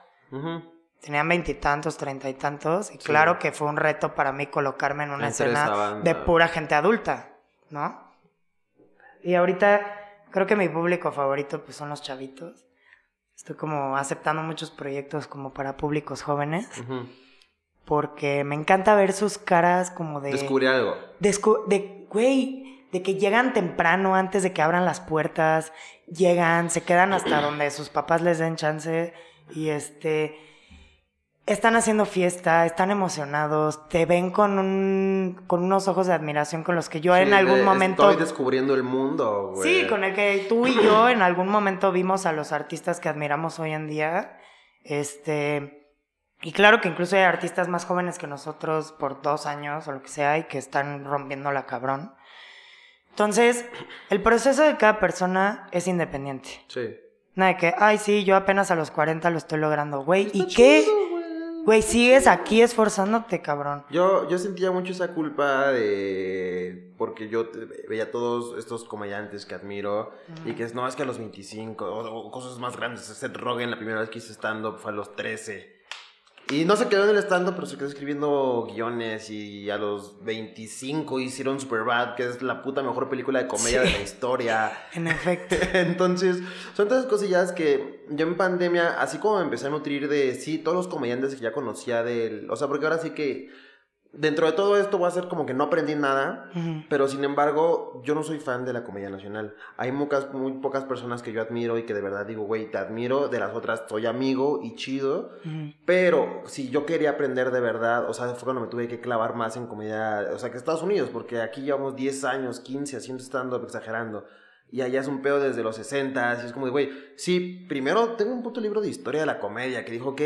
Tenían veintitantos, treinta y tantos. Y claro que fue un reto para mí colocarme en una Entre escena de pura gente adulta, ¿no? Y ahorita creo que mi público favorito pues son los chavitos. Estoy como aceptando muchos proyectos como para públicos jóvenes. Porque me encanta ver sus caras como de... Descubrí algo. Descu- de, güey, de que llegan temprano antes de que abran las puertas, llegan, se quedan hasta donde sus papás les den chance y este están haciendo fiesta, están emocionados, te ven con un con unos ojos de admiración con los que yo en algún de- momento Estoy descubriendo el mundo, güey. Sí, con el que tú y yo en algún momento vimos a los artistas que admiramos hoy en día. Este. Y claro que incluso hay artistas más jóvenes que nosotros por dos años o lo que sea y que están rompiendo la cabrón. Entonces, el proceso de cada persona es independiente. Sí. Nada de que, ay, sí, yo apenas a los 40 lo estoy logrando, güey. ¿Y qué? Güey. Sigues aquí esforzándote, cabrón. Yo, yo sentía mucho esa culpa de... Porque yo veía todos estos comediantes que admiro y que es, no, es que a los 25 o, o cosas más grandes. Seth Rogen la primera vez que hice stand-up fue a los 13. Y no se quedó en el stand-up, pero se quedó escribiendo guiones y a los 25 hicieron Superbad, que es la puta mejor película de comedia Sí. de la historia. En efecto. Entonces, son todas cosillas que yo en pandemia, así como me empecé a nutrir de, sí, todos los comediantes que ya conocía del... O sea, porque ahora sí que dentro de todo esto voy a ser como que no aprendí nada, pero sin embargo, yo no soy fan de la comedia nacional. Hay muy pocas personas que yo admiro y que de verdad digo, güey, te admiro, de las otras soy amigo y chido, pero si yo quería aprender de verdad, o sea, fue cuando me tuve que clavar más en comedia, o sea, que Estados Unidos, porque aquí llevamos 10 años, 15 haciendo stand-up, exagerando. Y allá es un pedo desde los 60, y es como de, güey, sí, primero tengo un puto libro de historia de la comedia que dijo, ok,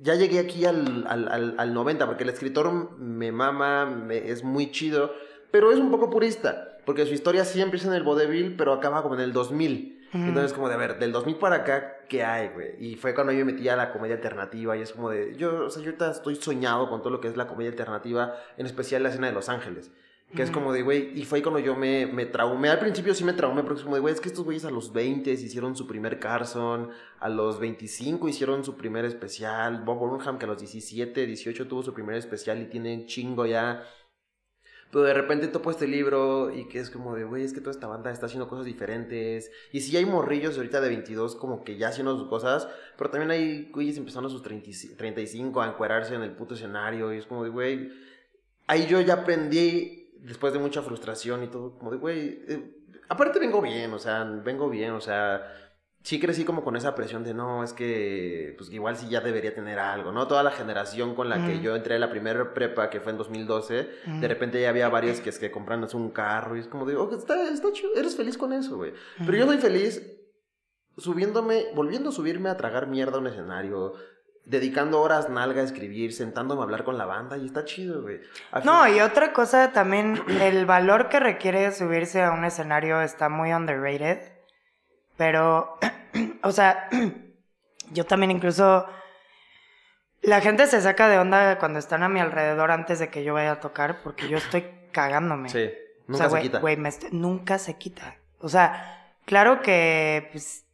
ya llegué aquí al, al, al, al 90, porque el escritor me mama, me- es muy chido, pero es un poco purista, porque su historia sí empieza en el vodevil, pero acaba como en el 2000. Ujú. Entonces, como de, a ver, del 2000 para acá, ¿qué hay, güey? Y fue cuando yo me metí a la comedia alternativa y es como de, yo, o sea, yo ahorita estoy soñado con todo lo que es la comedia alternativa, en especial la escena de Los Ángeles. Que es como de, güey, y fue cuando yo me, me traumé. Al principio sí me traumé, porque es como de, güey, es que estos güeyes a los 20 hicieron su primer Carson, a los 25 hicieron su primer especial, Bob Burnham que a los 17, 18 tuvo su primer especial y tiene chingo ya. Pero de repente topo este libro y que es como de, güey, es que toda esta banda está haciendo cosas diferentes. Y sí hay morrillos ahorita de 22 como que ya haciendo sus cosas, pero también hay güeyes empezando a sus 30, 35 a encuerarse en el puto escenario. Y es como de, güey, ahí yo ya aprendí, después de mucha frustración y todo, como de, güey, eh, aparte vengo bien, o sea, vengo bien, o sea sí crecí como con esa presión de no, es que pues igual sí ya debería tener algo, ¿no? Toda la generación con la que yo entré a la primera prepa, que fue en 2012, de repente ya había varios que es que un carro y es como de, oh, está, está chido, eres feliz con eso, güey. Pero yo soy feliz subiéndome, volviendo a subirme a tragar mierda a un escenario, dedicando horas nalga a escribir, sentándome a hablar con la banda y está chido, güey. No, y otra cosa también, el valor que requiere subirse a un escenario está muy underrated. Pero, o sea, yo también incluso... La gente se saca de onda cuando están a mi alrededor antes de que yo vaya a tocar porque yo estoy cagándome. Sí, nunca se quita. Güey, nunca se quita. O sea, claro que pues,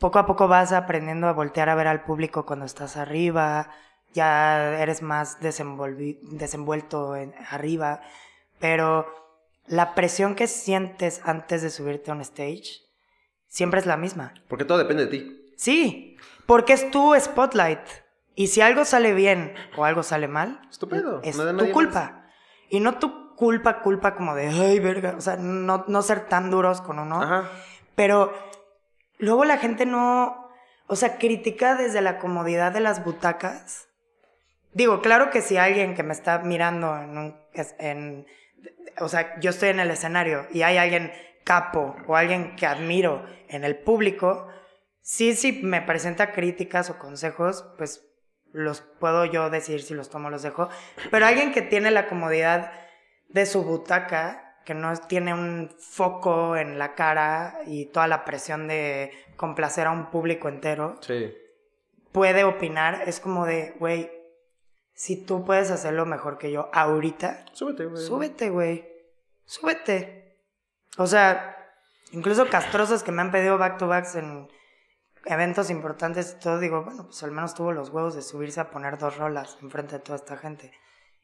poco a poco vas aprendiendo a voltear a ver al público cuando estás arriba, ya eres más desenvuelto en, arriba, pero la presión que sientes antes de subirte a un stage siempre es la misma. Porque todo depende de ti. Sí, porque es tu spotlight. Y si algo sale bien o algo sale mal, Estupendo. es tu culpa. Y no tu culpa, culpa como de, ay, verga, o sea, no, no ser tan duros con uno. Ajá. Pero luego la gente no, o sea, critica desde la comodidad de las butacas. Digo, claro que si alguien que me está mirando en, un, en o sea, yo estoy en el escenario y hay alguien capo o alguien que admiro en el público, sí, sí me presenta críticas o consejos, pues los puedo yo decir si los tomo o los dejo. Pero alguien que tiene la comodidad de su butaca, que no tiene un foco en la cara y toda la presión de complacer a un público entero, puede opinar. Es como de, güey, si tú puedes hacerlo mejor que yo ahorita, súbete, güey. Súbete, güey. Súbete. O sea, incluso castrosos que me han pedido back to backs en eventos importantes y todo, digo, bueno, pues al menos tuvo los huevos de subirse a poner dos rolas enfrente de toda esta gente.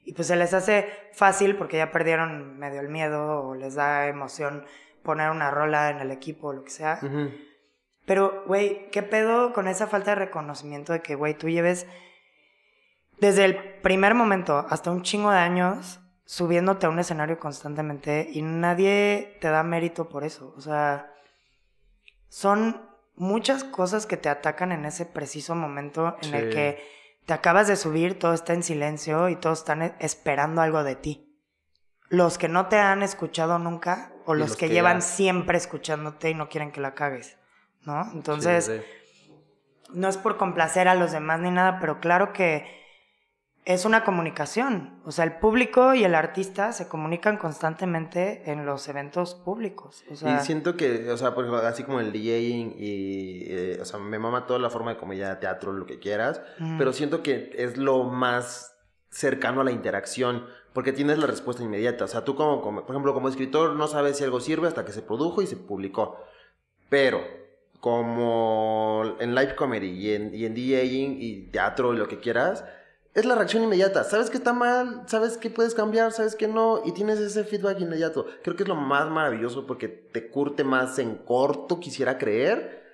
Y pues se les hace fácil porque ya perdieron medio el miedo o les da emoción poner una rola en el equipo o lo que sea. Pero, güey, ¿qué pedo con esa falta de reconocimiento de que, güey, tú lleves desde el primer momento hasta un chingo de años subiéndote a un escenario constantemente y nadie te da mérito por eso. O sea, son muchas cosas que te atacan en ese preciso momento en el que te acabas de subir, todo está en silencio y todos están esperando algo de ti. Los que no te han escuchado nunca o los, que, llevan siempre escuchándote y no quieren que la cagues, ¿no? Entonces, no es por complacer a los demás ni nada, pero claro que es una comunicación. O sea, el público y el artista se comunican constantemente en los eventos públicos. y siento que, o sea, por ejemplo, así como el DJing y, eh, o sea, me mama toda la forma de comedia, teatro, lo que quieras, pero siento que es lo más cercano a la interacción, porque tienes la respuesta inmediata. O sea, tú como, como, por ejemplo, como escritor no sabes si algo sirve hasta que se produjo y se publicó. Pero como en live comedy y en, y en DJing y teatro y lo que quieras, es la reacción inmediata. Sabes que está mal, sabes que puedes cambiar, sabes que no, y tienes ese feedback inmediato. Creo que es lo más maravilloso porque te curte más en corto, quisiera creer,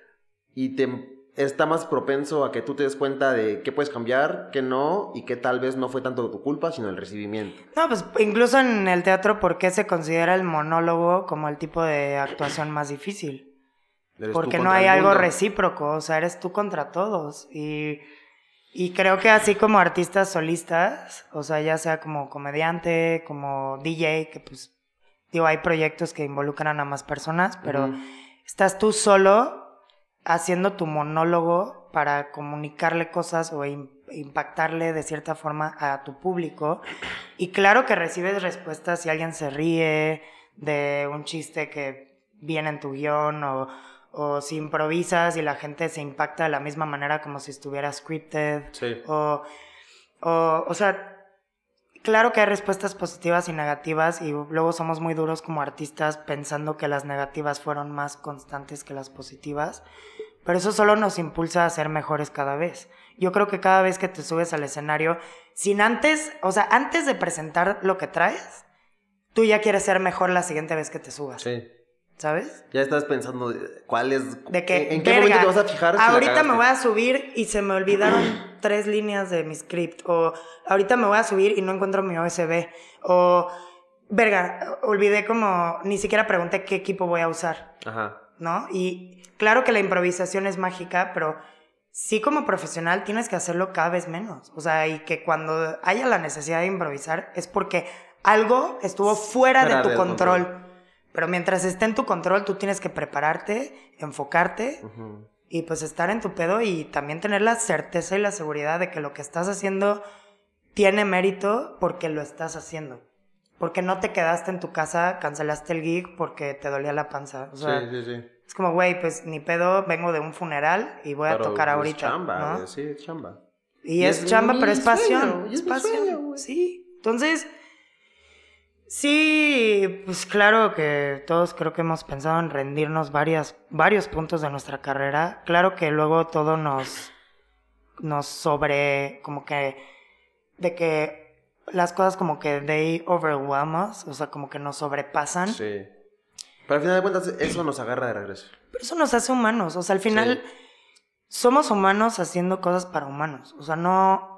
y te está más propenso a que tú te des cuenta de qué puedes cambiar, qué no, y que tal vez no fue tanto tu culpa, sino el recibimiento. No, pues incluso en el teatro, ¿por qué se considera el monólogo como el tipo de actuación más difícil? Porque no hay algo recíproco, o sea, eres tú contra todos. Y y creo que así como artistas solistas, o sea, ya sea como comediante, como DJ, que pues, digo, hay proyectos que involucran a más personas, pero estás tú solo haciendo tu monólogo para comunicarle cosas o impactarle de cierta forma a tu público. Y claro que recibes respuestas si alguien se ríe de un chiste que viene en tu guion o o si improvisas y la gente se impacta de la misma manera como si estuviera scripted. Sí. O, o, o sea, claro que hay respuestas positivas y negativas y luego somos muy duros como artistas pensando que las negativas fueron más constantes que las positivas, pero eso solo nos impulsa a ser mejores cada vez. Yo creo que cada vez que te subes al escenario, sin antes, o sea, antes de presentar lo que traes, tú ya quieres ser mejor la siguiente vez que te subas. Sí. ¿Sabes? Ya estás pensando cuál es. De que, ¿En qué verga, momento te vas a fijar? si ahorita me voy a subir y se me olvidaron tres líneas de mi script. O ahorita me voy a subir y no encuentro mi OSB. O, verga, olvidé como, ni siquiera pregunté qué equipo voy a usar, Ajá. ¿no? Y claro que la improvisación es mágica, pero sí como profesional tienes que hacerlo cada vez menos. O sea, y que cuando haya la necesidad de improvisar es porque algo estuvo fuera, Fuera de tu control. Pero mientras esté en tu control, tú tienes que prepararte, enfocarte y pues estar en tu pedo y también tener la certeza y la seguridad de que lo que estás haciendo tiene mérito porque lo estás haciendo. Porque no te quedaste en tu casa, cancelaste el gig porque te dolía la panza. O sea, sí, sí, sí. es como, güey, pues ni pedo, vengo de un funeral y voy a tocar es ahorita. chamba, ¿no? güey, sí, es chamba. Y, Y es, es chamba, pero es sueño, pasión. y Es es pasión. sueño, sí. Entonces, sí, pues claro que todos creo que hemos pensado en rendirnos varias, varios puntos de nuestra carrera. Claro que luego todo nos, nos sobre, como que, de que las cosas como que they overwhelm us, o sea, como que nos sobrepasan. Sí. Pero al final de cuentas, eso nos agarra de regreso. Pero eso nos hace humanos. O sea, al final Sí. somos humanos haciendo cosas para humanos. O sea, no.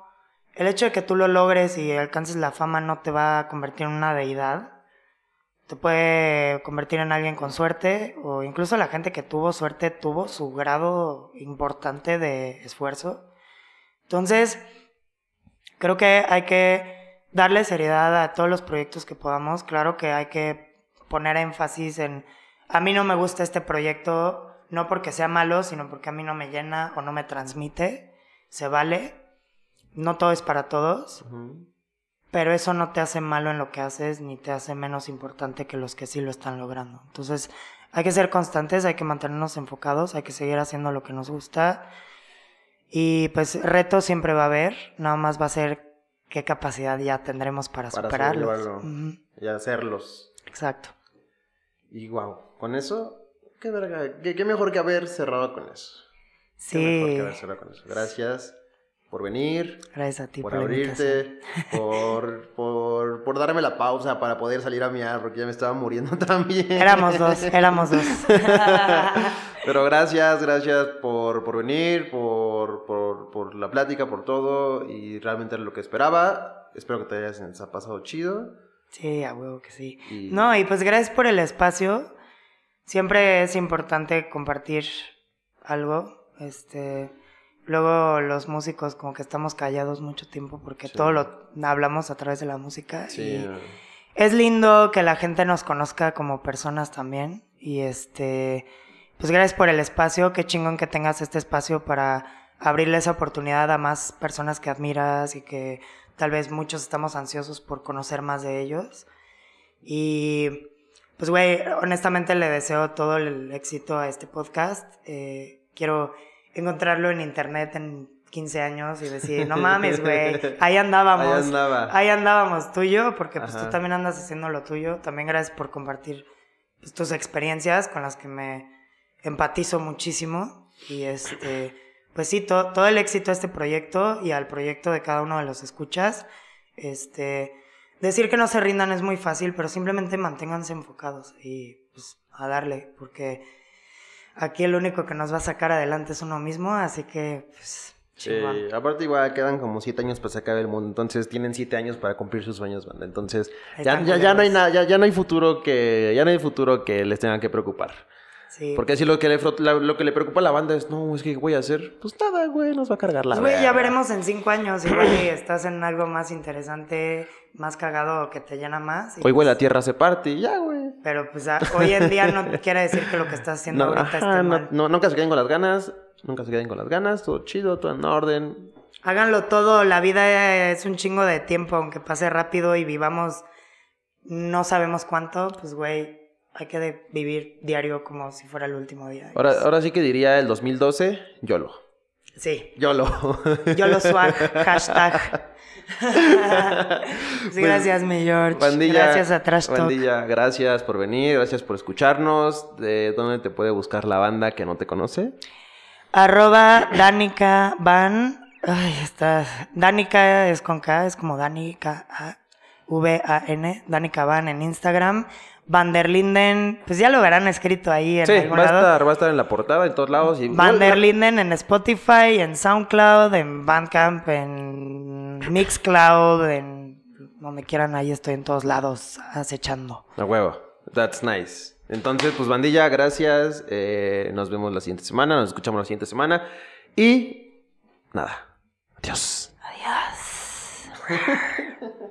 El hecho de que tú lo logres y alcances la fama no te va a convertir en una deidad. Te puede convertir en alguien con suerte. O incluso la gente que tuvo suerte tuvo su grado importante de esfuerzo. Entonces, creo que hay que darle seriedad a todos los proyectos que podamos. Claro que hay que poner énfasis en a mí no me gusta este proyecto, no porque sea malo, sino porque a mí no me llena o no me transmite. Se vale. No todo es para todos, pero eso no te hace malo en lo que haces ni te hace menos importante que los que sí lo están logrando. Entonces, hay que ser constantes, hay que mantenernos enfocados, hay que seguir haciendo lo que nos gusta. Y pues retos siempre va a haber, nada más va a ser qué capacidad ya tendremos para, Para superarlos. Y hacerlos. Exacto. Y wow, con eso, qué verga, qué, qué mejor que haber cerrado con eso. Qué mejor Sí. que haber cerrado con eso. Gracias por venir, Gracias a ti por por, abrirte, por, por, por darme la pausa para poder salir a miar, porque ya me estaba muriendo también. Éramos dos, éramos dos. Pero gracias, gracias por, por venir, por, por, por la plática, por todo. Y realmente era lo que esperaba. Espero que te hayas ha pasado chido. Sí, a huevo que sí. Y- No, y pues gracias por el espacio. Siempre es importante compartir algo. Este, luego los músicos como que estamos callados mucho tiempo porque Sí. todo lo hablamos a través de la música. Sí, y es lindo que la gente nos conozca como personas también. Y este, pues gracias por el espacio. Qué chingón que tengas este espacio para abrirle esa oportunidad a más personas que admiras y que tal vez muchos estamos ansiosos por conocer más de ellos. Y pues, güey, honestamente le deseo todo el éxito a este podcast. Eh, quiero encontrarlo en internet en 15 años y decir, no mames, güey, ahí andábamos. Ahí andaba. Ahí andábamos tú y yo, porque pues Ajá. tú también andas haciendo lo tuyo. También gracias por compartir pues, tus experiencias con las que me empatizo muchísimo. Y este, pues sí, to- todo el éxito a este proyecto y al proyecto de cada uno de los escuchas. Este, decir que no se rindan es muy fácil, pero simplemente manténganse enfocados y pues a darle, porque aquí el único que nos va a sacar adelante es uno mismo, así que pues chingón. Sí, aparte igual quedan como siete años para se acabe el mundo, entonces tienen siete años para cumplir sus sueños, banda. Entonces ya, ya, ya no hay nada, ya, ya no hay futuro que, ya no hay futuro que les tengan que preocupar. Sí. Porque si lo que le lo que le preocupa a la banda es, no, es que ¿qué voy a hacer, pues nada, güey, nos va a cargar la Pues, güey, ya verga". veremos en cinco años. Igual y estás en algo más interesante, más cagado que te llena más. Hoy, güey, pues- la tierra se parte y ya, güey. Pero pues a- hoy en día no quiere decir que lo que estás haciendo No, ahorita ajá, esté no, mal. no, nunca se queden con las ganas, nunca se queden con las ganas, todo chido, todo en orden. Háganlo todo, la vida es un chingo de tiempo, aunque pase rápido y vivamos no sabemos cuánto, pues güey, hay que vivir diario como si fuera el último día. Ahora, ahora sí que diría el 2012, YOLO. Sí. YOLO. YOLO swag, hashtag. sí, gracias, mi George. Bandilla, gracias a Trash Talk. Bandilla, gracias por venir, gracias por escucharnos. ¿De dónde te puede buscar la banda que no te conoce? Arroba Danica Van. Ay, está. Danica es con K, es como Danica A- V-A-N. Danica Van en Instagram. Van der Linden, pues ya lo verán escrito ahí en Sí, algún va a, lado. estar, va a estar en la portada, en todos lados. Y Van der Linden en Spotify, en SoundCloud, en Bandcamp, en Mixcloud, en donde quieran, ahí estoy en todos lados acechando. A huevo. That's nice. Entonces, pues bandilla, gracias. Eh, nos vemos la siguiente semana, nos escuchamos la siguiente semana. Y nada. Adiós. Adiós.